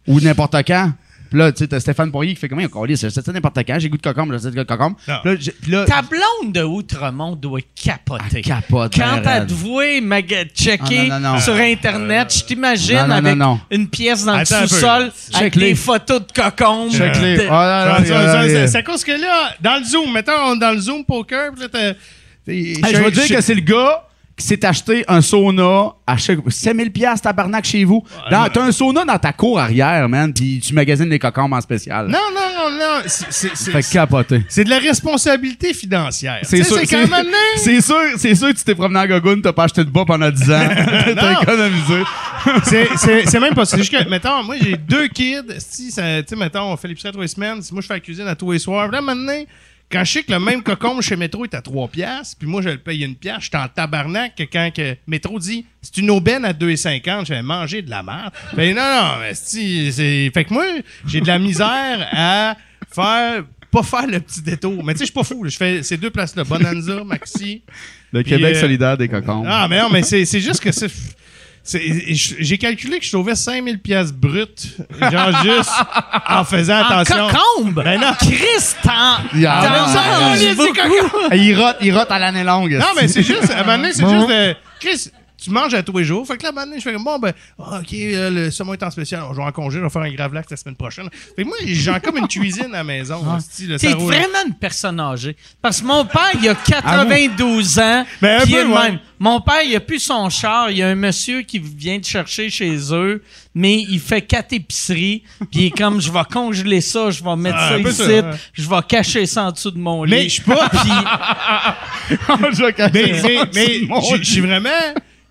Ou n'importe quand? Puis là, tu sais, t'as Stéphane Poirier qui fait comment? On dit, c'est ça n'importe quand, j'ai goût de cocombe, j'achète de cocombe. Puis là, j'ai- Ta blonde de Outremont doit capoter. capote. Quand ben, t'as maga- checker Ah, non, non, non. sur Internet, je t'imagine avec non, non. une pièce dans Attends le sous-sol avec des photos de cocombes. De- non. C'est à cause que là, dans le Zoom, mettons, dans le Zoom poker, puis là, t'as. t'es- Hey, je veux dire que c'est le gars qui s'est acheté un sauna à chaque 7000 pièces tabarnak chez vous. Dans- T'as un sauna dans ta cour arrière, man, puis tu magasines les cocombes en spécial. Non, non, non, non. c'est- Fait capoter. C'est de la responsabilité financière. C'est sûr, C'est c'est- sûr, c'est sûr que tu t'es promené en gogoune, t'as pas acheté de bas pendant 10 ans. t'as économisé. C'est- même pas. C'est juste que, mettons, moi, j'ai deux kids. Si, tu sais, mettons, on fait l'épicerie à les semaines. Si moi, je fais la cuisine à tous les soirs. Là, maintenant, quand je sais que le même cocon chez Métro est à 3 piastres, puis moi, je le paye une pièce, je suis en tabarnak que quand que Métro dit c'est une aubaine à 2,50, je vais manger de la merde. Ben non, non, mais si, c'est. Fait que moi, j'ai de la misère à faire. Pas faire le petit détour. Mais tu sais, je suis pas fou. Je fais ces deux places-là. Bonanza, Maxi. Le Québec euh, solidaire des cocombes. Ah, mais non, mais c'est c'est juste que c'est. J'ai calculé que je sauvais 5000 pièces brutes, genre juste en faisant En attention. cocombe! Ben non. Christ, t'en... Il rote, il rote à l'année longue. Non, mais c'est juste, à un moment donné, c'est juste de. Chris, tu manges à tous les jours. Fait que là, donné, je fais comme, bon, ben, ah, OK, euh, le saumon est en spécial. Je vais en congé, je vais faire un grave lac la semaine prochaine. Fait que moi, j'ai comme une cuisine à la maison. ça T'es vraiment une personne âgée. Parce que mon père, il a 92 ans. Ben, un puis il est même. Mon père, il a plus son char. Il y a un monsieur qui vient de chercher chez eux, mais il fait quatre épiceries. Puis il est comme, je vais congeler ça, je vais mettre Ah, ça ici, ouais. je vais cacher ça en dessous de mon lit. Mais je suis pas. je vais cacher Mais, ça mais, je- suis vraiment.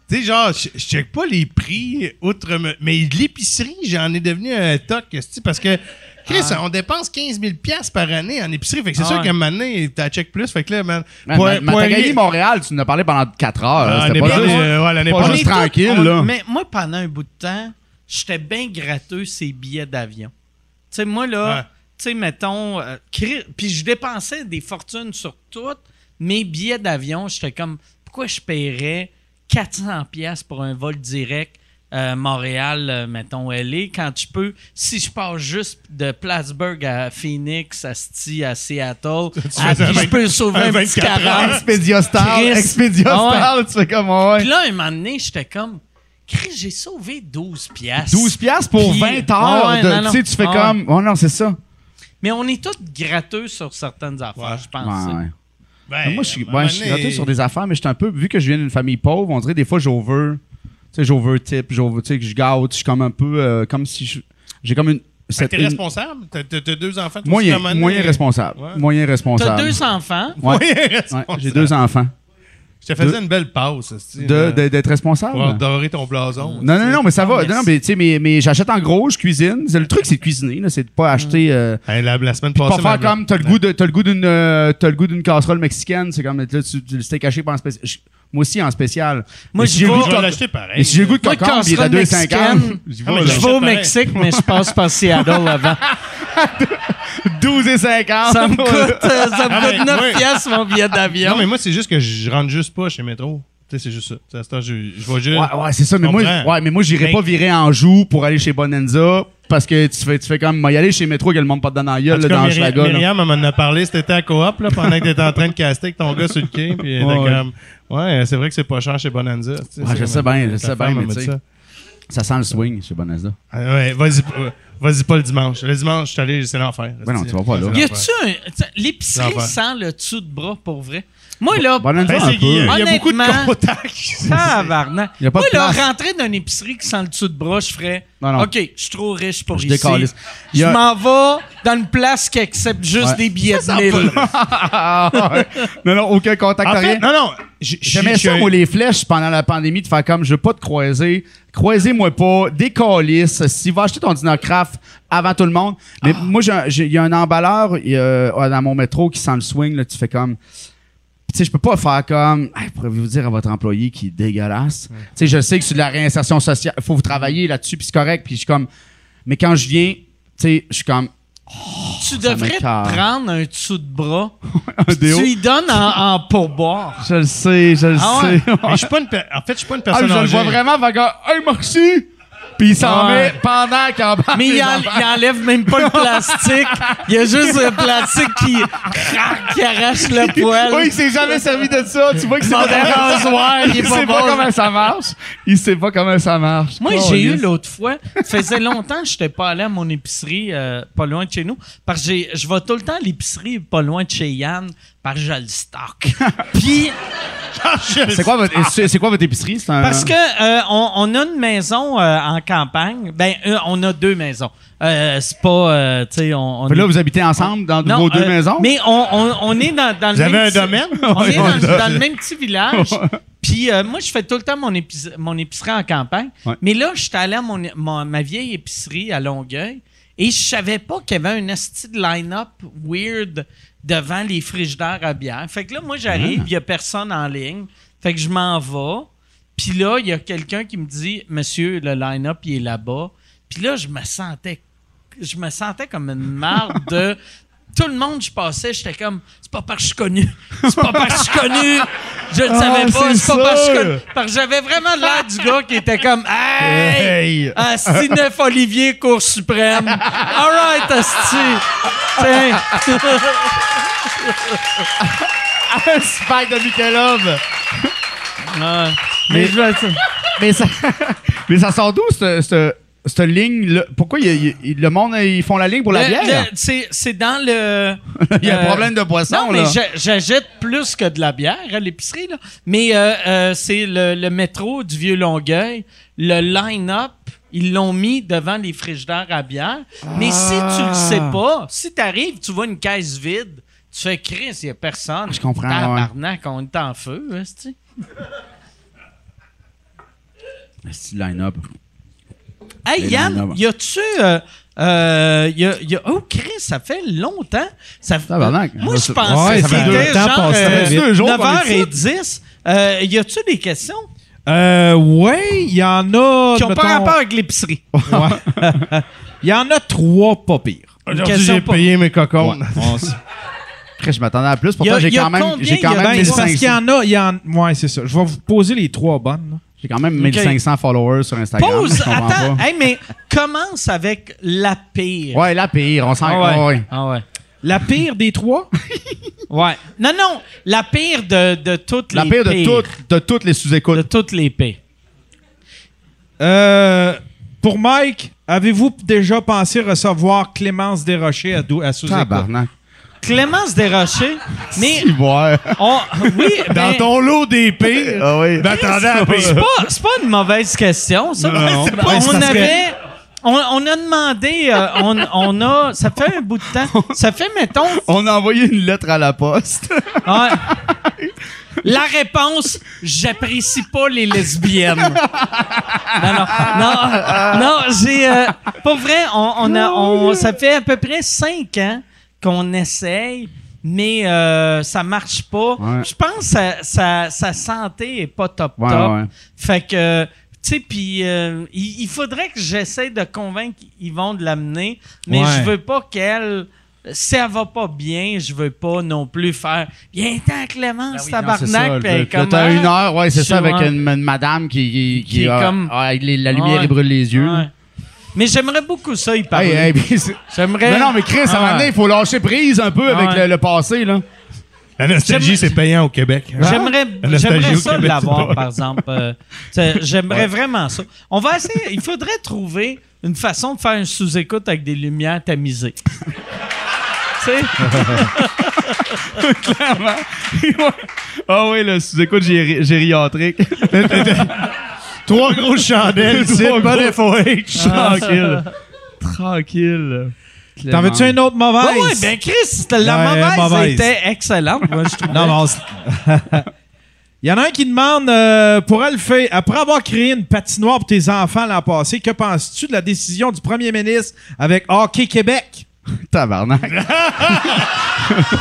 Tu sais, genre, je check pas les prix outre. Mais l'épicerie, j'en ai devenu un toc, parce que. Chris, on dépense 15 000 piastres par année en épicerie. Fait que c'est Ah sûr ouais. qu'à un moment donné, t'as check plus. Fait que là, man. Man, Poi- ma- ma- Poirier- Montréal, tu nous as parlé pendant 4 heures. Ah, C'était l'année pas juste- euh, ouais, juste tranquille, on- là. Mais moi, pendant un bout de temps, j'étais bien gratteux ces billets d'avion. Tu sais, moi, là, Ouais. tu sais, mettons, euh, puis je dépensais des fortunes sur toutes mes billets d'avion. J'étais comme, pourquoi je paierais 400 pièces pour un vol direct euh, Montréal, euh, mettons, LA, quand je peux, si je pars juste de Plattsburgh à Phoenix, à Sti, à Seattle, puis je peux sauver un un petit 24 heures. 40. Expedia Star. Expedia ouais. Star, tu fais comme ouais. Puis là, un moment donné, j'étais comme, Chris, j'ai sauvé 12 pièces. 12 piastres pour Puis- 20 heures. Ouais, ouais, de- non, non. Tu sais, tu fais ouais. comme. Oh non, c'est ça. Mais on est tous gratteux sur certaines affaires, Ouais. je pense. Ben, moi, je suis, donné- gratté sur des affaires, mais je suis un peu. Vu que je viens d'une famille pauvre, on dirait des fois, j'over. Tu sais, j'over type, j'over, tu sais, que je gâte. Je suis comme un peu. euh, comme si je. J'ai comme une. Ben, T'es une- responsable? T'as deux enfants? moyen, moment donné? moyen responsable. Ouais. Moyen T'as responsable. deux enfants? Ouais. Moyen Ouais, responsable. j'ai deux enfants. Je te faisais une belle passe. de- D'être responsable. Pour dorer ton blason. Non, non, non, mais ça va. Non, mais tu sais, mais, mais j'achète en gros, je cuisine. Le truc, c'est de cuisiner, là, c'est de pas acheter. euh, Hey, la, la semaine pas passée. faire ma- comme t'as le goût de t'as le goût d'une euh, t'as le goût d'une casserole mexicaine c'est comme là tu, tu le steak haché pas en spécial moi aussi en spécial Moi, j'ai le goût de l'acheter pareil. si j'ai le goût de cocombe il est à casserole 2,50 mexicaine, j'y Ah, vais, Je vais au. Mexique, mais je passe par Seattle avant. 12,50 Ça me coûte, euh, ça me Ah, coûte mais 9 oui. piastres mon billet d'avion. Non, mais moi, c'est juste que je rentre juste pas chez Métro. Tu sais, c'est juste ça. Temps, je, je vais juste. ouais, ouais c'est ça mais moi ouais mais moi j'irais Mais- pas virer en joue pour aller chez Bonanza parce que tu fais tu fais comme moi y aller chez Métro que le monde pas dedans dans la gueule là, dans Myri- Schlaga. Myriam elle m'en a parlé, c'était à coop là, pendant que t'étais en train de caster avec ton gars sur le quai. Puis elle était Ouais, ouais. comme, ouais, c'est vrai que c'est pas cher chez Bonanza. Ouais, je sais bien, je sais bien, mais m'a tu sais. ça. ça sent le swing chez Bonanza Ah, ouais, vas-y. Vas-y pas le dimanche. Le dimanche, je suis allé, c'est l'enfer. Ben non, tu vas pas là. Y a-tu un. L'épicerie sans le dessous de bras pour vrai? Moi, là. Ben, Ben, il y a beaucoup de contacts. Tabarnak. Moi, là, rentrer dans une épicerie qui sent le dessous de bras, je ferais. Non, non. OK, je suis trop riche pour Je ici. décalisse. Y Je a- m'en vais dans une place qui accepte juste Ouais. des billets de 1000. Ah, ouais. non, non, aucun contact, En rien. non, non. J'aimais ça, moi, les flèches pendant la pandémie, de faire comme je veux pas te croiser. Croisez-moi pas, décalisse. Si va acheter ton dinner craft avant tout le monde. Mais Ah. moi, j'ai un- j'ai- il y a un emballeur y a- dans mon métro qui sent le swing. Là, tu fais comme. Tu sais, je peux pas faire comme. Hey, Pourriez-vous dire à votre employé qui est dégueulasse? Tu sais, je sais que c'est de la réinsertion sociale. faut vous travailler là-dessus, puis c'est correct. Puis je suis comme. Mais quand je viens, tu sais, je suis comme. Tu Ça devrais te prendre un dessous de bras. Un déo. tu lui donnes en, en pourboire. Je le sais, je le Ah ouais? sais. Mais je suis pas une En fait, je suis pas une Ah, personne je le vois vraiment, comme. Hey, merci! Puis il s'en Ouais. met pendant qu'il embarque Mais il, en- il enlève même pas le plastique. Il y a juste le plastique qui, qui arrache le poil. Oui, il s'est jamais servi de ça. Tu vois que c'est pas un rasoir, il Il pas sait pas comment ça marche. Il sait pas comment ça marche. Moi, Oh, j'ai eu l'autre fois. Ça faisait longtemps que je n'étais pas allé à mon épicerie euh, pas loin de chez nous. Parce que je vais tout le temps à l'épicerie pas loin de chez Yann parce que je le stock. Puis, C'est quoi, votre, c'est c'est quoi votre épicerie? C'est un... parce que euh, on, on a une maison euh, en campagne. Ben, euh, on a deux maisons. Euh, c'est pas, euh, tu sais, on, on Fait là, est- vous habitez ensemble dans Non, vos deux euh, maisons? Mais on, on- on est dans, dans le Vous avez même un petit- domaine? On est dans, le même petit village. Puis euh, moi, je fais tout le temps mon, épice- mon épicerie en campagne. Ouais. Mais là, je suis allé à mon, mon- ma vieille épicerie à Longueuil et je savais pas qu'il y avait un esti de line-up weird devant les frigidaires à bière. Fait que là, moi, j'arrive, il y a personne en ligne. Fait que je m'en vais. Puis là, il y a quelqu'un qui me dit Monsieur, le line-up, il est là-bas. Puis là, je me sentais je me sentais comme une marde de tout le monde je passais j'étais comme c'est pas parce que je suis connu c'est pas parce que je suis connu je le Ah, savais pas c'est pas parce que je suis sûr. connu parce que j'avais vraiment l'air du gars qui était comme hey Hey! Asti neuf Olivier Cour suprême Asti Tiens. un spike de Michelob! Ouais. Mais- mais je vais- mais, ça, mais ça sort d'où, cette, ligne-là? Pourquoi y a- le monde, ils font la ligne pour la Le- bière? c'est c'est dans le il y a un euh, problème de poisson, Non, mais j'achète plus que de la bière à l'épicerie. là. Mais euh, euh, c'est le, le métro du Vieux-Longueuil. Le line-up, ils l'ont mis devant les frigidaires à bière. Mais si tu le sais Ah. pas, si tu arrives, tu vois une caisse vide, tu fais Chris, il n'y a personne. Je comprends, Tabarnak, on est en feu. esti. C'est line-up. Hey Les Yann, line-up. y a-tu. Euh, euh, y a, y a- oh, Chris, ça fait longtemps. Ça, Tabarnak. moi, je pensais Ouais, que ça fait c'était deux temps genre passé euh, 9h10. Euh, y a-tu des questions? Euh, ouais, il y en a. qui n'ont pas rapport avec l'épicerie? ouais. Il y en a trois pas pires. Aujourd'hui, j'ai pas- payé mes cocons. On s- Après, je m'attendais à plus. Y a- Pourtant, j'ai quand même, combien? j'ai quand même c'est parce 1500 qu'il y en a. Il y en... Ouais, c'est ça. Je vais vous poser les trois bonnes. là. J'ai quand même 1500 followers sur Instagram. Pause. Attends. pas. Hey, mais commence avec la pire. Ouais, la pire, on s'en Ah ouais. ouais. Ah ouais. La pire des trois? Ouais. Non, non. La pire de, de toutes La les pire de toutes, de toutes les De sous-écoutes. toutes les pires. Euh, pour Mike, avez-vous déjà pensé recevoir Clémence Desrochers à, à sous Tabarnak. Clémence Desrochers, mais Ouais. on, oui, Dans ben, ton lot des pires, Ah oui. m'attendais à c'est pas, c'est pas une mauvaise question, ça. Non, non. On, C'est pas- on c'est parce que- avait, on, on a demandé, euh, on, on a, ça fait un bout de temps, ça fait, mettons, On a envoyé une lettre à la poste. ouais. la réponse, j'apprécie pas les lesbiennes. Non, non, non, non j'ai, euh, pas vrai, on, on a, on, ça fait à peu près cinq ans qu'on essaye. Mais euh, ça marche pas. Ouais. Je pense que sa, sa, sa santé est pas top Ouais, top. ouais. Fait que, tu sais, puis euh, il, il faudrait que j'essaie de convaincre Yvon de l'amener, mais Ouais. je veux pas qu'elle. Si elle va pas bien, je veux pas non plus faire. Viens-t'en, Clémence, tabarnak. puis elle est Là, comme, T'as ah, une heure, ouais, c'est ça, avec une, une madame qui, qui, Qui est a- comme- a- avec les- la lumière, Ouais. il brûle les yeux. Ouais. Mais j'aimerais beaucoup ça, y parler. Hey, hey, puis c'est- J'aimerais. non, non, mais Chris, à un Ah. moment donné, il faut lâcher prise un peu avec Ouais. le, le passé, là. La nostalgie, c'est payant au Québec. J'aimerais, La nostalgie j'aimerais au ça Québec, l'avoir, c'est par exemple. Euh, t'sais, j'aimerais vraiment ça. On va essayer. Il faudrait trouver une façon de faire un sous-écoute avec des lumières tamisées. tu sais? Ah oui, le sous-écoute géri- gériatrique. Trois grosses chandelles, Trois c'est pas gros- d'FOH. Tranquille. Tranquille. T'en veux-tu une autre mauvaise? Ouais, ben Chris, la Ouais, mauvaise, mauvaise. était excellente. Moi, je trouve. Non, mais on s- Il y en a un qui demande euh, pour Alphée, après avoir créé une patinoire pour tes enfants l'an passé, que penses-tu de la décision du premier ministre avec Hockey Québec? Tabarnak.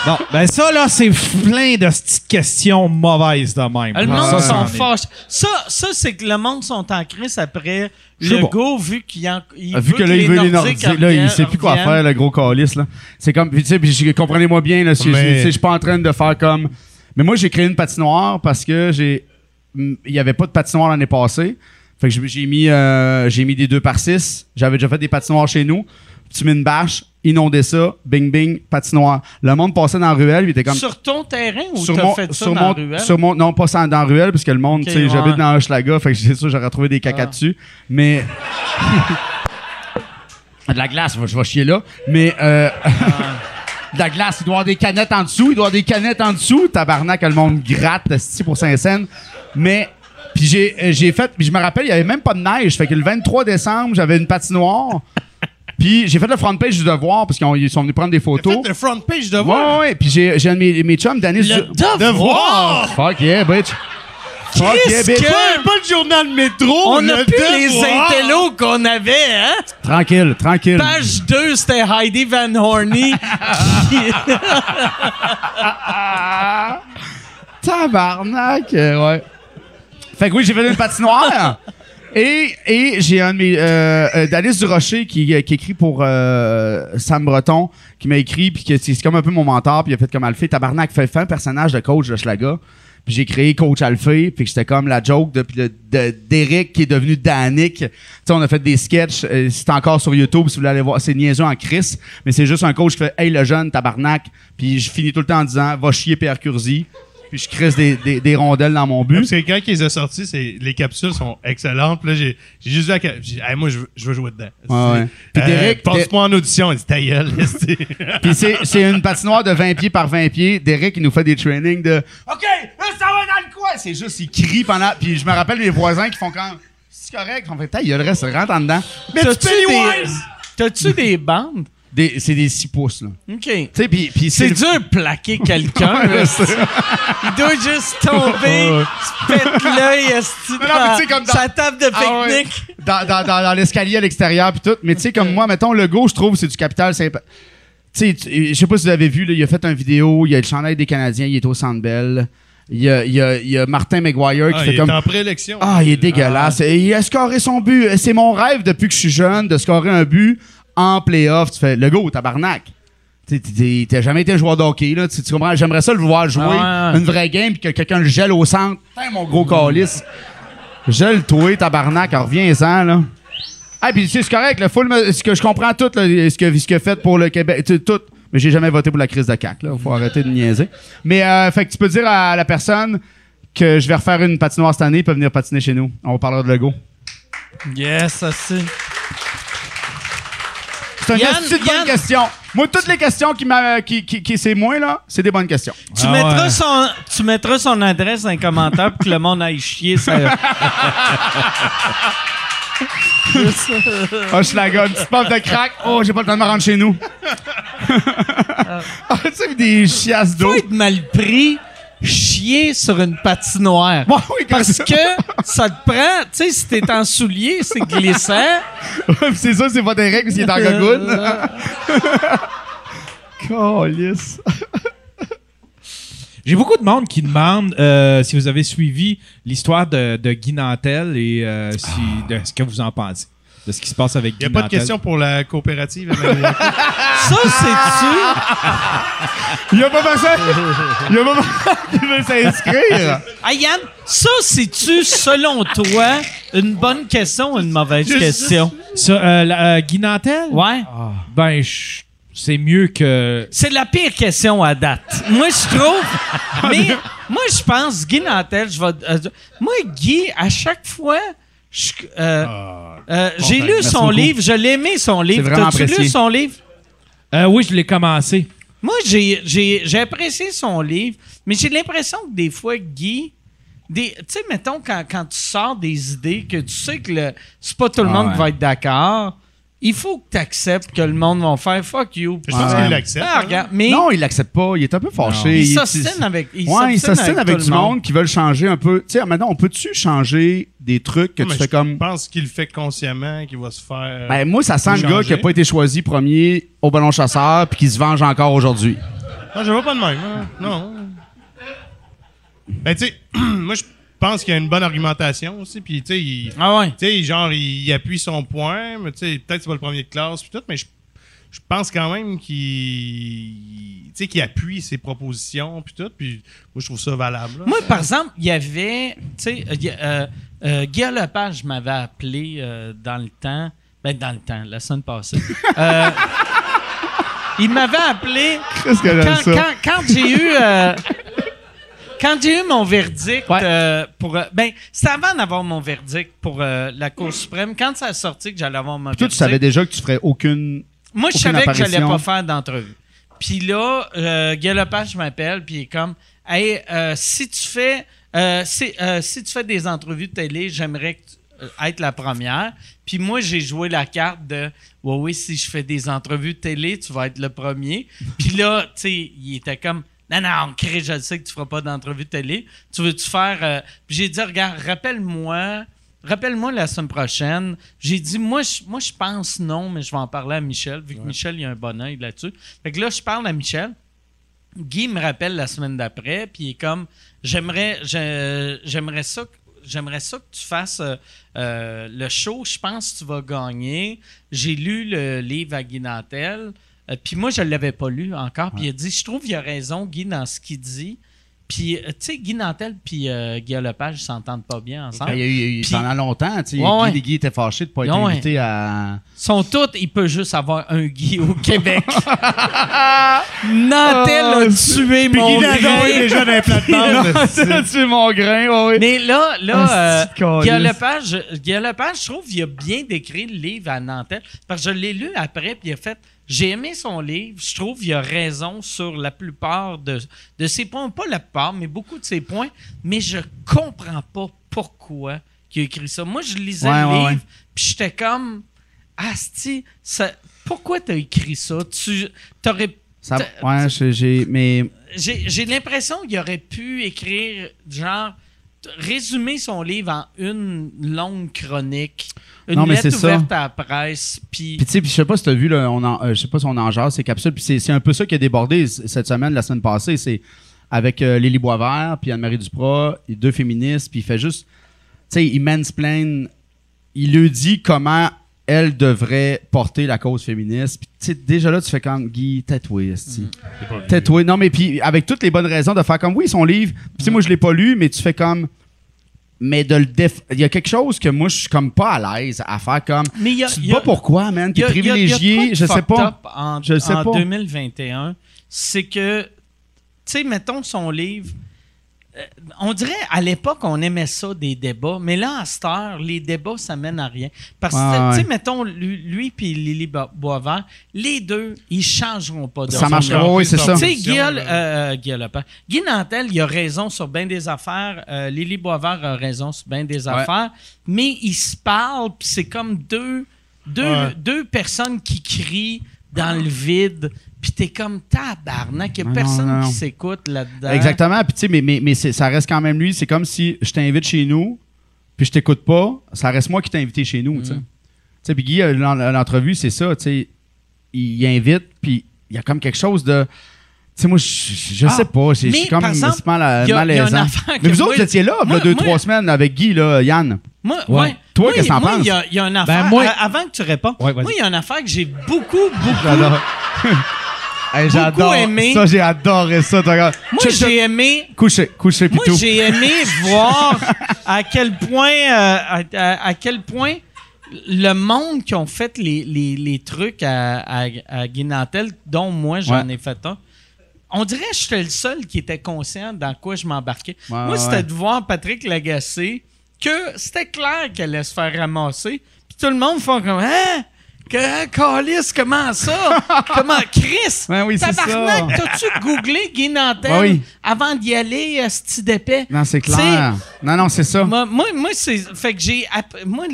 Bon, ben ça, là, c'est plein de petites questions mauvaises de même. Le monde Ça, sont. Ça, ça c'est que le monde sont en crise après le go, vu qu'il en, il Ah, Vu veut que là, il veut les Nordiques, là, il reviennent- sait plus quoi reviennent. faire, le gros calice, là. C'est comme, tu sais, comprenez-moi bien, là, si- Mais- je suis pas en train de faire comme. Mais moi, j'ai créé une patinoire parce que j'ai. Il y avait pas de patinoire l'année passée. Fait que j'ai- j'ai mis, euh, j'ai mis des 2 par 6. J'avais déjà fait des patinoires chez nous. Tu mets une bâche, inonder ça, bing bing, patinoire. Le monde passait dans la ruelle, il était comme. Sur ton terrain ou sur t'as mon, fait ça sur dans mon, la ruelle? sur mon- non pas dans la ruelle parce que le monde Ok, tu sais ouais. j'habite dans Hochelaga fait que c'est sûr j'aurais trouvé des cacas Ah. dessus mais de la glace je vais- chier là mais euh, de la glace il doit y avoir des canettes en dessous il doit y avoir des canettes en dessous tabarnak le monde gratte esti, pour Saint-Saëns mais puis j'ai euh, j'ai fait puis je me rappelle il y avait même pas de neige fait que le 23 décembre j'avais une patinoire puis j'ai fait le front page du devoir parce qu'ils sont venus prendre des photos le front page de Ouais, voir. ouais, ouais. Puis j'ai, j'ai un de mes, mes chums, Danis. Le devoir! Fuck yeah, bitch. Fuck yeah, Qu'est-ce bitch. que- Pas le journal métro. On le a plus les devoir. intellos qu'on avait, hein? Tranquille, tranquille. Page 2, c'était Heidi Van Horny. qui- Tabarnak, euh, ouais. Fait que oui, j'ai fait une patinoire. Et, et j'ai un de mes. Euh, euh, Danis Durocher qui, euh, qui écrit pour euh, Sam Breton, qui m'a écrit, puis c'est comme un peu mon mentor, puis il a fait comme Alphée. Tabarnak, fait, un personnage de coach de Schlaga. Puis j'ai créé Coach Alphée, puis c'était comme la joke de, puis de, d'Eric qui est devenu Danick. Tu sais, on a fait des sketchs, euh, c'est encore sur YouTube si vous voulez aller voir. C'est niaiseux en Chris, mais c'est juste un coach qui fait Hey le jeune, tabarnak. Puis je finis tout le temps en disant Va chier Pierre Curzi. Puis je crisse des, des, des rondelles dans mon but. Parce que quand ils les ont sortis, c'est, les capsules sont excellentes. Puis là, j'ai, j'ai juste vu la cap- j'ai dit, Hey, moi, je veux, je veux jouer dedans. Ouais, ouais. Puis Euh, Derek- Passe-moi en audition. Il dit, ta gueule. Puis c'est, c'est une patinoire de 20 pieds par 20 pieds. Derek, il nous fait des trainings de OK, là, ça va dans le coin. C'est juste, il crie pendant. Puis je me rappelle mes voisins qui font quand. C'est correct. On fait, il y a le reste, rentre en dedans. Mais tu T'as-tu des, t'as-tu des bandes? Des, c'est des 6 pouces, là. OK. C'est le- dur de plaquer quelqu'un. Là. Il doit juste tomber, se pète l'œil, esti, Non, non, mais tu sais, comme dans- sa table de Ah ouais. pique-nique. dans, dans, dans, dans l'escalier à l'extérieur puis tout. Mais tu sais, comme moi, mettons, le go, je trouve, c'est du capital sympa. Tu sais, je sais pas si vous avez vu, là, il a fait une vidéo, il y a le chandail des Canadiens, il est au Centre Bell. Il y a, il y a, il y a Martin McGuire qui Ah, fait il comme... est en préélection. Ah, il est dégueulasse. Et il a scoré son but. C'est mon rêve depuis que je suis jeune de scorer un but en playoff. Tu fais le go, tabarnak. T'as jamais été joueur de hockey, là. Tu, tu comprends? J'aimerais ça le voir jouer Ah ouais. une vraie game puis que quelqu'un le gèle au centre. Putain, mon gros calice. Gèle toi, tabarnak, reviens-en, là. Ah, puis c'est correct, le full, ce que je comprends tout, là, ce que ce que fait pour le Québec, tout. Mais j'ai jamais voté pour la crise de CAC, là. Faut arrêter de niaiser. Mais, euh, fait que tu peux dire à la personne que je vais refaire une patinoire cette année, il peut venir patiner chez nous. On parlera de Lego. Yes, ça c'est. C'est une Yann, petite bonne question. Moi, toutes les questions qui, m'a, qui, qui, qui c'est moi, là, c'est des bonnes questions. Tu, Ah mettras ouais. son, tu mettras son adresse dans les commentaires pour que le monde aille chier. Ça... Oh, je la une petite puff de crack. Oh, j'ai pas le temps de me rendre chez nous. Ah, tu sais, des chiasses d'eau. Faut être mal pris, chier sur une patinoire. Oui, Parce que ça te prend, tu sais, si t'es en soulier, c'est glissant. c'est ça, c'est pas des règles qu'il est en. Calice. J'ai beaucoup de monde qui demande euh, si vous avez suivi l'histoire de, de Guy Nantel et euh, si, de ce que vous en pensez. De ce qui se passe avec Il n'y a pas de question pour la coopérative. Ça, c'est-tu? Il a pas personne. Il a pas personne qui veut s'inscrire. Ah, Yann, ça, c'est-tu, selon toi, une bonne question ou une mauvaise question? Ça, euh, la- euh, Guy Nantel? Ouais. Ben, je- c'est mieux que. C'est la pire question à date. Moi, je trouve. mais moi, je pense, Guy Nantel, je vais. euh, moi, Guy, à chaque fois. Euh, euh, j'ai lu merci son beaucoup. livre, je l'ai aimé son livre. Vraiment T'as-tu lu son livre? Euh, oui, je l'ai commencé. Moi, j'ai, j'ai, j'ai apprécié son livre, mais j'ai l'impression que des fois, Guy, des, tu sais, mettons, quand, quand tu sors des idées que tu sais que le, c'est pas tout le Ah monde ouais. qui va être d'accord, il faut que tu acceptes que le monde va faire fuck you. Je pense Ouais. qu'il l'accepte. Ah, hein. mais Non, il l'accepte pas. Il est un peu fâché. il s'ostine avec, il ouais, il s'ostine avec, tout du le monde. qui veulent changer un peu. Tu sais, maintenant, on peut-tu changer des trucs que Non, tu mais fais je comme. pense qu'il le fait consciemment, qu'il va se faire. Ben, moi, ça sent le gars qui a pas été choisi premier au ballon chasseur puis qui se venge encore aujourd'hui. Non, je vois pas de même. hein. Non. Ben, tu sais, moi, je pense qu'il y a une bonne argumentation aussi. Puis, tu sais, il- Ah ouais. tu sais, genre, il, il appuie son point, mais tu sais, peut-être que c'est pas le premier de classe, puis tout, mais je, je pense quand même qu'il tu sais, qu'il appuie ses propositions, puis tout, puis moi, je trouve ça valable. là. Moi, par exemple, il y avait, tu sais, euh, euh, euh, Guy Lepage m'avait appelé euh, dans le temps, ben dans le temps, la semaine passée. Il m'avait appelé Qu'est-ce que quand, ça? quand- quand j'ai eu quand j'ai eu mon verdict Ouais. euh, pour euh, ben c'était avant d'avoir mon verdict pour euh, la Cour suprême quand ça a sorti que j'allais avoir mon Toi, verdict tu savais déjà que tu ferais aucune. moi, je Aucune savais que j'allais apparition. pas faire d'entrevue. Puis là, euh, Guy Lepage m'appelle, puis il est comme Hey, euh, si tu fais euh, si, si tu fais des entrevues de télé, j'aimerais que tu- être la première. Puis moi, j'ai joué la carte de Ouais, oui, si je fais des entrevues de télé, tu vas être le premier. Puis là, tu sais, il était comme non, non, Chris, je le sais que tu feras pas d'entrevue de télé. Tu veux-tu faire. euh, Puis j'ai dit, regarde, rappelle-moi. Rappelle-moi la semaine prochaine. J'ai dit, moi je, moi, je pense non, mais je vais en parler à Michel, vu que Michel, il a un bon œil là-dessus. Fait que là, je parle à Michel. Guy me rappelle la semaine d'après, puis il est comme, j'aimerais, j'aimerais ça, que- j'aimerais ça que tu fasses euh, euh, le show. Je pense que tu vas gagner. J'ai lu le livre à Guy Nantel. Euh, puis moi, je ne l'avais pas lu encore. Puis il a dit, je trouve qu'il a raison, Guy, dans ce qu'il dit. Puis, euh, tu sais, Guy Nantel puis euh, Guy Lepage s'entendent pas bien ensemble. Il y a eu, pendant longtemps, tu sais. Ouais. Guy, Guy était fâché de pas être Ouais, invité à. sont tous, il peut juste avoir un Guy au Québec. Nantel a tué Puis mon Guy Nadon est grain. déjà dans les plates-bandes. c'est mon grain. Mais là, là, Ah, euh. Guy Lepage, Guy Lepage, je trouve qu'il a bien décrit le livre à Nantel. Parce que je l'ai lu après, puis il a fait. J'ai aimé son livre. Je trouve qu'il a raison sur la plupart de, de ses points. Pas la plupart, mais beaucoup de ses points. Mais je comprends pas pourquoi il a écrit ça. Moi, je lisais Ouais, le ouais, livre, ouais. puis j'étais comme. Asti, ça, pourquoi t'as écrit ça? Tu t'aurais. Ça- ouais, j'ai-. Mais. j'ai j'ai l'impression qu'il aurait pu écrire, genre, résumer son livre en une longue chronique, une Non, mais lettre c'est ça. ouverte à la presse, puis... Puis tu sais, je sais pas si t'as vu, là, on en, euh, je sais pas si on en jase ces capsules, puis c'est, un peu ça qui a débordé cette semaine, la semaine passée, c'est avec euh, Lily Boisvert, puis Anne-Marie Duprat, deux féministes, puis il fait juste, tu sais, il mansplain, il lui dit comment elle devrait porter la cause féministe, puis tu sais, déjà là, tu fais comme, Guy, tatoué, esti. Tatoué, non, mais puis avec toutes les bonnes raisons de faire comme, oui, son livre, puis tu sais, moi, je l'ai pas lu, mais tu fais comme... Mais de le déf... Il y a quelque chose que moi, je suis comme pas à l'aise à faire comme... Mais il y a- tu y a- bats pourquoi, man? Il T'es y a- il y a- il y a privilégié, quoi de je sais pas. up En, Je sais en pas. 2021, c'est que, tu sais, mettons son livre, on dirait à l'époque, on aimait ça, des débats, mais là, à cette heure, les débats, ça mène à rien. Parce que, tu sais, ouais. mettons, lui, lui puis Lily Bo- Boisvert, les deux, ils changeront pas de Ça livre. oui, c'est ça. Tu sais, Guy, euh, Guy Nantel, il a raison sur bien des affaires. Euh, Lily Boisvert a raison sur bien des affaires. Mais ils se parlent, puis c'est comme deux, deux, Ouais. deux personnes qui crient dans le vide. Puis t'es comme tabarnak, il n'y a Non, personne non, non. qui s'écoute là-dedans. Exactement. Puis tu sais, mais, mais, mais ça reste quand même lui. C'est comme si je t'invite chez nous, puis je t'écoute pas. Ça reste moi qui t'ai invité chez nous. tu sais. Mm. Tu sais, puis Guy, l'en- l'entrevue, c'est ça. Tu sais, il invite, puis il y a comme quelque chose de. Tu sais, moi, je, je- je Ah, sais pas. C'est comme exemple, mal- malaisant. affaire Mais vous moi- autres, vous étiez là, il y moi- a deux, moi- trois semaines avec Guy, là, Yann. Moi, Ouais. ouais. Toi, Moi, qu'est-ce que t'en moi, penses? Il y a, il y a une affaire. Ben, moi- euh, avant que tu répondes, Ouais, moi, il y a une affaire que j'ai beaucoup, beaucoup. Hey, j'adore. aimé. Ça, j'ai adoré ça. Moi, j'ai aimé Couché, couché, Moi, j'ai aimé voir à quel point, euh, à, à- à quel point le monde qui ont fait les, les- les trucs à, à, à Guy Nantel, dont moi, j'en Ouais. ai fait un, on dirait que j'étais le seul qui était conscient dans quoi je m'embarquais. Ouais, moi, ouais, c'était de voir Patrick Lagacé que c'était clair qu'elle allait se faire ramasser. Puis tout le monde fait comme Hein? Que, Calice, comment ça? comment? Chris! Ouais, oui, c'est tabarnak, T'as-tu googlé Guy Nantel oui. avant d'y aller, esti d'épais? Non, c'est clair. Non, non, c'est ça. moi, moi, moi, c'est. Fait que j'ai. app- Moi,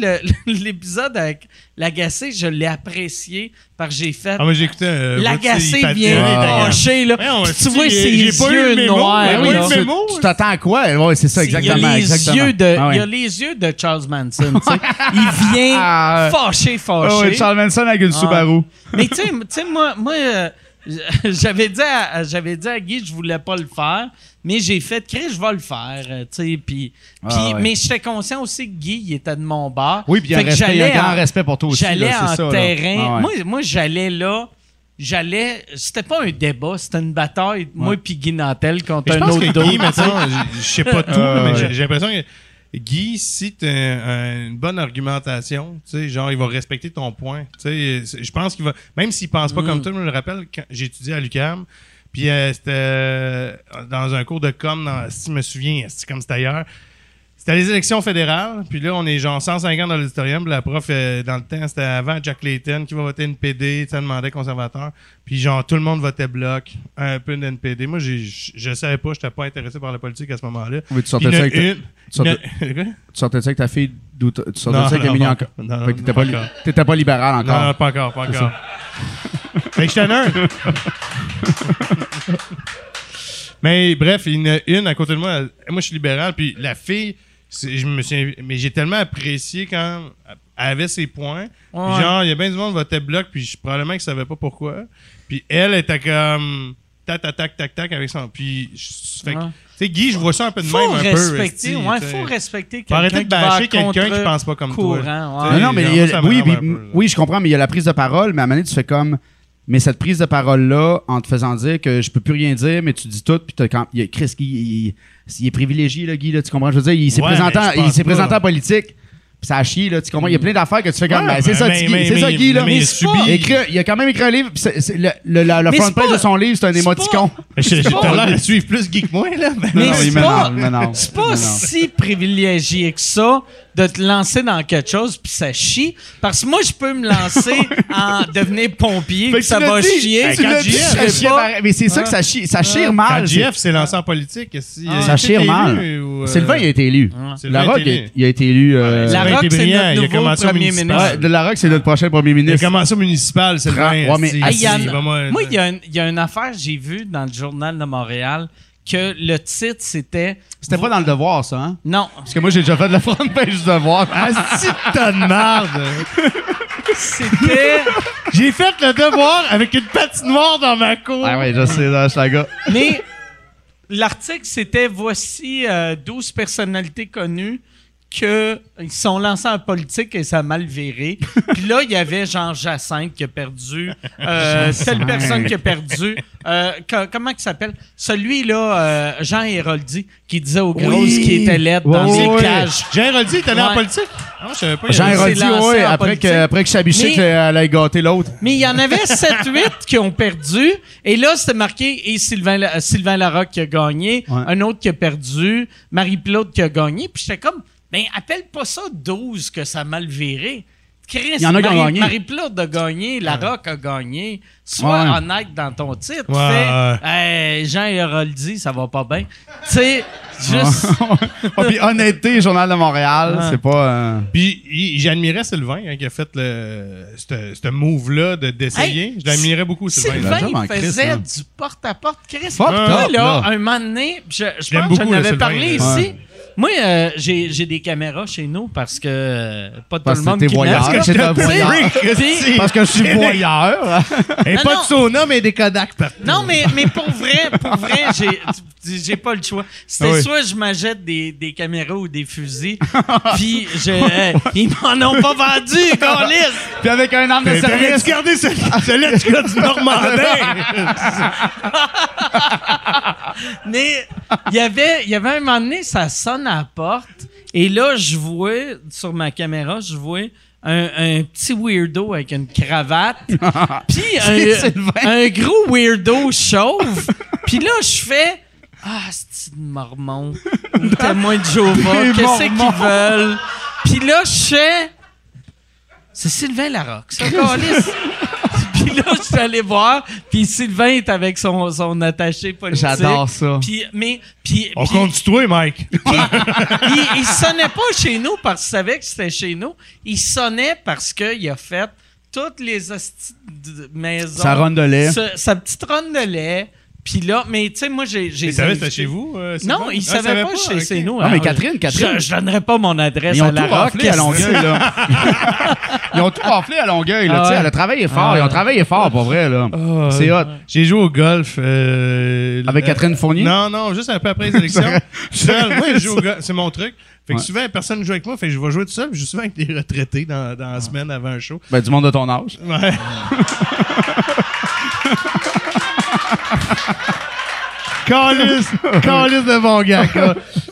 l'épisode avec l'agacé, je l'ai apprécié parce que j'ai fait. Ah, moi, j'ai écouté. euh, L'agacé vient fâché, là. Ouais, tu vois ses yeux mémo. noirs. Ben oui, là. Tu t'attends à quoi? Ouais, c'est ça, exactement. il y a les exactement. yeux de, Ah ouais. il y a les yeux de Charles Manson. tu sais. il vient Ah, fâché, fâché. Ah ouais, Charles Manson avec une Ah. Subaru. Mais tu sais, moi, moi euh, j'avais dit, à, j'avais dit à Guy que je voulais pas le faire, mais j'ai fait, Chris, je vais le faire, euh, puis, Ah, puis- ouais. mais j'étais conscient aussi que Guy, il était de mon bar. Oui, puis il y a un Fait que respect- il y a un j'allais grand en- respect pour toi aussi, J'allais en ça, terrain. Ah ouais. Moi, moi j'allais là. J'allais. C'était pas un débat, c'était une bataille. Moi puis Guy Nantel contre un autre que. Guy, maintenant, je- sais pas tout, Euh, mais ouais. j'ai l'impression que Guy, si tu as une bonne argumentation, genre, il va respecter ton point. Je pense qu'il va. Même s'il pense pas Mm. comme toi, je me le rappelle, quand étudié à l'UCAM, puis euh, c'était euh, dans un cours de com, dans- si je me souviens, c'est comme c'était ailleurs. C'était les élections fédérales, puis là, on est genre 150 dans l'auditorium, puis la prof, euh, dans le temps, c'était avant Jack Layton, qui va voter NPD, ça demandait conservateur, puis genre, tout le monde votait bloc, un peu de NPD. Moi, j'ai- je je savais pas, j'étais pas intéressé par la politique à ce moment-là. Oui, tu sortais ça avec ta- une- tu sortais- tu sortais ça avec ta fille Tu sortais Non, ça avec pas encore. Non, non, t'étais pas pas, li- encore. t'étais pas libéral encore. Non, non, pas encore, pas encore. fait que j'étais un. Mais bref, il y en a une à côté de moi. elle- moi, je suis libéral, puis la fille, je me suis, mais j'ai tellement apprécié quand elle avait ses points. Puis genre, il y a bien du monde qui votait bloc, puis je, probablement que je savais pas pourquoi. Puis elle était comme tac, tac, tac, tac, tac avec son. Puis, je- fait que, Ouais. tu sais, Guy, je vois ça un peu de faut même, un peu. respecter, esti, ouais, faut respecter Faut arrêter quelqu'un de bâcher quelqu'un qui pense pas comme courant, toi. ouais. Non, non, mais genre, il y a- ça oui, puis- oui, je comprends, mais il y a la prise de parole, mais à un moment donné, tu fais comme. Mais cette prise de parole-là, en te faisant dire que je peux plus rien dire, mais tu dis tout, puis t'as quand. il y a Chris, Guy, il, il- il est privilégié, là, Guy, là, tu comprends? Je veux dire, il s'est Ouais, présenté, il présenté en politique, ça a chié, là, tu comprends? Il y a plein d'affaires que tu fais comme. Ouais, ben, c'est ça, mais- Guy, mais- c'est ça, mais- Guy, là. mais il. Écrit- il a quand même écrit un livre, c'est le, le, la- le front page de son livre, c'est un c'est émoticon. J'ai l'air à suivre plus Guy que moi, là. Ben, Mais Non, non, c'est pas, m'énerve. c'est pas si privilégié que ça de te lancer dans quelque chose puis ça chie. Parce que moi, je peux me lancer en devenir pompier puis ça va dit, chier. quand dit, ça chie pas. pareil. Mais c'est ça que ça chie, ça chire mal. Quand c'est- JF s'est lancé en politique, est-ce qu'il a Ça chire mal. ou, euh, Sylvain, il a été élu. Sylvain La Roque, il, a été élu. euh, La Roque, c'est notre nouveau premier ministre. ouais, la Roque, c'est notre prochain premier Il a ministre. commencé au municipal, Sylvain. Ouais, mais- moi- moi, il y, a un- il y a une affaire que j'ai vue dans le journal de Montréal que le titre, c'était... C'était pas dans le devoir, ça, hein? Non, Parce que moi, j'ai déjà fait de la front page du devoir. Ah, si t'as de merde! c'était... J'ai fait le devoir avec une patinoire dans ma cour. Ah ouais, je sais, là, je suis la gars. Mais l'article, c'était voici euh, 12 personnalités connues qu'ils sont lancés en politique et ça a mal viré. Puis là, il y avait Jean Jacinthe qui a perdu, euh, telle personne qui a perdu. euh, co- comment il s'appelle? Celui-là, euh, Jean Héroldi, qui disait aux grosses Oui. qui étaient laides dans Oui, les oui. cages. Jean Héroldi, il est allé Ouais. en politique? Ah, je savais pas. Jean Héroldi, en après que, après que Chabichik Mais- elle ait gâté l'autre. Mais il y en avait 7-8 qui ont perdu. Et là, c'était marqué et Sylvain, La- Sylvain Larocque qui a gagné, Ouais. un autre qui a perdu, Marie-Claude qui a gagné. Puis j'étais comme, ben, appelle pas ça 12 que ça a mal viré. Chris, Il y en a qui ont Marie- gagné. Marie-Claude a gagné, Larocque a gagné. Sois Ouais. honnête dans ton titre. Ouais, Fais, Hey, Jean Héroldi, ça va pas bien. Tu sais, juste. Ah, puis honnêteté, Journal de Montréal, Ouais. c'est pas. euh, Puis j'admirais Sylvain hein, qui a fait le, ce move-là de- d'essayer. Hey, je l'admirais beaucoup, Sylvain. Sylvain, Sylvain, il Chris, faisait hein. du porte-à-porte. Chris, moi, top, là, là. un moment donné, je, je pense que j'en avais parlé ici. Moi, euh, j'ai j'ai des caméras chez nous parce que euh, pas tout Parce le que monde t'es qui voyeur. Parce que t'es un voyeur. puis- Parce que je suis voyeur. Et Non, pas non. de sauna, mais des Kodak partout. Non, mais, mais pour vrai, pour vrai, j'ai- j'ai pas le choix. C'était oui. soit je m'achète des, des caméras ou des fusils, puis je- euh, ils m'en ont pas vendu, câlisse! Puis avec un arme de T'aurais service. dû garder ce- celui-là du gars du Normandin. Mais il y avait, il y avait un moment donné, ça sonne à la porte. Et là, je vois, sur ma caméra, je vois un, un petit weirdo avec une cravate, puis C'est un, un gros weirdo chauve. Puis là, je fais Ah, c'est une mormon? Ou témoin de Jéhovah, qu'est-ce qu'ils veulent? Puis là, je fais C'est Sylvain Larocque, câlisse. Là, je suis allé voir, puis Sylvain est avec son, son attaché politique. J'adore ça. Puis, mais, puis, On puis- compte toi, Mike. il, il sonnait pas chez nous parce qu'il savait que c'était chez nous. Il sonnait parce qu'il a fait toutes les maisons. Sa ronde de lait. Sa, sa petite ronde de lait. Puis là, mais tu sais, moi, j'ai. j'ai Il savait que invité- c'était chez vous? euh, Non, Sylvain? il Ah, savait pas, chez ok. chez nous. Non, mais Alors, Catherine, Catherine. Je, je donnerais pas mon adresse Ils à ont tout la rock. raflé à Longueuil, là. Ils ont tout raflé à Longueuil, là. Ah tu sais, ouais. Elle a travaillé fort. Ah Ils ont travaillé fort, pour vrai, là. Ah, C'est hot. J'ai joué au golf. euh, Avec Catherine Fournier? Non, non, juste un peu après les élections. seul. Moi, je joue au golf. C'est mon truc. Fait que Ouais. souvent, personne ne joue avec moi. Fait que je vais jouer tout seul. puis Je joue souvent avec des retraités dans, dans la semaine avant un show. Ben, du monde de ton âge. Ouais. Calice, calice de bon gars.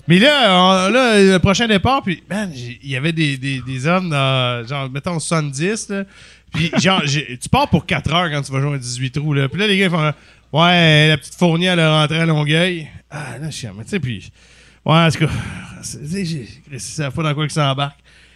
Mais là, là, le prochain départ, puis, man, il y avait des, des, des hommes dans, genre, mettons 70, là. Puis, genre, tu pars pour 4 heures quand tu vas jouer un 18 trous, là. Puis là, les gars, ils font, ouais, la petite fournie, elle est rentrée à Longueuil. Ah, là, je suis, mais tu sais, puis, ouais, en tout cas, c'est- savent pas dans quoi ils s'embarquent. C'est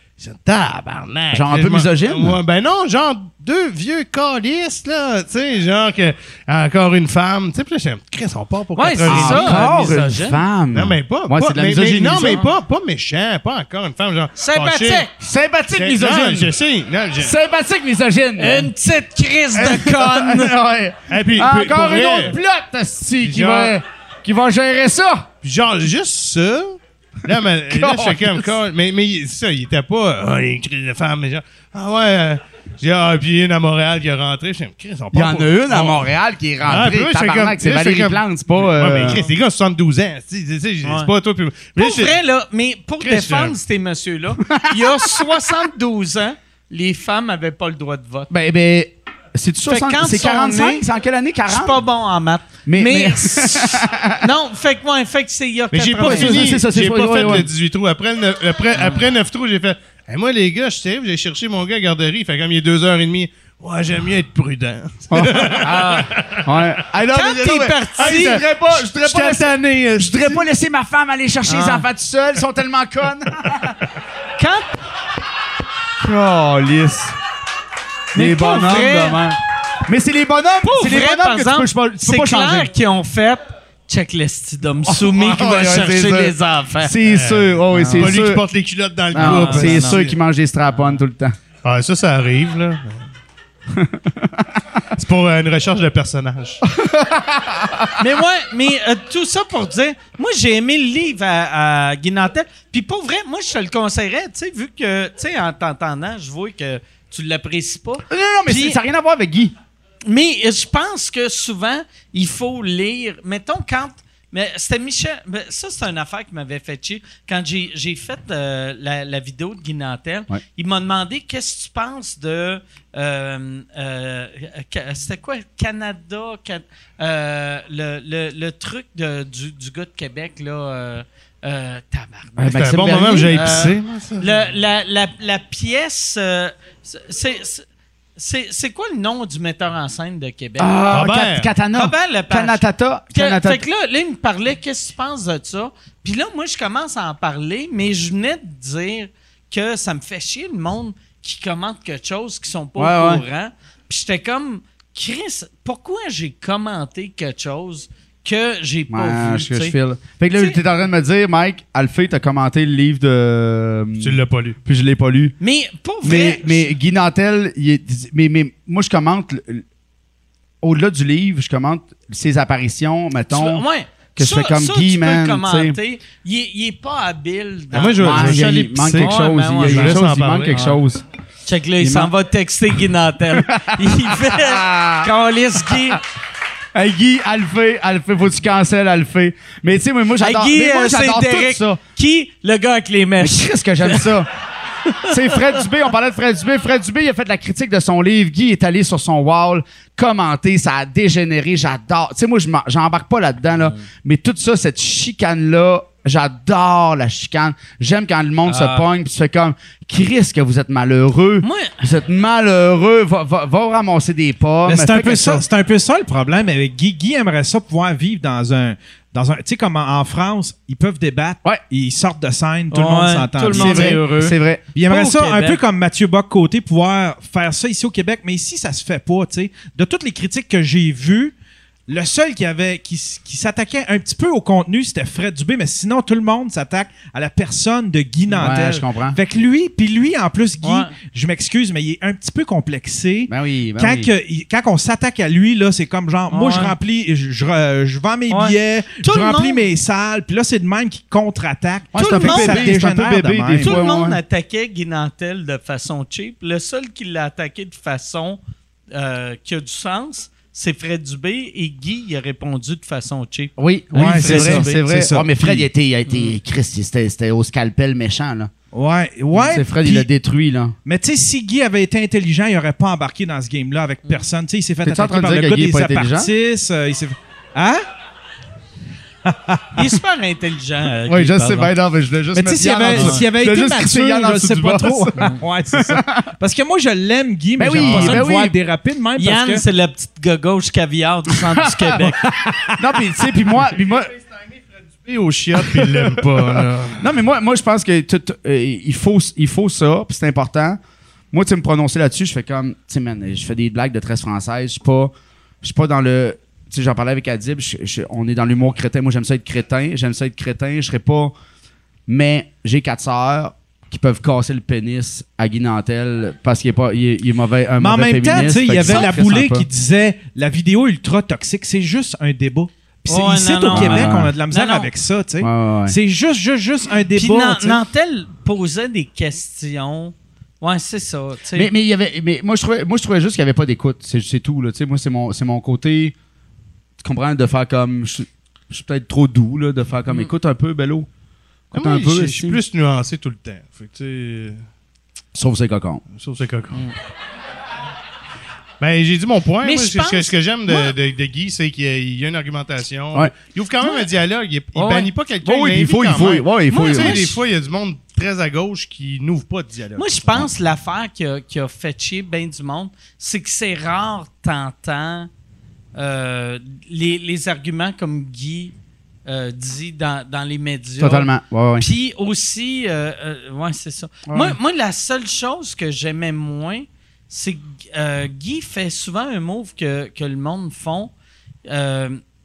tabarnak. Genre un peu misogyne? Ouais, ben non, genre deux vieux calistes, là. Tu sais, genre que encore une femme. Tu sais, puis là, j'ai Chris, on part pour Ouais, c'est ça. Encore une femme. Non, mais pas. Ouais, pas- c'est de la mais- Non, mais pas, pas méchant, pas encore une femme, genre. Sympathique. Sympathique misogyne. Non, je sais. Non, je... Sympathique misogyne. Une petite crise de conne. ouais. Et puis, Encore une autre plotte, qui va, qui va gérer ça. puis genre, juste ça. Là, mais, là je suis comme, mais, mais ça, il était pas, oh, les cris de femme, mais genre, ah ouais, euh, j'ai, ah, puis une à Montréal qui est rentrée. Je suis comme, Chris, on Il y en a une à on- Montréal qui est Ah, rentrée. j'étais Tabarnak, c'est Valérie comme- Plante, c'est pas... Ouais, euh, mais Chris, les gars, 72 ans. C'est Ouais. pas toi. Puis, Pour vrai, là, mais pour Chris, défendre ces messieurs-là, il y a 72 ans, les femmes n'avaient pas le droit de vote. Ben, ben, c'est-tu Fait que 60 quand C'est ils sont 45? nés, C'est en quelle année? Je suis 40? pas bon en maths. Mais- Mais, mais- non, fait que, ouais, fait que c'est il y a Mais j'ai pas 80. c'est- fini. c'est ça, c'est J'ai ça, pas ouais, fait ouais. le 18 trous. Après, le après, après 9 trous, j'ai fait. Hey, moi, les gars, je sais, j'ai cherché mon gars à garderie. Fait comme il est 2h30. Ouais, j'aime mieux être prudent. Ouais. Hey, non, Quand t'es mais- parti- Hey, je voudrais pas, je voudrais pas laisser- euh, je voudrais pas laisser ma femme aller chercher les Ah. enfants tout seul. Ils sont tellement connes. Quand, Oh, lisse. Mais Les pour bonhommes, vrai- demain. Mais c'est les bonhommes, c'est les bonhommes que exemple, tu peux, pas- tu peux c'est pas changer. clair qu'ils ont fait check les petits d'hommes soumis qui va chercher ça. les enfants. C'est sûr, oh, oui, c'est pas lui qui sûr. porte les culottes dans le groupe. c'est non, sûr non. qu'ils mangent des strap-on tout le temps. Ah, ça, ça arrive, là. c'est pour euh, une recherche de personnage. mais ouais, mais euh, tout ça pour dire, moi j'ai aimé le livre à, à Guy Nantel. Puis pour vrai, moi je te le conseillerais, tu sais, vu que, tu sais, en t'entendant, je vois que tu l'apprécies pas. Non, non, mais Puis- ça n'a rien à voir avec Guy. Mais je pense que souvent, il faut lire. Mettons, quand. Mais c'était Michel. ben, Ça, c'est une affaire qui m'avait fait chier. Quand j'ai j'ai fait euh, la, la vidéo de Guy Nantel, Ouais. il m'a demandé qu'est-ce que tu penses de. euh, euh, C'était quoi? Canada Can- euh, le, le, le truc de- du, du gars de Québec, là. Euh, tabarnak. C'était un bon Bernier, moment où j'ai euh, épicé. Le- la, la, la pièce. euh, c'est- c'est- c'est c'est quoi le nom du metteur en scène de Québec? Ah, Robert. Kat- Katana. Robert Lepage. Kanatata. Fait que là, là, il me parlait, qu'est-ce que tu penses de ça? Puis là, moi, je commence à en parler, mais je venais de dire que ça me fait chier le monde qui commente quelque chose qui sont pas Ouais, au ouais. courant. Puis j'étais comme, Chris, pourquoi j'ai commenté quelque chose que j'ai pas Ouais, vu? je, tu je sais? file. Fait que là, Tu t'es en train de me dire, Mike, Alphée, t'as commenté le livre de. Tu l'as pas lu. Puis je l'ai pas lu. Mais pour Mais, vrai, mais Guy Nantel, il est- mais, mais moi, je commente, au-delà du livre, je commente ses apparitions, tu mettons. veux- ouais. que je Ça- fais comme ça, Guy, tu peux le man, commenter. Il, est- il est pas habile. dans- Ah, moi, je- je- il, je manque quelque Ouais, ben il ouais, je chose, il manque quelque chose. Check là, il, Il s'en va texter Guy Nantel. il fait. Calisse Guy. Hey Guy, Alphée, Alphée, faut que tu cancelles Alphée. Mais tu sais, moi, moi, Hey, j'adore moi, euh, tout ça. Qui? Le gars avec les mèches. qu'est-ce que j'aime ça? C'est Fred Dubé, on parlait de Fred Dubé. Fred Dubé, il a fait la critique de son livre. Guy est allé sur son wall, commenter, ça a dégénéré, j'adore. Tu sais, moi, j'embarque pas là-dedans, là. Mais tout ça, cette chicane-là, J'adore la chicane. J'aime quand le monde Ah. se pogne puis tu fais comme Chris que vous êtes malheureux. Moi, Vous êtes malheureux. Va, va, va ramasser des pommes. Mais c'est un peu ça, c'est un peu ça le problème avec Guy. Guy aimerait ça pouvoir vivre dans un dans un tu sais comme en, en France, ils peuvent débattre, Ouais. ils sortent de scène, tout le monde s'entend. tout le monde est vrai. heureux. C'est vrai. Puis il aimerait ça un peu comme Mathieu Bock côté pouvoir faire ça ici au Québec, mais ici ça se fait pas, tu sais. De toutes les critiques que j'ai vues, le seul qui avait qui, s'attaquait un petit peu au contenu, c'était Fred Dubé, mais sinon tout le monde s'attaque à la personne de Guy Nantel. Ouais, je comprends. Fait que lui, puis lui en plus Guy, Ouais. je m'excuse mais il est un petit peu complexé. Ben oui, ben quand, oui. que- il- quand on s'attaque à lui, là, c'est comme genre, moi, je remplis, je, je, vends mes Ouais. billets, Tout je le remplis monde- mes salles, puis là, c'est de même qui contre-attaque. Ouais, Tout le monde- ça bébé, de même. Tout fois. le monde ouais. attaquait Guy Nantel de façon cheap. Le seul qui l'a attaqué de façon euh, qui a du sens, c'est Fred Dubé. Et Guy, il a répondu de façon cheap. Oui, oui, c'est vrai, c'est vrai. Oh, mais Fred, Puis- il a été, il a été Christ, c'était, c'était au scalpel méchant, là. Ouais, ouais. c'est Fred, puis- il l'a détruit, là. Mais tu sais, si Guy avait été intelligent, il aurait pas embarqué dans ce game-là avec personne. Tu sais, il s'est fait attaquer train de par le dire gars des est pas intelligent? apartistes. euh, il s'est fait- Hein? Il est super intelligent. euh, Oui, je sais bien, non, mais je voulais juste Mais tu sais, s'il avait, s'il avait été mature, je sais pas trop. ouais, c'est ça. Parce que moi, je l'aime, Guy, mais Ben oui, pas ça ben le voir déraper de même Yann, parce que... c'est la petite gars gauche caviar du centre du Québec. Non, puis tu sais, puis moi, puis moi, Et au chiottes, puis il l'aime pas. Là. non, mais moi, moi, je pense que tout- euh, il faut, il faut ça, puis c'est important. Moi, tu sais, me prononcer là-dessus, je fais comme, tu sais, man, je fais des blagues de 13 françaises, je suis pas, je suis pas dans le, sais, j'en parlais avec Adib, je- je- on est dans l'humour crétin. Moi, j'aime ça être crétin, j'aime ça être crétin, je serais pas, mais j'ai quatre sœurs qui peuvent casser le pénis à Guy Nantel parce qu'il est pas, il est, il est mauvais, un Mais en mauvais même temps, tu féministe, sais, il y avait la boulée qui disait la vidéo ultra toxique, c'est juste un débat. Puis c'est Ouais, ici non, au non, Québec, on a de la misère Non, non. avec ça, tu sais. Ouais, ouais, ouais. C'est juste, juste, juste un Puis débat. Sais. Nantel posait des questions. Ouais, c'est ça. tu sais. Mais, mais il y avait, mais moi je trouvais, moi je trouvais juste qu'il n'y avait pas d'écoute. C'est, c'est tout là. Tu sais, moi c'est mon, c'est mon côté. Comprends de faire comme, je, suis- je suis peut-être trop doux là, de faire comme, écoute un peu, Bello. Ah, Écoute moi, un peu. je, suis plus nuancé tout le temps. Fait que, tu sais, Sauf ses cocons. sauf c'est coco. Ben, j'ai dit mon point. Mais Moi, je ce, que- ce que j'aime de, de- de Guy, c'est qu'il y a, il y a une argumentation. Ouais. Il ouvre quand même un dialogue. Il, il Ouais. bannit pas quelqu'un. oui, il il faut, il faut, il faut. Moi, moi, des fois, il y a du monde très à gauche qui n'ouvre pas de dialogue. Moi, je pense que l'affaire qui a, qui a fait chier bien du monde, c'est que c'est rare, t'entends euh, les, les arguments comme Guy euh, dit dans, dans les médias. Totalement. Ouais, ouais. Puis aussi, euh, ouais, c'est ça. Ouais. Moi, moi, la seule chose que j'aimais moins, c'est que Guy fait souvent un move que, que le monde font. Tu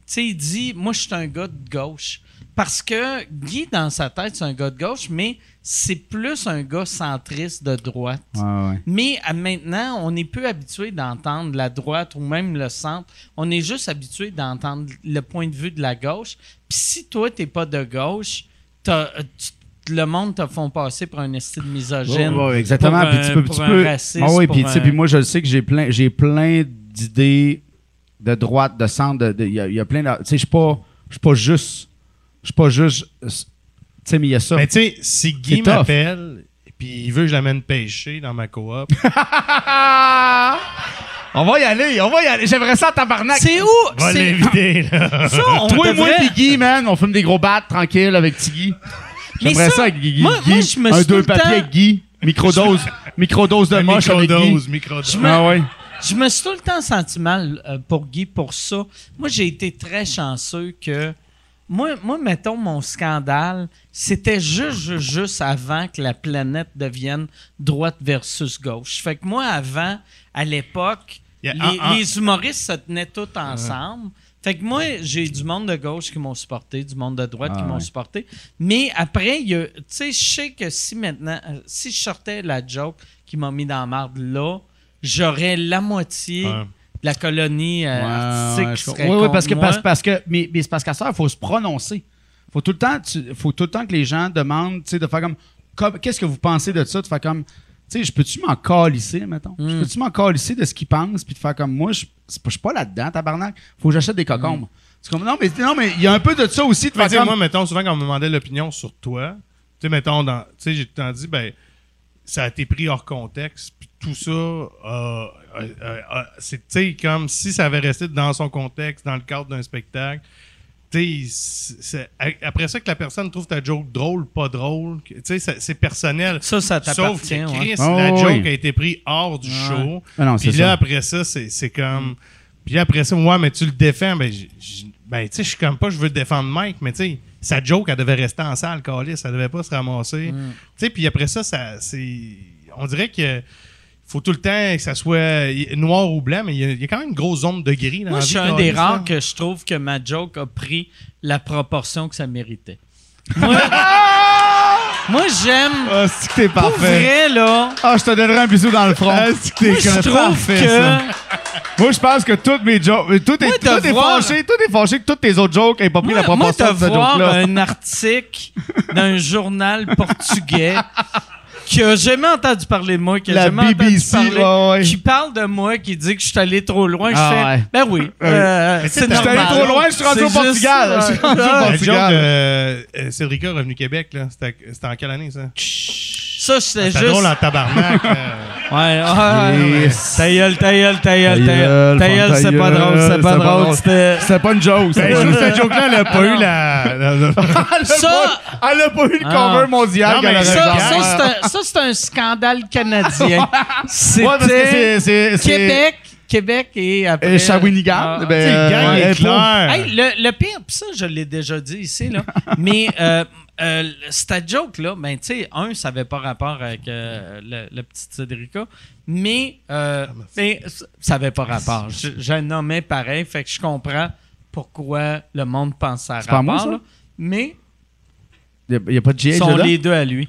sais, il dit Moi, je suis un gars de gauche. Parce que Guy, dans sa tête, c'est un gars de gauche, mais c'est plus un gars centriste de droite. Ouais, ouais. Mais à maintenant, on est peu habitué d'entendre la droite ou même le centre. On est juste habitué d'entendre le point de vue de la gauche. Puis si toi, t'es pas de gauche, t'as- tu- le monde te font passer pour un esti de misogyne. Ouais, ouais, exactement. pour Puis un- tu peux, pour tu un peux- raciste, Ah oui, puis un- puis moi je le sais que j'ai plein, j'ai plein d'idées de droite, de centre, de- de- il y, a- il y a plein de, tu sais, je suis pas, je suis pas juste, je suis pas juste, euh, sais, mais il y a ça. Mais tu sais, si Guy m'appelle et puis il veut que je l'amène pêcher dans ma coop, on va y aller, on va y aller. J'aimerais ça, tabarnak. C'est où? va C'est- l'inviter. là. Ça, on Toi et moi pis Guy, man, on fume des gros battes tranquille avec Tiggy. J'aimerais ça, ça, avec Guy. moi- Guy. moi, je me Un deux papiers temps- avec Guy. Microdose. Microdose de moche avec Guy. Microdose, microdose. Je me- Ah ouais. Je me suis tout le temps senti mal euh, pour Guy pour ça. Moi, j'ai été très chanceux que. Moi, moi, mettons, mon scandale, c'était juste, juste, avant que la planète devienne droite versus gauche. Fait que moi, avant, à l'époque, les, humoristes se tenaient tous ensemble. Fait que moi, j'ai du monde de gauche qui m'ont supporté, du monde de droite Ah qui m'ont ouais. supporté. Mais après, tu sais, je sais que si maintenant, euh, si je sortais la joke qui m'a mis dans la marde là, j'aurais la moitié Ouais. La colonie euh, Ouais, artistique ouais, qui je serait comprends. Oui, oui, parce que, parce, parce que, mais, mais c'est parce qu'à ça, il faut se prononcer. Faut tout le temps, tu- faut tout le temps que les gens demandent, tu sais, de faire comme, comme- qu'est-ce que vous pensez de ça, de faire comme, tu sais, je peux-tu m'en calisser, mettons? Je Mm. peux-tu m'en calisser de ce qu'ils pensent, puis de faire comme, moi, je suis pas là-dedans, tabarnak. Faut que j'achète des cocombes. C'est comme, non, mais, non, mais il y a un peu de ça aussi, de Mais faire comme, moi, mettons, souvent, quand on me demandait l'opinion sur toi, tu sais, mettons, dans, tu sais, j'ai tout le temps dit, ben, ça a été pris hors contexte, puis tout ça, euh, euh, euh, c'est, comme si ça avait resté dans son contexte, dans le cadre d'un spectacle, après ça que la personne trouve ta joke drôle, pas drôle, c'est personnel. Ça, ça Sauf que ouais. Chris, Oh, la joke oui. a été prise hors du show. Ah Puis là, ça. après ça, c'est c'est comme. Puis après ça, ouais, mais tu le défends. Ben, ben tu sais, je suis comme pas, je veux défendre Mike, mais tu sais, sa joke, elle devait rester en salle, Calis, elle devait pas se ramasser. Mm. Tu sais, puis après ça, ça c'est. On dirait que. Faut tout le temps que ça soit noir ou blanc, mais il y, a- il y a quand même une grosse zone de gris dans Moi, la je suis vie, un des rares que je trouve que ma joke a pris la proportion que ça méritait. Moi, moi j'aime. Ah, c'est que t'es Pour parfait? vrai, là. Ah, je te donnerai un bisou dans le front. Moi, c'est que t'es je trouve parfait, que. ça. Moi, je pense que toutes mes jokes. euh, Tout est, Moi, tout est voir- fâché. Tout est fâché que toutes tes autres jokes n'aient pas pris la Moi, proportion de voir joke-là. un article d'un journal portugais qui a jamais entendu parler de moi, qui a La jamais BBC, entendu parler, ouais, ouais. qui parle de moi, qui dit que je suis allé trop loin. Ah je fais, ouais. ben oui, euh, c'est t'es allé normal. trop loin, je suis rendu au Portugal. juste, Je suis rendu au Portugal. euh, euh, Cédrica Revenu Québec, là, c'était c'était en quelle année, ça? Ça, c'était C'était juste. drôle en tabarnak. euh. Ouais, ouais. Ta gueule, ta gueule, ta gueule, ta gueule. Ta gueule, gueule, c'est pas drôle, c'est pas drôle. C'était. Pas une joke. Ben, cette joke-là, elle a pas eu la. Ça, Elle a pas eu le Ah. cover mondial ça, c'est un, ça, c'est un scandale canadien. C'était Québec, Québec et après. Et Shawinigan. Ah, ben, Tu sais, le gang euh, est impôt. clair. Hey, le, le pire, pis ça, je l'ai déjà dit ici, là. mais euh, euh, cette joke-là, ben, tu sais, un, ça avait pas rapport avec euh, le, le petit Cédrica, mais, euh, mais ça avait pas rapport. Je, je le nommais pareil, fait que je comprends pourquoi le monde pense à C'est pas moi, rapport. ça? là. Mais Il n'y a, pas de ils GH sont dedans? les deux à lui.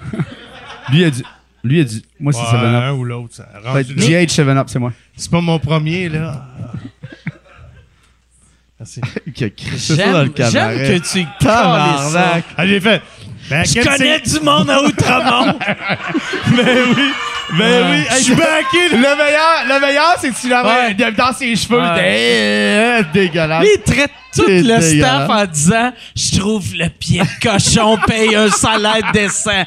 Lui a dit. Lui a dit. Moi, c'est Ouais, 7-Up. un ou l'autre. là. GH 7-Up, c'est moi. C'est pas mon premier, là. Merci. Qui a ça dans le J'aime cabaret. j'aime que tu ça. Ah, j'ai fait. Ben, Je connais du monde à Outremont. Ben oui. Ben oui. Je suis backé, Le meilleur, le meilleur, c'est que tu l'avais Ouais. dans ses cheveux? Ouais. Dé- dégueulasse. Lui, il traite tout le staff en disant Je trouve le pied de cochon paye un salaire décent.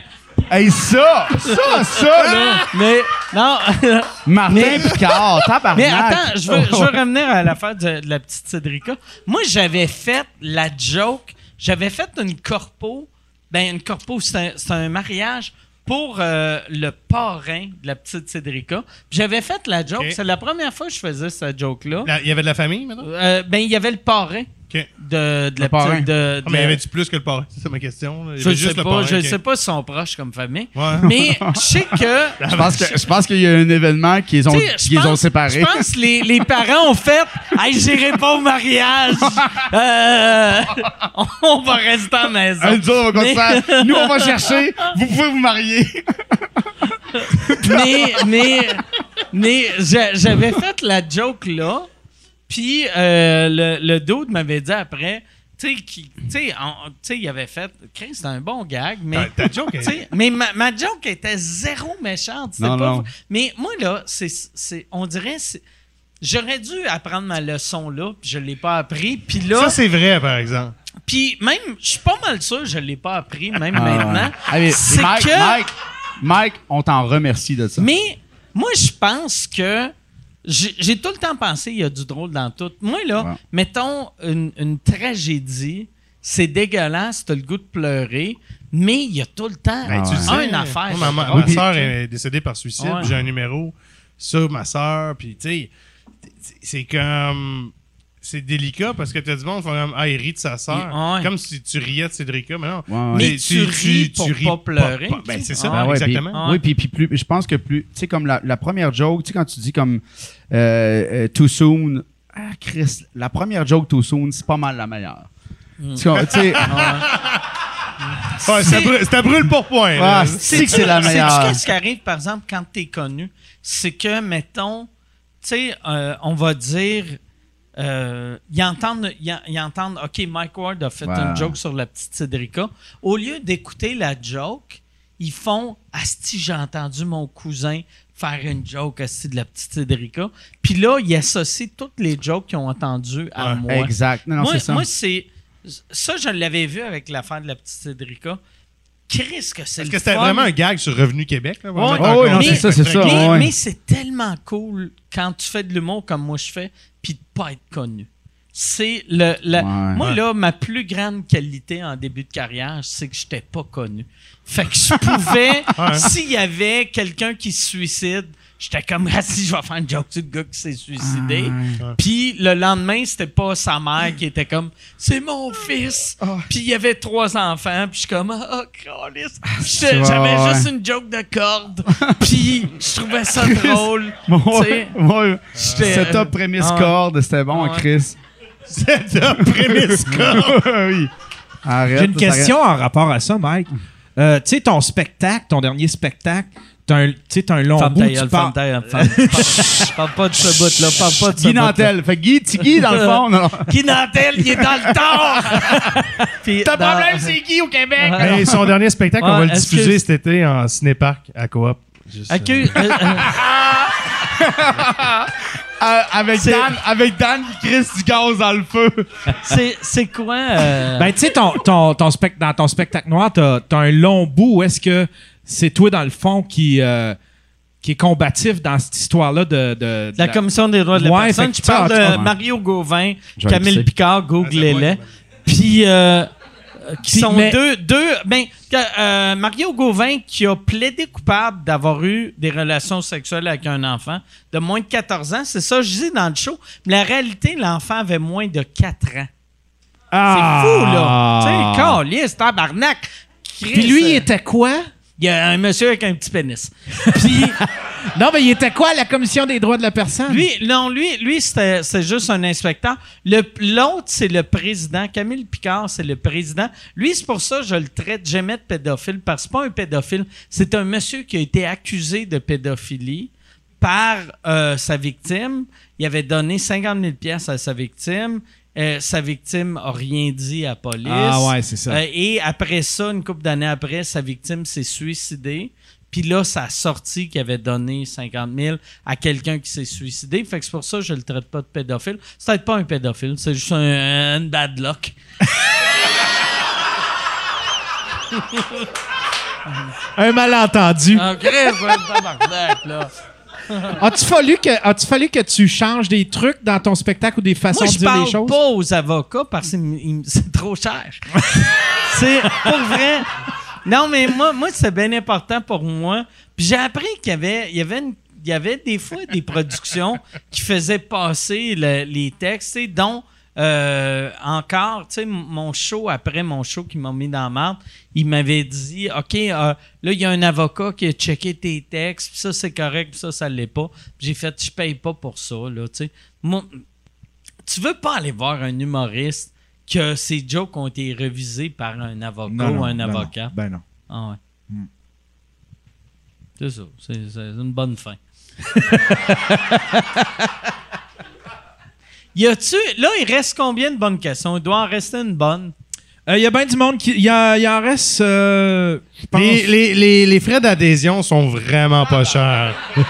Hey, ça, ça, ça, là. Mais non. Martin Mais- Picard, tabarnak. Mais attends, je veux, je veux revenir à l'affaire de, de la petite Cédrica. Moi, j'avais fait la joke. J'avais fait une corpo. Ben, une corpo, c'est un, c'est un mariage pour euh, le parrain de la petite Cédrica. Puis J'avais fait la joke. Ok. C'est la première fois que je faisais cette joke-là. Il y avait de la famille, maintenant? Euh, ben, il y avait le parrain De, de la parrain. petite. De, de Ah, mais y la- avait-tu plus que le parrain? C'est ça ma question. là. Il y Je avait sais juste le pas, parrain, je ok. sais pas sont proches comme famille. Ouais. Mais je sais que. Je pense que je pense qu'il y a un événement qui les ont, Tu sais, je qui les ont pense- séparés. Je pense que les, les parents ont fait Hey, j'irai pas au mariage. Euh, on va rester à la maison. Un jour, on va Mais- continuer. Nous, on va chercher. Vous pouvez vous marier. mais mais, mais j'a- j'avais fait la joke là. Puis euh, le, le dude m'avait dit après, tu sais, il avait fait, Chris, c'était un bon gag, mais. Ta, ta joke, Tu sais, mais ma, ma joke était zéro méchante. Non, pas- non. Mais moi, là, c'est, c'est, on dirait. c'est- J'aurais dû apprendre ma leçon là, puis je l'ai pas appris. Puis là, Ça, c'est vrai, par exemple. puis même, je suis pas mal sûr que je l'ai pas appris, même Ah, maintenant. ouais. Ah, c'est Mike, que. Mike, Mike, on t'en remercie de ça. Mais moi, je pense que. J'ai tout le temps pensé il y a du drôle dans tout. Moi, là, Ouais. mettons une, une tragédie, c'est dégueulasse, t'as le goût de pleurer, mais il y a tout le temps Ben, tu sais. une affaire. Moi, ma, soeur est décédée par suicide. Ouais. J'ai un numéro sur ma soeur. Puis, tu sais, c'est comme. C'est délicat parce que tu as du monde qui comme Ah, il rit de sa soeur. Ouais. Comme si tu riais de Cédrica. Mais non. Ouais, ouais. Mais tu ris pour pas pleurer, ben, tu sais. c'est ça, Ah ouais, exactement. puis- oui, puis, puis plus, je pense que plus, tu sais, comme la, la première joke, tu sais, quand tu dis comme euh, euh, too soon, ah, Chris, la première joke too soon, c'est pas mal la meilleure. Mm. Tu sais, tu sais, Ouais, ça, brûle, ça brûle pour point. ah, c'est que c'est la meilleure. qu'est-ce qui arrive, par exemple, quand t'es connu? C'est que, mettons, tu sais, euh, on va dire, euh, ils, entendent, ils, ils entendent, OK, Mike Ward a fait une joke sur la petite Cédrica. Au lieu d'écouter la joke, ils font, Asti, j'ai entendu mon cousin faire une joke Asti de la petite Cédrica. Puis là, ils associent toutes les jokes qu'ils ont entendues à Ouais. moi. Exact. Non, non, moi, c'est ça. moi, c'est. Ça, je l'avais vu avec l'affaire de la petite Cédrica. Chris, que c'est Parce le que c'était vraiment un gag sur Revenu Québec. Là, Ouais. Oh, oui, non, c'est ça, c'est ça. Mais, ouais. mais c'est tellement cool quand tu fais de l'humour comme moi je fais, puis de pas être connu. c'est le. Ouais. moi, là, ma plus grande qualité en début de carrière, c'est que je n'étais pas connu. Fait que je pouvais, s'il y avait quelqu'un qui se suicide, j'étais comme, ah, si je vais faire une joke sur le gars qui s'est suicidé. Puis le lendemain, c'était pas sa mère qui était comme, c'est mon fils. Puis il y avait trois enfants. Puis je suis comme, ah. J'étais- Ouais, J'avais ouais. juste une joke de corde. Puis je trouvais ça drôle. ouais. J'étais- Setup prémisse Ah corde, c'était bon, Ah. Chris. C'est un prémisse oui. Arrête. J'ai une question en rapport à ça, Mike. Euh, tu sais, ton spectacle, ton dernier spectacle, t'as un, tu sais, t'as un long bout, ta tu parles- ferme- ferme- Parle pas de ce bout-là, parle pas de ce Guy. Nantel. Fait que Guy, Tiggy, dans le fond. Non? Guy Nantel, il est dans le tort! Ton dans- problème, c'est Guy au Québec. Et son dernier spectacle, on Ouais, va le diffuser que- cet été en cinépark à Coop. Juste, Euh, avec, C'est- Dan, avec Dan crisse du gaz dans le feu. c'est quoi? euh, Ben, tu sais, ton, ton, ton spec- dans ton spectacle noir, t'as as un long bout où est-ce que c'est toi, dans le fond, qui, euh, qui est combatif dans cette histoire-là de, de, de la Commission des droits de la Ouais, personne. tu vois. de Mario Gauvin, Camille. Picard, googlez-les. Puis, euh, euh, qui Puis, sont mais- deux, deux. Ben, euh, Mario Gauvin qui a plaidé coupable d'avoir eu des relations sexuelles avec un enfant de moins de 14 ans, c'est ça, je dis dans le show. Mais la réalité, l'enfant avait moins de 4 ans. Ah! C'est fou, là. Tu sais, tabarnak. Puis lui, il était quoi? Il y a un monsieur avec un petit pénis. Non, mais il était quoi la Commission des droits de la personne? Lui, non, lui, lui c'était juste un inspecteur. L'autre, c'est le président. Camille Picard, c'est le président. Lui, c'est pour ça que je le traite jamais de pédophile, parce que c'est pas un pédophile. C'est un monsieur qui a été accusé de pédophilie par euh, sa victime. Il avait donné 50 000 pièces à sa victime. Euh, sa victime a rien dit à la police. Ah ouais, c'est ça. Euh, et après ça, une couple d'années après, sa victime s'est suicidée. Puis là, ça a sorti qu'il avait donné 50 000 à quelqu'un qui s'est suicidé. Fait que c'est pour ça que je le traite pas de pédophile. C'est peut-être pas un pédophile, c'est juste un, bad luck. Un malentendu. Ah, tabarnak, là. As-tu fallu, que, as fallu que tu changes des trucs dans ton spectacle ou des façons Moi, de je dire parle les choses? pas aux avocats parce que c'est trop cher. c'est pour vrai. Non, mais moi, moi c'est bien important pour moi. Puis j'ai appris qu'il y avait, il y avait, une- il y avait des fois des productions qui faisaient passer le- les textes, dont euh, encore, tu sais, mon show, après mon show qui m'a mis dans la marde, il m'avait dit, OK, euh, là, il y a un avocat qui a checké tes textes, puis ça, c'est correct, puis ça, ça l'est pas. J'ai fait, je paye pas pour ça, là, tu sais. Moi, tu veux pas aller voir un humoriste que ses jokes ont été révisés par un avocat Non, ou un non. avocat? Ben non. Ah ouais. Hmm. C'est ça. C'est une bonne fin. y a-tu. Là, il reste combien de bonnes questions? Il doit en rester une bonne. Il y a bien du monde qui. Il y, a- il en reste. euh, je pense- Les, les, les, les frais d'adhésion sont vraiment pas chers.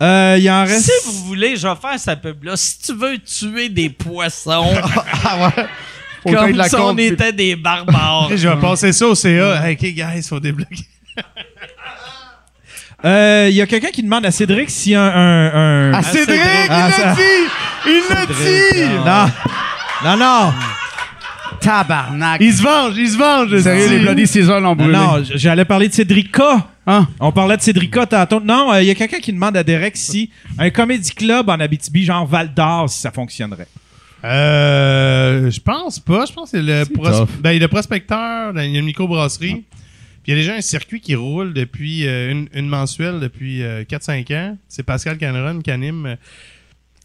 Euh, il en reste. Si vous voulez, je vais faire sa pub-là. Si tu veux tuer des poissons Ah ouais. Faut comme la si on était des barbares. Je vais passer ça au CA. Hey, OK, guys, faut débloquer. Euh, Il y a quelqu'un qui demande à Cédric s'il y a un. un, un- Ah, Cédric, Ah, il l'a dit! Il l'a dit! Non. Non, non. Tabarnak. Il se venge, il se venge. Sérieux, les Bloody Caesar l'ont Non, brûlé. non, j'allais parler de Cédrica. Hein? On parlait de Cédrica tantôt. Non, euh, il y a quelqu'un qui demande à Derek si un comédie club en Abitibi, genre Val d'Or, si ça fonctionnerait. Euh, je pense pas. Je pense que c'est le, pros- ben, le prospecteur, il y a une microbrasserie. Puis il y a déjà un circuit qui roule depuis euh, une, une mensuelle depuis euh, 4-5 ans. C'est Pascal Cameron qui anime. euh,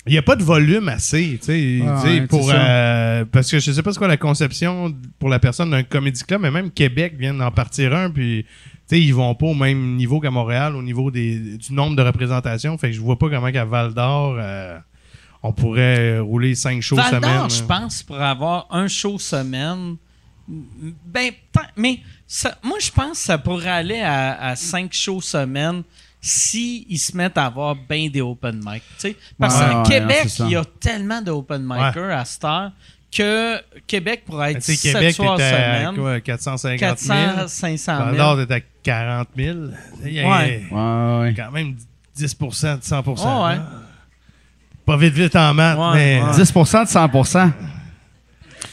Il n'y a pas de volume assez, tu sais, Ah ouais, pour euh, parce que je sais pas c'est quoi la conception pour la personne d'un comédie club, mais même Québec vient d'en partir un, puis tu sais, ils vont pas au même niveau qu'à Montréal au niveau des, du nombre de représentations. Fait que je vois pas comment qu'à Val d'Or euh, on pourrait rouler cinq shows Val semaine. d'Or, je pense, pour avoir un show semaine. Ben, mais ça- moi, je pense que ça pourrait aller à, à cinq shows semaine si ils se mettent à avoir bien des open mic. tu sais. Parce Ouais, non, Québec, il y a tellement de open micers à cette heure que Québec pourrait Ben, être Tu sais, 7 Québec, soirs t'es à semaine. quoi, 450 400, 000. 500 Val 000. d'Or, t'es à 40 000. Il y a Ouais. Ouais, ouais. quand même 10 de 100 Ouais, ouais. là. pas vite vite en maths, Ouais, mais. ouais. 10% de 100%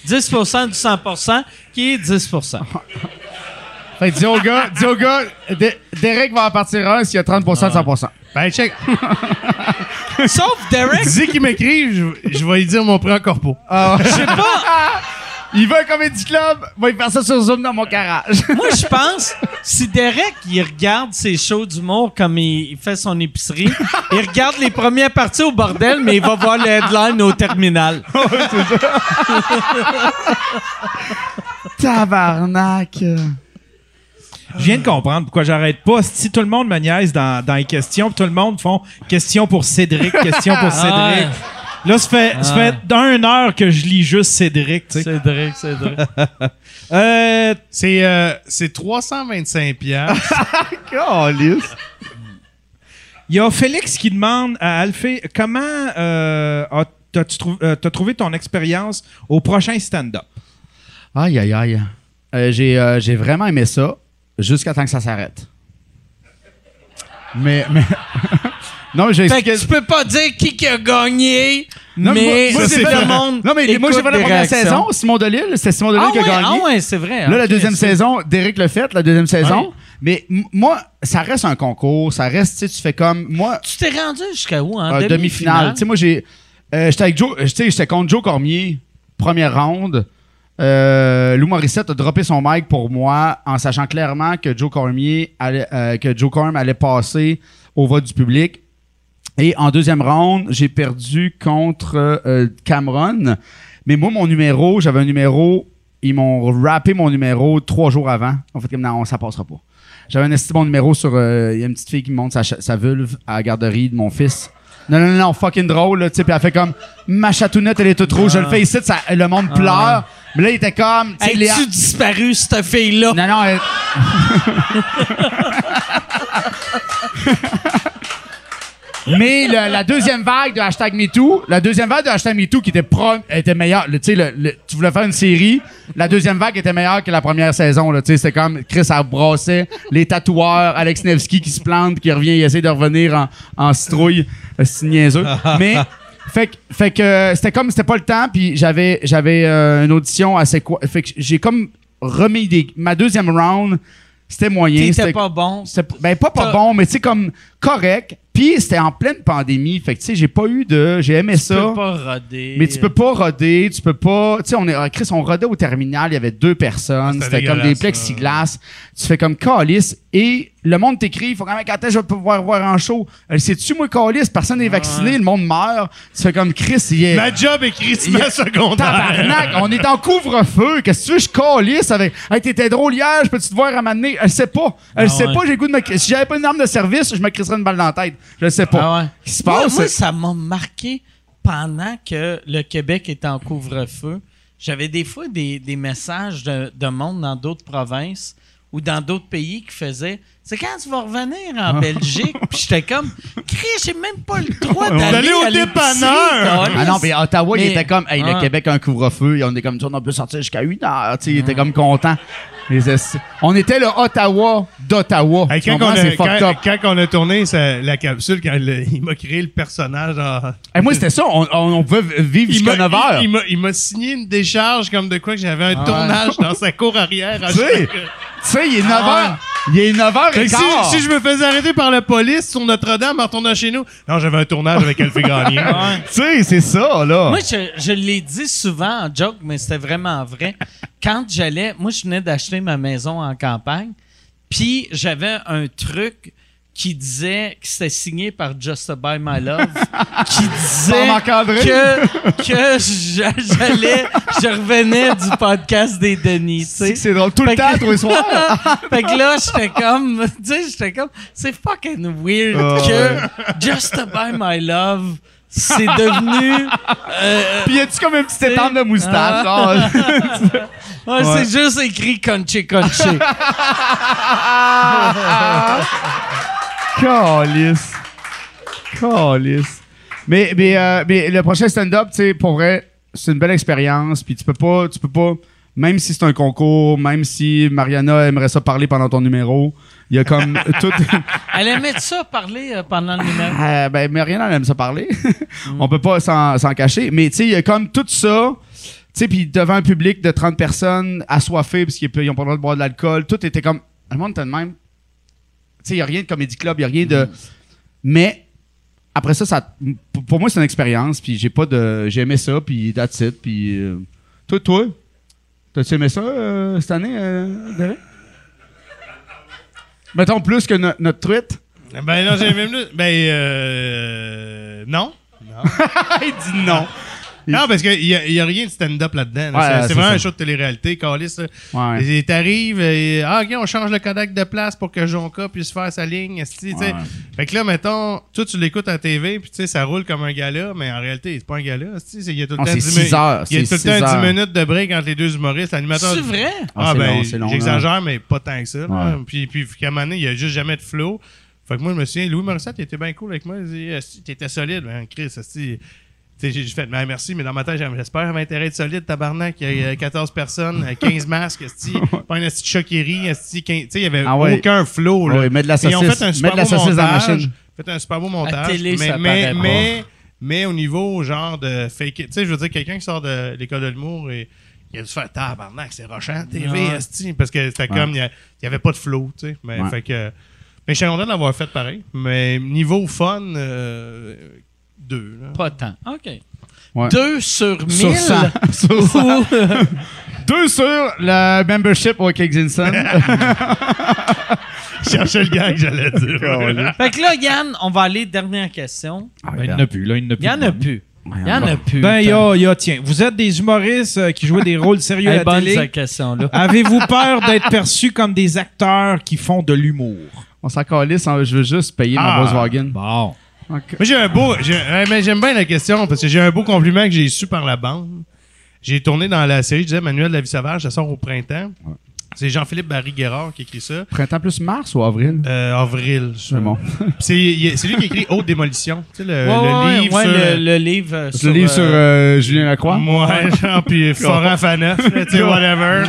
10% du 100% qui est 10 Fait que dis au gars, dis au gars, D- Derek va en partir un s'il y a 30 de 100% Ben, check. Sauf Derek, Dis qu'il m'écrit, je, je vais lui dire mon prix en corpo. Ah, je sais pas. Il veut un comédie club, va y faire ça sur Zoom dans mon garage. Moi, je pense, si Derek, il regarde ses shows d'humour comme il, il fait son épicerie, il regarde les premières parties au bordel, mais il va voir le headline au terminal. Tabarnak. Je viens de comprendre pourquoi j'arrête pas. Si tout le monde me niaise dans, dans les questions, puis tout le monde font question pour Cédric, question pour Cédric. ouais. Là, ça fait, ça fait d'une heure que je lis juste Cédric, tu sais. Cédric, Cédric. Euh, C'est euh, c'est 325 piastres. Calice. Il y a Félix qui demande à Alphée comment euh, as- t'as-tu trou- euh, t'as trouvé ton expérience au prochain stand-up? Aïe, aïe, aïe. Euh, j'ai, euh, j'ai vraiment aimé ça jusqu'à temps que ça s'arrête. Mais, mais... non, mais j'ai Fait expliqué... que tu peux pas dire qui qui a gagné, Non, mais moi- moi, c'est le monde. Non, mais moi, j'ai fait la première réactions. saison. Simon Delille, c'était Simon Delille Ah qui a ouais, gagné. ah ouais, c'est vrai. Là, la Ok, deuxième saison, Derek le fait, la deuxième saison. Ouais. Mais moi, ça reste un concours. Ça reste, tu sais, tu fais comme. Moi, Tu t'es rendu jusqu'à où, hein? euh, demi-finale? Tu sais, moi, j'ai. euh, j'étais avec Joe. euh, Tu sais, j'étais contre Joe Cormier, première ronde. Euh, Lou Morissette a droppé son mic pour moi en sachant clairement que Joe Cormier allait, euh, que Joe Corm allait passer au vote du public. Et en deuxième ronde, j'ai perdu contre euh, Cameron. Mais moi, mon numéro, j'avais un numéro. Ils m'ont rappé mon numéro trois jours avant. En fait, comme non, ça passera pas. J'avais un esti bon numéro sur. euh, Il y a une petite fille qui me montre sa, sa vulve à la garderie de mon fils. Non, non, non, non, fucking drôle, là, tu sais. Puis elle fait comme ma chatounette, elle est toute rouge. Je le fais ici, ça, le monde pleure. Mais là, il était comme. tu Léa- As-tu disparu, cette fille-là? non, non, elle- Mais le- la deuxième vague de hashtag MeToo, la deuxième vague de hashtag MeToo qui était, pro, était meilleure, le- tu sais, le- le- tu voulais faire une série, la deuxième vague était meilleure que la première saison, tu c'était comme Chris a brassé les tatoueurs, Alex Nevsky qui se plante, qui revient, il essaie de revenir en, en citrouille, c'est niaiseux. Mais, fait, que- fait que euh, c'était comme, c'était pas le temps, puis j'avais, j'avais euh, une audition assez quoi, fait que j'ai comme remis des, ma deuxième round, c'était moyen. C'était- pas bon. c'était ben pas pas bon, mais tu sais comme correct. Puis c'était en pleine pandémie, fait que tu sais j'ai pas eu de, j'ai aimé Tu ça. peux pas roder. Mais tu peux pas roder, tu peux pas. Tu sais, on est. ah, Chris, on rodait au terminal, il y avait deux personnes, C'était comme des plexiglas. Tu fais comme calice et le monde t'écrit, il faut quand même quand je vais pouvoir voir en show. Euh, Sais-tu, moi, calice, personne n'est vacciné, le monde meurt. Tu fais comme Chris, il est. Ma job est crissement Il y a- secondaire. Tabarnak, on est en couvre-feu. Qu'est-ce que tu veux, je calisse avec. Hey, t'étais drôle hier, je peux-tu te voir à m'amener? Elle sait pas. Elle Ah sait ouais. pas, j'ai goût de me. Si j'avais pas une arme de service, je me crisserais une balle dans la tête. Je sais pas. Ah ouais. Qu'est-ce qui se Moi, passe? moi, ça m'a marqué pendant que le Québec était en couvre-feu. J'avais des fois des, des messages de, de monde dans d'autres provinces ou dans d'autres pays qui faisaient C'est quand tu vas revenir en Belgique? Puis j'étais comme Chris, j'ai même pas le droit d'aller au dépanneur. Ah non, mais Ottawa, il était comme, hey, le Ouais. Québec a un couvre-feu, et on est comme, on peut sortir jusqu'à 8 heures, tu sais, il était comme content. Les on était le Ottawa d'Ottawa. Hey, quand, on a, C'est fucked quand, up. quand on a tourné ça- la capsule, quand le- il m'a créé le personnage. en- Hey, moi, c'était ça, on, on, on pouvait vivre jusqu'à m'a 9 heures. il- m'a- signé une décharge comme de quoi que j'avais un tournage dans sa cour arrière. à Tu sais, chaque- tu sais, il est 9 heures. Il est 9 heures Fait et que quart. si, si je me faisais arrêter par la police sur Notre-Dame en retournant chez nous, non, j'avais un tournage avec Alphée Gagné. Tu sais, c'est ça, là. Moi, je, je l'ai dit souvent en joke, mais c'était vraiment vrai. Quand j'allais, moi, je venais d'acheter ma maison en campagne, puis j'avais un truc qui disait que c'était signé par Just to Buy My Love, qui disait que, que j'a- j'allais, je revenais du podcast des Denis, tu sais. C'est drôle. Tout le temps, tous les soirs. fait que là, j'étais comme, tu sais, j'étais comme, c'est fucking weird Ah, que Just to Buy My Love, c'est devenu, euh, Puis y a-tu comme un petit C'est- étampe de moustache? Ah. Ouais, c'est juste écrit Conchi Conchi. Calice. Calice. Mais, mais, euh, mais le prochain stand-up, tu sais, pour vrai, c'est une belle expérience. Puis tu peux pas, tu peux pas même si c'est un concours, même si Mariana aimerait ça parler pendant ton numéro, il y a comme tout. Elle aimait ça parler euh, pendant le numéro. Euh, ben, Mariana, elle aime ça parler. On peut pas s'en s'en cacher. Mais tu sais, il y a comme tout ça. Tu sais, puis devant un public de 30 personnes assoiffées parce qu'ils n'ont pas le droit de boire de l'alcool, tout était comme. Le monde était de même. Tu sais, il n'y a rien de comédie club, il n'y a rien de. Mais après ça, ça pour- moi, c'est une expérience. Puis j'ai pas de. J'ai aimé ça, puis that's it. Puis. euh, toi, toi, t'as-tu aimé ça euh, cette année, euh, Derek? Mettons plus que no- notre truite. Ben non, j'ai même Ben, euh. Non. Non. il dit non. Non, parce qu'il n'y a, y a rien de stand-up là-dedans. là. Ouais, c'est vraiment ça. un show de télé-réalité, Calis. Ouais. Et T'arrives, et, ah, ok, on change le Kodak de place pour que Jonka puisse faire sa ligne. esti. Ouais. Fait que là, mettons, toi, tu l'écoutes à la TV, puis tu sais, ça roule comme un gala, mais en réalité, c'est pas un gala. Il y a tout le Non, temps c'est 10 six mi- heures, Il y a tout le temps heures. 10 minutes de break entre les deux humoristes. L'animateur. C'est vrai? Ah, Ah, c'est ben, long, c'est long, j'exagère, mais pas tant que ça. là. Puis, puis, qu'à un moment donné, il y a juste jamais de flow. Fait que moi, je me souviens, Louis Morissette, il était bien cool avec moi. Il dit, t'étais solide, ben, Chris, j'ai j'ai fait, ben, merci, mais dans ma tête, j'espère qu'il avait intérêt d'être solide, tabarnak. Il y a euh, 14 personnes, euh, 15 masques, esti, pas un esti choquerie, esti, 15 tu sais, il y avait Ah ouais. aucun flow, là. Ouais, mets de la Mais ils ont saucisse- fait un super de la beau saucisse dans la montage. machine. fait un super beau montage. télé, mais, ça mais, mais, mais au niveau, genre, de fake it. Tu sais, je veux dire, quelqu'un qui sort de l'école de l'humour et il a dû faire tabarnak, c'est rochant, TV, Ouais. esti, parce que c'était comme, il y a- il y avait pas de flow, tu sais. Mais, Ouais. fait que, mais je suis content d'avoir fait pareil. Mais niveau fun, euh, deux. Là. Pas tant. OK. Ouais. Deux sur mille. Sur 100. Sur 100. Deux sur le membership au Kexinson. Cherchais le gars que j'allais dire. Fait que là, Yann, on va aller dernière question. Ben, il n'y en a plus, là. Il n'y en a Il plus. y en a plus. Il y en a plus. Ben, il y a, il y a- tiens, vous êtes des humoristes euh, qui jouent des rôles sérieux à la bonne, télé. cette question-là. Avez-vous peur d'être perçus comme des acteurs qui font de l'humour? On s'en calisse, hein, je veux juste payer Ah. ma Volkswagen. Bon. Moi, j'ai un beau. j'ai- ouais, mais j'aime bien la question parce que j'ai un beau compliment que j'ai su par la bande. J'ai tourné dans la série, je disais, Manuel de la vie sauvage, ça sort au printemps. C'est Jean-Philippe Barry-Guerrard qui écrit ça. Printemps plus mars ou avril? Euh, avril. C'est bon. C'est il est- c'est lui qui écrit Haute Démolition. Tu sais, le, Ouais, le ouais, livre ouais, sur. le, le livre Le livre sur euh, euh, Julien Lacroix? Moi, genre, puis Florent Faneuf, tu sais, whatever.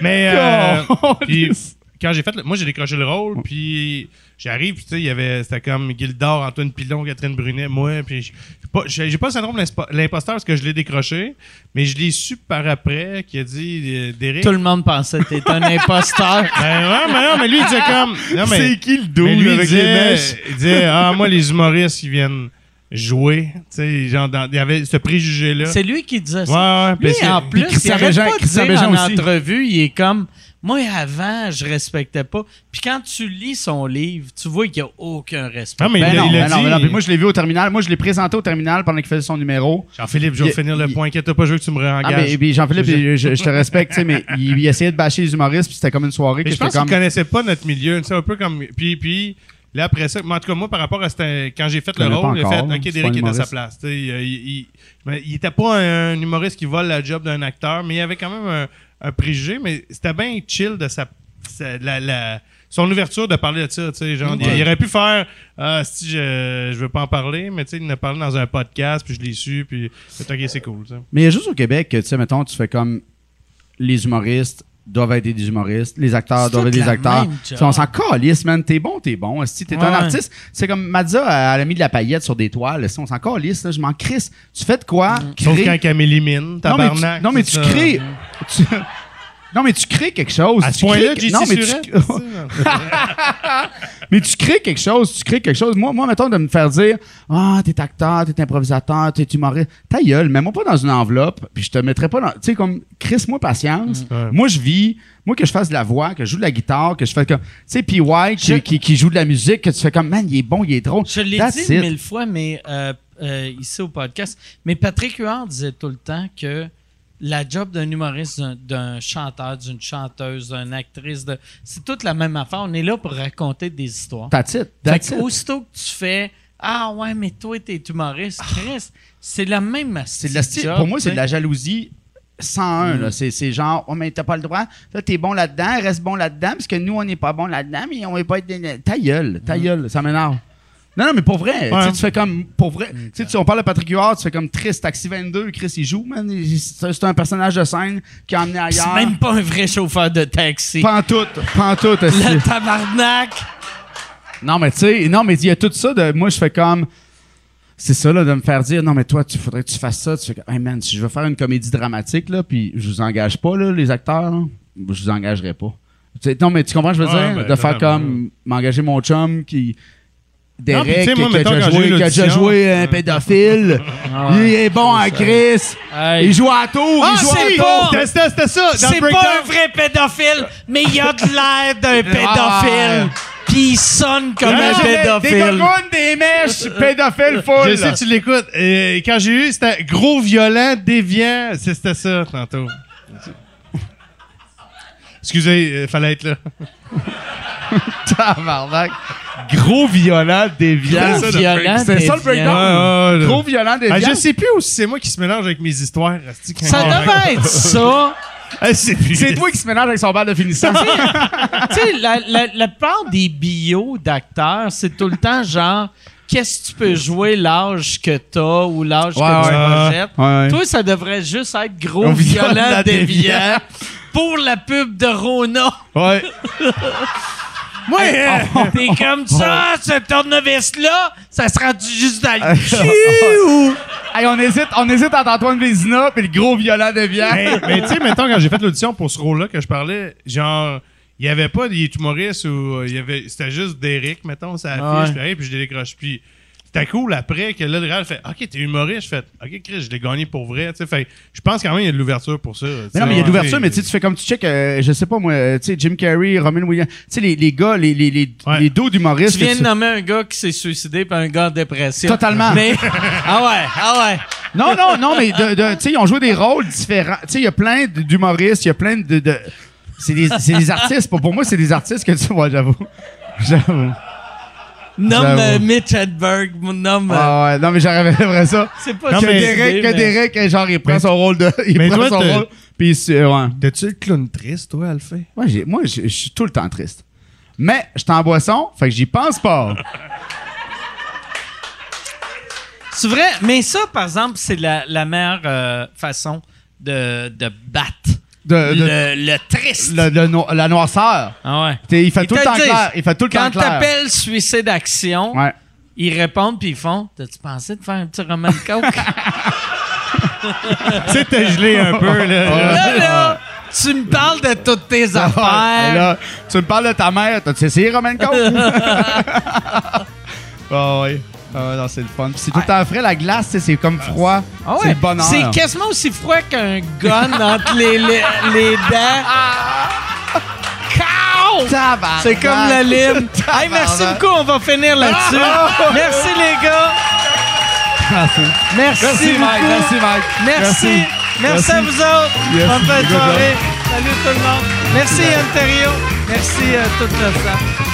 Mais euh, Oh, puis, lisse. quand j'ai fait, le- moi j'ai décroché le rôle, puis j'arrive, puis tu sais, il y avait, c'était comme Gildor, Antoine Pilon, Catherine Brunet, moi, puis j'ai pas, j'ai j'ai pas le syndrome de l'impo- l'imposteur parce que je l'ai décroché, mais je l'ai su par après qui a dit euh, Derek. Tout le monde pensait que t'étais un imposteur. Ben ouais, mais non, mais lui il disait comme, non mais, C'est qui le double lui il avec les disait, mèches? il disait, ah moi les humoristes qui viennent jouer, tu sais, genre, dans- il y avait ce préjugé là. C'est lui qui disait Ouais, ça. ouais, Lui, parce que- en plus, Christian il arrête Bégin- pas de Christian dire Bégin en aussi. entrevue, il est comme... Moi, avant, je respectais pas. Puis quand tu lis son livre, tu vois qu'il n'y a aucun respect. Non, mais Ben il, non, il ben non, dit- ben non. Moi, je l'ai vu au terminal. Moi, je l'ai présenté au terminal pendant qu'il faisait son numéro. Jean-Philippe, je vais Il- finir le il- point, inquiète pas, je veux que tu me Ah, réengages. puis Jean-Philippe, je, je- je te respecte, tu sais, mais il, il essayait de bâcher les humoristes, puis c'était comme une soirée que Mais je j'étais pense qu'il comme. connaissait pas notre milieu. C'est un peu comme. Puis, puis là, après ça, moi, en tout cas, moi, par rapport à cette- quand j'ai fait le rôle, j'ai fait encore, OK, Derek un est à sa place. Il, il, il- mais il était pas un, humoriste qui vole la job d'un acteur, mais il avait quand même un, préjugé, mais c'était bien chill de sa. sa- la- la- son ouverture de parler de ça, il, il aurait pu faire ah si je, je veux pas en parler, mais tu sais, il en a parlé dans un podcast, puis je l'ai su, puis c'est ok, c'est cool. Mais il y a juste au Québec que, tu sais, mettons, tu fais comme les humoristes doivent être des humoristes, les acteurs C'est doivent être des acteurs. on s'en calisse, man. T'es bon, t'es bon. Si t'es un Ouais. artiste, c'est comme Madza, elle a mis de la paillette sur des toiles. Si on s'en calisse, là, je m'en crisse. Tu fais de quoi? Sauf quand Camille Mine, non, mais tu, tabarnak. non, mais c'est tu crées. tu- Non, mais tu crées quelque chose. À Tu ce point-là, crées- JC non, mais tu- Mais tu crées quelque chose, tu crées quelque chose. Moi, moi mettons, de me faire dire Ah, t'es acteur, t'es improvisateur, t'es humoriste. Ta gueule, mets-moi pas dans une enveloppe, puis je te mettrai pas dans. Tu sais, comme, crisse-moi patience. Ouais. Moi, je vis, moi, que je fasse de la voix, que je joue de la guitare, que je fais comme. Tu sais, PY qui, Je- qui, qui joue de la musique, que tu fais comme, man, il est bon, il est drôle. Je l'ai dit it. mille fois, mais euh, euh, ici au podcast. Mais Patrick Huard disait tout le temps que la job d'un humoriste, d'un- chanteur, d'une chanteuse, d'une actrice, de, c'est toute la même affaire. On est là pour raconter des histoires. That's it. Fait That's que it. aussitôt que tu fais Ah ouais, mais toi, t'es humoriste, Chris, c'est la même C'est Pour moi, c'est de la jalousie 101. Mm. là. C'est, c'est genre, oh, mais t'as pas le droit. Toi, t'es bon là-dedans, reste bon là-dedans, parce que nous, on n'est pas bon là-dedans, mais on est pas. Ta gueule, ta Mm. gueule, ça m'énerve. Non, non, mais pour vrai, Ouais. tu fais comme. Pour vrai, tu sais, on parle de Patrick Huard, tu fais comme triste. Taxi 22, Chris, il joue, man. C'est c'est un personnage de scène qui a emmené C'est ailleurs. même pas un vrai chauffeur de taxi. Pantoute, pantoute, aussi. Le tabarnak. Non, mais tu sais, non, mais il y a tout ça de. Moi, je fais comme. C'est ça, là, de me faire dire, non, mais toi, tu faudrait que tu fasses ça. Tu fais comme, hey man, si je veux faire une comédie dramatique, là, puis je vous engage pas, là, les acteurs, là, je vous engagerai pas. Tu sais, non, mais tu comprends, ce que je veux Ouais, dire? ben, de faire comme, m'engager mon chum qui. Non, puis tu Derek, sais, qui, moi, qui a déjà joué, eu qui a déjà l'audition- joué un pédophile. Il est bon en Chris. Hey. Il joue à tour. Ah, il joue à tour. C'était ça. C'est pas un vrai pédophile, mais il a de l'air d'un Ah, pédophile. Puis il sonne comme un Imaginez, Des pédophile. gogounes, des mèches, pédophile full. Je sais, tu l'écoutes. Et quand j'ai eu, c'était gros, violent, déviant. C'est- C'était ça, tantôt. Excusez, il fallait être là. Tabarnak. Gros violent, déviant. Gros violent, C'est ça le breakdown? Ouais, ouais, Gros violent, Ah, déviant. je sais plus aussi c'est moi qui se mélange avec mes histoires. Ça devait être ça. Ah, c'est plus. C'est toi qui se mélange avec son bal de finissant. tu sais, la, la, la plupart des bios d'acteurs, c'est tout le temps genre, qu'est-ce que tu peux jouer l'âge que t'as ou l'âge Ouais, que tu ouais. projettes? Ouais. Toi, ça devrait juste être gros, violent, violent, déviant. Pour la pub de Rona. Ouais. Moi, euh, T'es comme ça, ce tournevis-là, ça sera du juste dans le cul. Hey, on hésite, on hésite entre Antoine Vézina puis le gros violent déviant. Hey, mais tu sais, mettons, quand j'ai fait l'audition pour ce rôle-là que je parlais, genre, il n'y avait pas des humoristes ou euh, il y avait, c'était juste Derek, mettons, ça affiche, Ouais. puis, hey, puis je les décroche. Puis c'était cool après que là, le réal fait Ok, t'es humoriste. Je fais Ok, Chris, je l'ai gagné pour vrai. Tu sais, fait je pense quand même qu'il y a de l'ouverture pour ça. Mais non, mais il y a de l'ouverture, mais tu sais, tu fais comme tu check, euh, je sais pas moi, euh, tu sais, Jim Carrey, Robin Williams, tu sais, les, les gars, les, les, les, Ouais. les dos d'humoristes. Tu viens de nommer un gars qui s'est suicidé puis un gars en dépression. Totalement. Mais, ah ouais, ah ouais. Non, non, non, mais de, de- tu sais, ils ont joué des rôles différents. Tu sais, il y a plein de- d'humoristes, il y a plein de. de- c'est des, c'est des artistes. Pour, pour moi, c'est des artistes que tu vois, j'avoue. J'avoue. Nomme euh, Mitch Hedberg, mon nomme. euh, Ah ouais, non, mais j'aurais vrai ça. c'est pas Non, Que mais- Derek, que Derek, euh, genre, il prend Mais- son rôle de. Il mais prend toi, son t'as- rôle. Puis, c'est- ouais. T'as-tu le clown triste, toi, Alphée Moi, j'ai- moi, je je suis tout le temps triste. Mais, je suis en boisson, fait que j'y pense pas. C'est vrai, mais ça, par exemple, c'est la, la meilleure euh, façon de, de battre De, de- le, le triste. le- le no- la noirceur. Ah ouais. Il fait Ils tout le te temps disent, clair. Il fait tout le temps Quand clair. t'appelles suicide action, Ouais. ils répondent puis ils font T'as-tu pensé de faire un petit roman de coke? Tu sais, t'as gelé un peu, là. Là, là, tu me parles de toutes tes Ouais, affaires. là, tu me parles de ta mère. T'as-tu essayé, Roman Cole? Ah oui. Ah non, c'est le fun. Puis c'est tout le temps frais, la glace, c'est comme froid. Ah ouais, C'est le bonheur. C'est quasiment aussi froid qu'un gun entre les, les, les dents. Cow! Tabarnak. C'est comme la lime. Hey, merci beaucoup, on va finir là-dessus. Merci les gars. Merci. Merci, Merci, beaucoup. Mike. Merci, Mike. Merci. Merci, à vous autres. Yes. Bonne fin de Good soirée. Salut tout le monde. Merci Ontario. Merci euh, toute la staff.